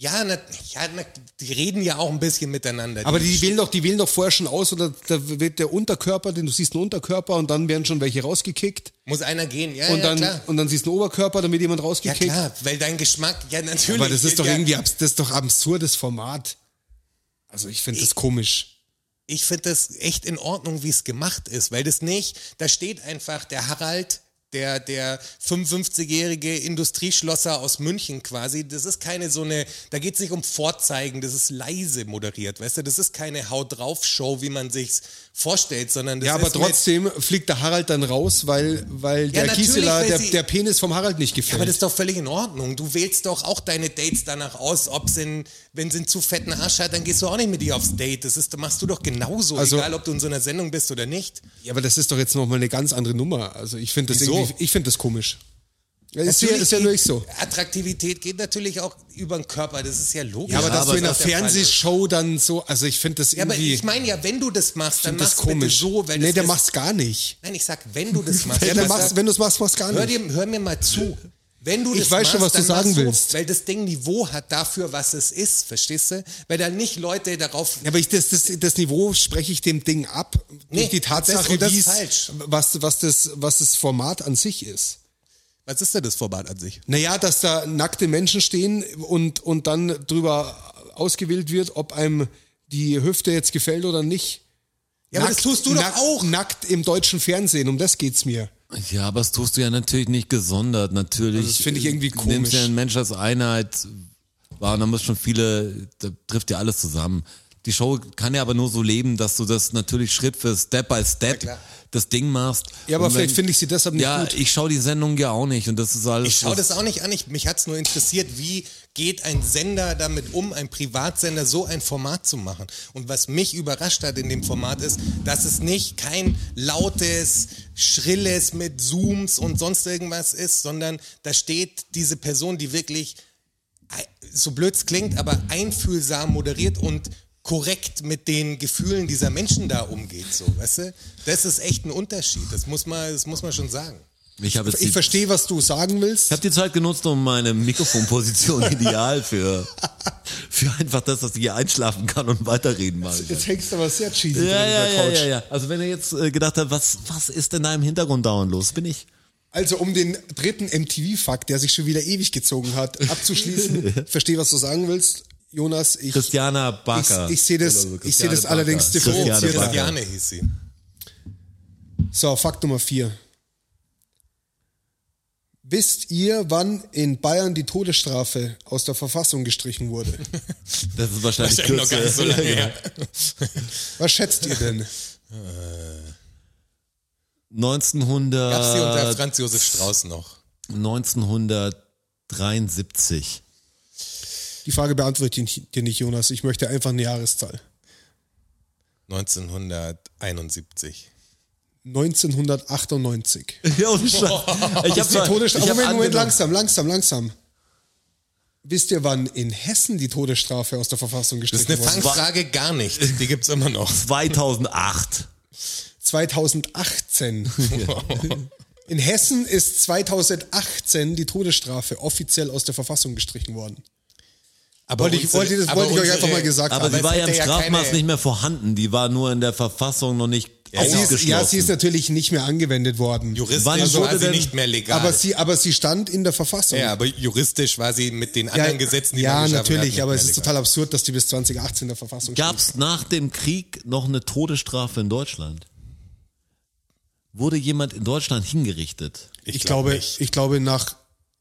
Ja, na, ja na, die reden ja auch ein bisschen miteinander. Aber die wählen doch, die wählen doch vorher schon aus oder da wird der Unterkörper, den du siehst einen Unterkörper und dann werden schon welche rausgekickt muss einer gehen, ja, und ja, dann klar. und dann siehst du einen Oberkörper, dann wird jemand Ja, rausgekickt. klar, weil dein Geschmack, ja, natürlich. Aber das ist doch ja, irgendwie das ist doch absurdes Format. Also ich finde das komisch. Ich finde das echt in Ordnung, wie es gemacht ist, weil das nicht, da steht einfach der Harald, der, der 55-jährige Industrieschlosser aus München quasi, das ist keine so eine, da geht es nicht um Vorzeigen, das ist leise moderiert, weißt du, das ist keine Haut drauf Show, wie man sich's vorstellt, sondern das Ja, aber trotzdem fliegt der Harald dann raus, weil, weil der natürlich, Gisela, weil der, der Penis vom Harald nicht gefällt. Aber das ist doch völlig in Ordnung. Du wählst doch auch deine Dates danach aus, ob sie, wenn sie einen zu fetten Arsch hat, dann gehst du auch nicht mit ihr aufs Date. Das ist, machst du doch genauso, Also- egal ob du in so einer Sendung bist oder nicht. ja, aber das ist doch jetzt nochmal eine ganz andere Nummer. Also ich finde das Wieso? irgendwie, ich finde das komisch. Ja, ist, ja, ist ja wirklich so. Attraktivität geht natürlich auch über den Körper, das ist ja logisch. Ja, aber dass aber du in einer das. Fernsehshow dann so, also ich finde das Ja, aber irgendwie, ich meine ja, wenn du das machst, dann find das mach's bitte komisch. so, weil nee, das der macht's gar nicht. Nein, ich sag, wenn du das machst. Ja, dann machst, wenn du es machst, machst gar hör, nicht. dir, hör mir mal zu. Wenn du Ich das weiß machst, schon, was du dann sagen willst. Weil das Ding Niveau hat dafür, was es ist, verstehst du? Weil da nicht Leute darauf Ja, aber ich, das, das, das Niveau spreche ich dem Ding ab Nee, durch die das- Tatsache, das falsch. was, was, das, was das Format an sich ist. Was ist denn das Format an sich? Naja, dass da nackte Menschen stehen und, und dann drüber ausgewählt wird, ob einem die Hüfte jetzt gefällt oder nicht. Ja, aber das tust du doch nackt, auch. Nackt im deutschen Fernsehen, um das geht's mir. Ja, aber das tust du ja natürlich nicht gesondert. Natürlich. Also das finde ich irgendwie Du Nimmst komisch. ja einen Mensch als Einheit wahr und da muss schon viele, da trifft ja alles zusammen. Die Show kann ja aber nur so leben, dass du das natürlich Schritt für Step by Step klar. das Ding machst. Ja, aber Und vielleicht wenn- finde ich sie deshalb nicht ja, gut. ich schaue die Sendung ja auch nicht und das ist alles. Ich schaue das auch nicht an. Ich, mich hat's nur interessiert, wie geht ein Sender damit um, ein Privatsender so ein Format zu machen. Und was mich überrascht hat in dem Format ist, dass es nicht kein lautes, schrilles mit Zooms und sonst irgendwas ist, sondern da steht diese Person, die wirklich so blöd es klingt, aber einfühlsam moderiert und korrekt mit den Gefühlen dieser Menschen da umgeht, so, weißt du? Das ist echt ein Unterschied. Das muss man, das muss man schon sagen. ich habe jetzt Ich verstehe, was du sagen willst. ich habe die Zeit genutzt, um meine Mikrofonposition ideal für, für einfach das, dass ich hier einschlafen kann und weiterreden mal. Jetzt hängst du aber sehr cheesy Ja, ja, der ja, Couch. ja, ja. Also wenn er jetzt äh, gedacht hat, was, was ist denn da im Hintergrund dauernd los? Bin ich. Also um den dritten MTV-Fakt, der sich schon wieder ewig gezogen hat, abzuschließen, verstehe, was du sagen willst. Jonas, ich, Christiana Barker. ich, ich sehe das, so, ich sehe das Christiane allerdings Barker. differenziert. Christiane Barker. Christiane hieß sie. So, Fakt Nummer vier. Wisst ihr, wann in Bayern die Todesstrafe aus der Verfassung gestrichen wurde? Das ist wahrscheinlich Wahrscheinlich noch gar nicht so lange her. Was schätzt ihr denn? 1900, Gab's die unter Franz Josef Strauß noch? 1973. Die Frage beantworte ich dir nicht, Jonas. Ich möchte einfach eine Jahreszahl. 1971. 1998. Ja, und ich hab Die zwar- Todesstrafe. ich hab Moment, Moment, langsam, langsam, langsam. Wisst ihr, wann in Hessen die Todesstrafe aus der Verfassung Das gestrichen ist eine wurde? Fangfrage gar nicht. Die gibt's immer noch. 2008. 2018. In Hessen ist 2018 die Todesstrafe offiziell aus der Verfassung gestrichen worden. Aber Wollte ich, unsere- wollte, das aber wollte ich euch einfach mal gesagt Aber haben. sie es war ja im ja Strafmaß keine- nicht mehr vorhanden. Die war nur in der Verfassung noch nicht Ja, sie ist, ausgeschlossen. ja, sie ist natürlich nicht mehr angewendet worden. Juristisch Wann war wurde sie denn- nicht mehr legal. Aber sie, aber sie stand in der Verfassung. ja, aber juristisch war sie mit den anderen Gesetzen, die ja hat, natürlich, nicht aber es ist legal. total absurd, dass die bis 2018 in der Verfassung stand. Gab es nach dem Krieg noch eine Todesstrafe in Deutschland? Wurde jemand in Deutschland hingerichtet? Ich, glaub glaube, nicht. ich glaube nach,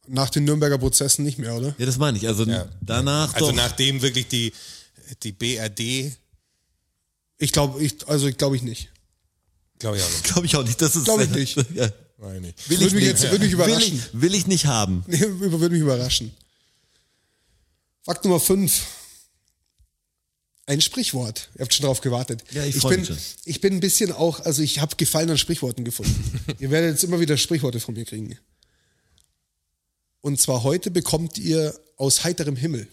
nach den Nürnberger Prozessen nicht mehr, oder? Ja, das meine ich. Also Ja. danach Also doch. nachdem wirklich die, die BRD, Ich glaube, ich, also ich glaube ich nicht. glaube ich auch nicht. Glaube ich auch nicht. Das ist Glaube ich nicht. Ja. Weiß nicht. Will Würde mich jetzt- würde mich will überraschen. ich, will ich nicht haben. Nee, würde mich überraschen. Fakt Nummer 5. Ein Sprichwort. Ihr habt schon drauf gewartet. Ja, ich ich bin, schon. ich bin ein bisschen auch, also ich habe Gefallen an Sprichworten gefunden. ihr werdet jetzt immer wieder Sprichworte von mir kriegen. Und zwar heute bekommt ihr aus heiterem Himmel.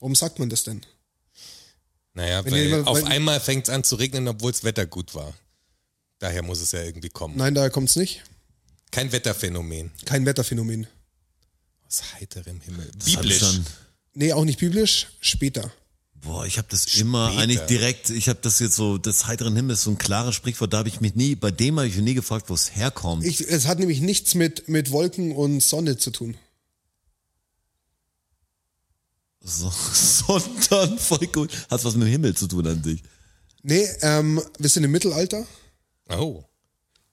Warum sagt man das denn? Naja, Wenn weil ihr immer- auf einmal fängt es an zu regnen, obwohl das Wetter gut war. Daher muss es ja irgendwie kommen. Nein, daher kommt's nicht. Kein Wetterphänomen. Kein Wetterphänomen. Aus heiterem Himmel. Das Biblisch. Nee, auch nicht biblisch. Später. Boah, ich habe das immer Später. eigentlich direkt, ich habe das jetzt so, das heiteren Himmel ist so ein klares Sprichwort, da habe ich mich nie, bei dem habe ich mich nie gefragt, wo es herkommt. Ich, es hat nämlich nichts mit, mit Wolken und Sonne zu tun. So, sondern voll gut. Hat was mit dem Himmel zu tun an sich. Nee, ähm, wir sind im Mittelalter Oh.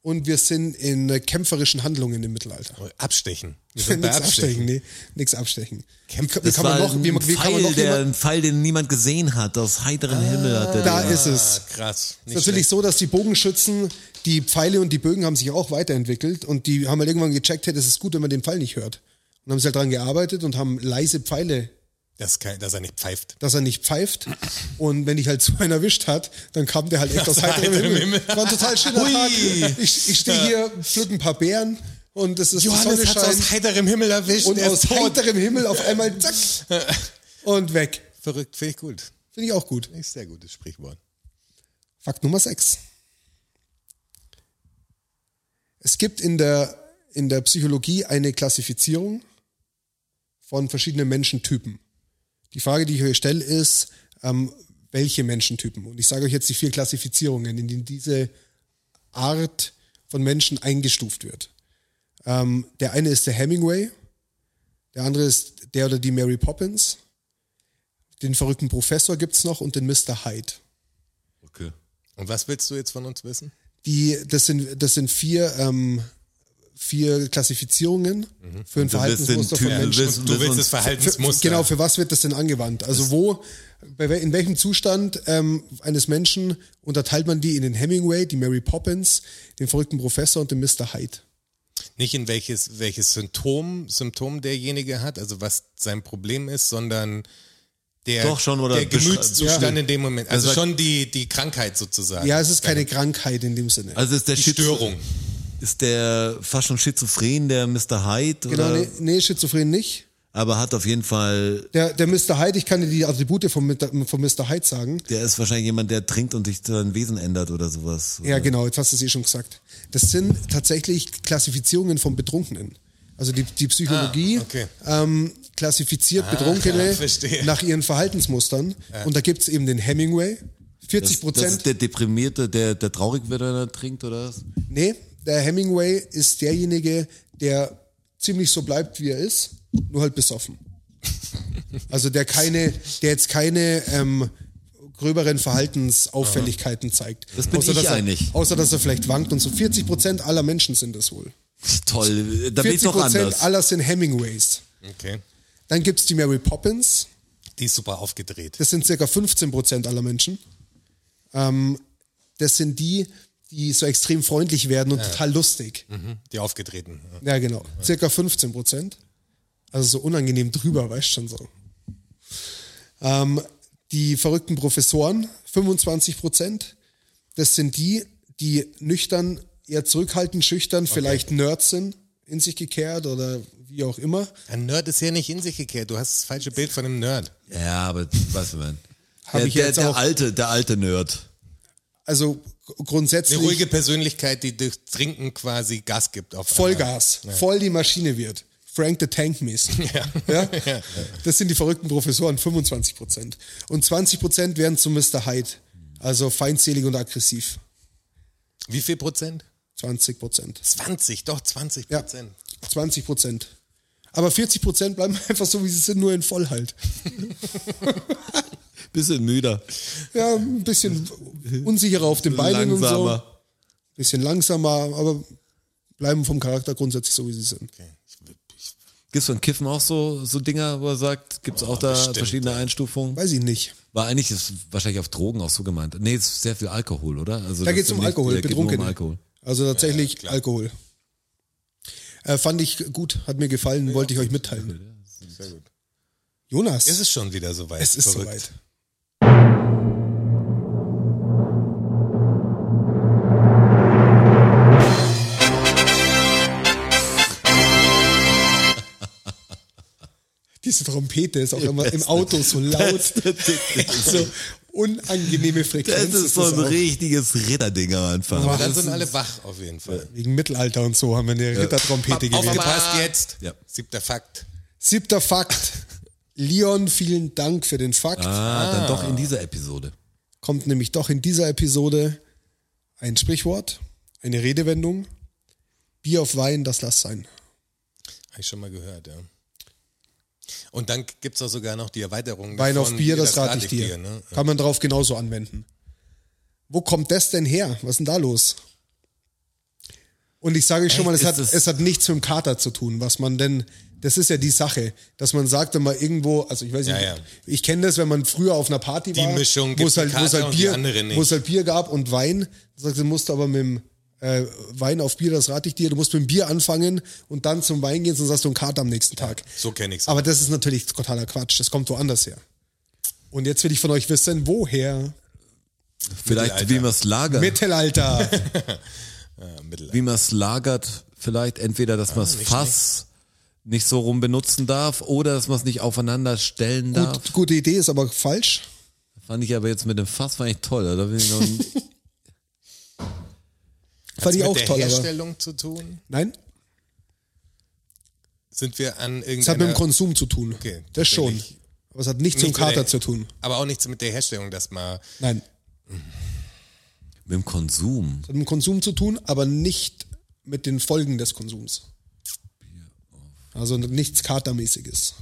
und wir sind in äh, kämpferischen Handlungen im Mittelalter. Abstechen. Wir sind bei Nichts abstechen, nee, nichts abstechen. Wie, kann- wie Das kann man war noch, wie, kann man Pfeil, noch der, ein Pfeil, den niemand gesehen hat, aus heiterem Himmel hat er da den- ist Ah, es. krass. Es ist Nicht natürlich so, dass die Bogenschützen, die Pfeile und die Bögen haben sich auch weiterentwickelt und die haben halt irgendwann gecheckt, hey, das ist gut, wenn man den Pfeil nicht hört. Und haben sie halt dran gearbeitet und haben leise Pfeile, dass, kein, dass er nicht pfeift. dass er nicht pfeift. Und wenn dich halt so einen erwischt hat, dann kam der halt echt aus heiterem Himmel. Himmel. War ein total schöner Tag. Ich, ich stehe hier, pflück ein paar Beeren und es ist Johannes hat aus heiterem Himmel erwischt. und aus tot. heiterem Himmel auf einmal zack und weg. Verrückt, finde ich gut. Finde ich auch gut. Ist sehr gutes Sprichwort. Fakt Nummer 6. Es gibt in der, in der Psychologie eine Klassifizierung von verschiedenen Menschentypen. Die Frage, die ich euch stelle, ist, ähm, welche Menschentypen? Und ich sage euch jetzt die vier Klassifizierungen, in denen diese Art von Menschen eingestuft wird. Ähm, der eine ist der Hemingway, der andere ist der oder die Mary Poppins, den verrückten Professor gibt's noch und den Mr. Hyde. Okay. Und was willst du jetzt von uns wissen? die, das sind, das sind vier, ähm, vier Klassifizierungen für ein Verhaltensmuster von du Menschen. willst- Du willst das Für, für, Verhaltensmuster. genau, für was wird das denn angewandt? Also wo, in welchem Zustand ähm, eines Menschen unterteilt man die in den Hemingway, die Mary Poppins, den verrückten Professor und den Mr. Hyde? Nicht in welches, welches Symptom, Symptom derjenige hat, also was sein Problem ist, sondern der, Doch schon, oder der Gemütszustand Ja. in dem Moment. Also sagt- schon die, die Krankheit sozusagen. Ja, es ist keine Krankheit in dem Sinne. Also ist der die Störung. Ist der fast schon schizophren, der Mr. Hyde? genau, oder? nee, nee, schizophren nicht. Aber hat auf jeden Fall, Der, der Mr. Hyde, ich kann dir die Attribute von, Mr. von Mr. Hyde sagen. der ist wahrscheinlich jemand, der trinkt und sich sein Wesen ändert oder sowas. Ja, genau, jetzt hast du es eh schon gesagt. Das sind tatsächlich Klassifizierungen von Betrunkenen. Also die, die Psychologie Ah, okay. ähm, klassifiziert Betrunkene verstehe. nach ihren Verhaltensmustern. Und da gibt's eben den Hemingway. 40 Das, das Prozent. ist der Deprimierte, der, der traurig wird, wenn er trinkt, oder was? Nee, der Hemingway ist derjenige, der ziemlich so bleibt, wie er ist, nur halt besoffen. Also der keine, der jetzt keine ähm, gröberen Verhaltensauffälligkeiten zeigt. Das bin außer, ich dass er, eigentlich. Außer dass er vielleicht wankt und so. 40 Prozent aller Menschen sind das wohl. Toll, da bin ich 40 doch Prozent anders. aller sind Hemingways. Okay. Dann gibt's die Mary Poppins. Die ist super aufgedreht. Das sind circa 15 Prozent aller Menschen. Ähm, das sind die, die so extrem freundlich werden und total lustig. Mhm. Die aufgedrehten. Ja, genau. Circa 15 Prozent. Also so unangenehm drüber, weißt schon so. Ähm, die verrückten Professoren, 25 Prozent. Das sind die, die nüchtern, eher zurückhaltend, schüchtern, vielleicht Nerds sind, in sich gekehrt oder wie auch immer. Ein Nerd ist ja nicht in sich gekehrt. Du hast das falsche Bild von einem Nerd. Ja, aber weißt du, man. Hab Der, ich der, jetzt der auch- alte, der alte Nerd. Also grundsätzlich Eine ruhige Persönlichkeit, die durch Trinken quasi Gas gibt. Auf Vollgas, voll die Maschine wird. Frank the Tank mäßig. Ja. Das sind die verrückten Professoren, 25 Prozent. Und 20 Prozent werden zu Mr. Hyde. Also feindselig und aggressiv. Wie viel Prozent? 20 Prozent. 20, doch 20 Ja, Prozent. 20 Prozent. Aber 40 Prozent bleiben einfach so, wie sie sind, nur in Vollhalt. Bisschen müder. Ja, ein bisschen unsicherer auf den Beinen und so. Langsamer. Bisschen langsamer, aber bleiben vom Charakter grundsätzlich so, wie sie sind. Gibt's von Kiffen auch so, so Dinger, wo er sagt, gibt's auch da bestimmt, verschiedene Einstufungen? Weiß ich nicht. War eigentlich ist wahrscheinlich auf Drogen auch so gemeint. Nee, es ist sehr viel Alkohol, oder? Also Da geht's ist um nicht- Alkohol, geht nur um. Alkohol. Also tatsächlich Alkohol. Äh, fand ich gut, hat mir gefallen, wollte ich euch mitteilen. Sehr gut. Jonas, Ist es schon wieder soweit? es ist Verrückt. soweit. Diese Trompete ist auch immer im Auto so laut. so unangenehme Frequenz. Das ist so ein auch. richtiges Ritterding am Anfang. Aber dann sind alle wach auf jeden Fall. Wegen Mittelalter und so haben wir eine Rittertrompete gewählt. Aufgepasst jetzt. Ja. Siebter Fakt. Siebter Fakt. Leon, vielen Dank für den Fakt. Ah, dann doch in dieser Episode. Kommt nämlich doch in dieser Episode ein Sprichwort, eine Redewendung. Bier auf Wein, das lass sein. Habe ich schon mal gehört, ja. Und dann gibt es auch sogar noch die Erweiterung. Wein auf Bier, das rate ich dir. ne? Kann man drauf genauso anwenden. Wo kommt das denn her? Was ist denn da los? Und ich sage schon mal, es hat, das- es hat nichts mit dem Kater zu tun, was man denn, das ist ja die Sache, dass man sagt, wenn man irgendwo, also ich weiß nicht, Ja, ja. ich kenne das, wenn man früher auf einer Party Die war, wo es halt, wo es halt die Bier, halt Bier gab und Wein, sagt, du musst aber mit dem äh, Wein auf Bier, das rate ich dir, du musst mit dem Bier anfangen und dann zum Wein gehen, sonst hast du einen Kater am nächsten Tag. so kenn ich's. Aber das ist natürlich totaler Quatsch, das kommt woanders her. Und jetzt will ich von euch wissen, woher? Vielleicht, wie man es lagert. Mittelalter. Ja, Mittelalter. wie man es lagert, vielleicht entweder, dass man es Fass nicht so rum benutzen darf oder dass man es nicht aufeinander stellen darf. Gut, gute Idee ist aber falsch. Fand ich aber jetzt mit dem Fass war ich toll. Da will ich noch ein, Fand ich mit auch der toll, aber. Herstellung zu tun? Nein, Sind wir an es hat mit irgendeiner... dem Konsum zu tun. Okay, das schon. tatsächlich. Aber es hat nichts mit dem Nicht mit Kater der- zu tun. aber auch nichts mit der Herstellung, dass man... Nein, mit dem Konsum. es hat mit dem Konsum zu tun, aber nicht mit den Folgen des Konsums. Also nichts Katermäßiges.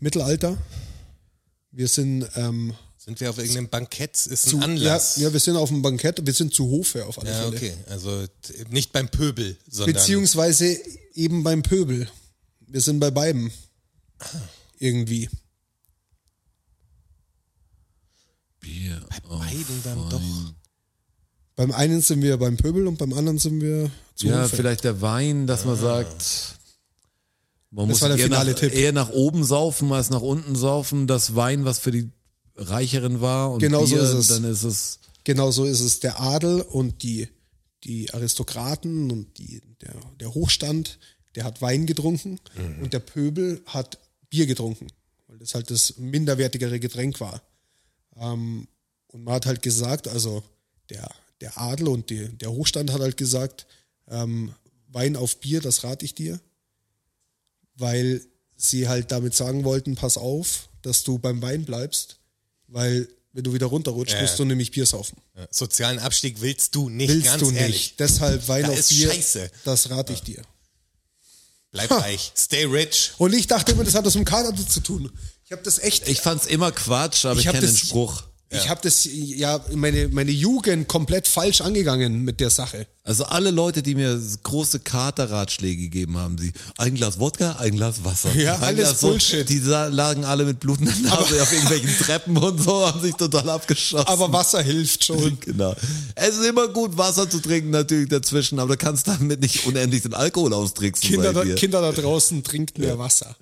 Mittelalter. Wir sind ähm, Sind wir auf irgendeinem Bankett? Ist ein zu, ja, Anlass. ja, wir sind auf dem Bankett, wir sind zu Hofe auf alle Ja, Fälle. okay. Also nicht beim Pöbel, sondern... Beziehungsweise eben beim Pöbel. Wir sind bei beiden. Irgendwie. Bier. Oh. beiden dann doch. Beim einen sind wir beim Pöbel und beim anderen sind wir zu Ja, Hofe. vielleicht der Wein, dass man sagt, man Das muss war der eher nach, eher nach oben saufen als nach unten saufen. Das Wein, was für die Reicheren war und Genau so ist es. dann ist es Genau so ist es. Der Adel und die, die Aristokraten und die, der, der Hochstand, der hat Wein getrunken und der Pöbel hat Bier getrunken, weil das halt das minderwertigere Getränk war. Ähm, und man hat halt gesagt, also der, der Adel und die, der Hochstand hat halt gesagt, ähm, Wein auf Bier, das rate ich dir, weil sie halt damit sagen wollten, pass auf, dass du beim Wein bleibst, weil wenn du wieder runterrutschst, Ja. musst du nämlich Bier saufen. Ja, Sozialen Abstieg willst du nicht, Willst ganz du nicht. ehrlich. Deshalb Wein Da auf ist Bier, Scheiße. das rate ich dir. Bleib Ha. reich. Stay rich. Und ich dachte immer, das hat was mit dem Kater zu tun. Ich habe das echt. Ich fand's immer Quatsch, aber ich, Ich hab kenne den das- Spruch. Ich habe das ja meine, meine Jugend komplett falsch angegangen mit der Sache. Also alle Leute, die mir große Katerratschläge gegeben haben, die ein Glas Wodka, ein Glas Wasser. Ja, ein alles Glas Bullshit. Die sa- lagen alle mit blutender Nase auf irgendwelchen Treppen und so, haben sich total abgeschossen. Aber Wasser hilft schon. Genau. Es ist immer gut, Wasser zu trinken, natürlich dazwischen, aber du kannst damit nicht unendlich den Alkohol austricksen. Kinder, da. Kinder da draußen trinkt mehr Wasser.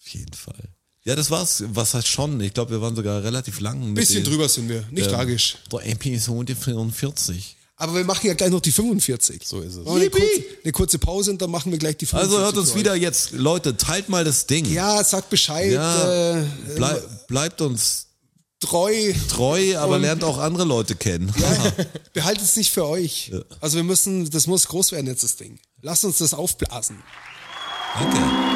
Auf jeden Fall. Ja, das war's. Was heißt schon? Ich glaube, wir waren sogar relativ lang. Mit Bisschen den- drüber sind wir, nicht tragisch. Der Episode 44. Aber wir machen ja gleich noch die 45. So ist es. Eine kurze, eine kurze Pause und dann machen wir gleich die 45. Also hört uns wieder euch. jetzt, Leute, teilt mal das Ding. Ja, sagt Bescheid. Ja, Äh, blei bleibt uns treu. treu, aber lernt auch andere Leute kennen. Ja, behaltet es nicht für euch. Also wir müssen, das muss groß werden jetzt, das Ding. Lasst uns das aufblasen. Danke.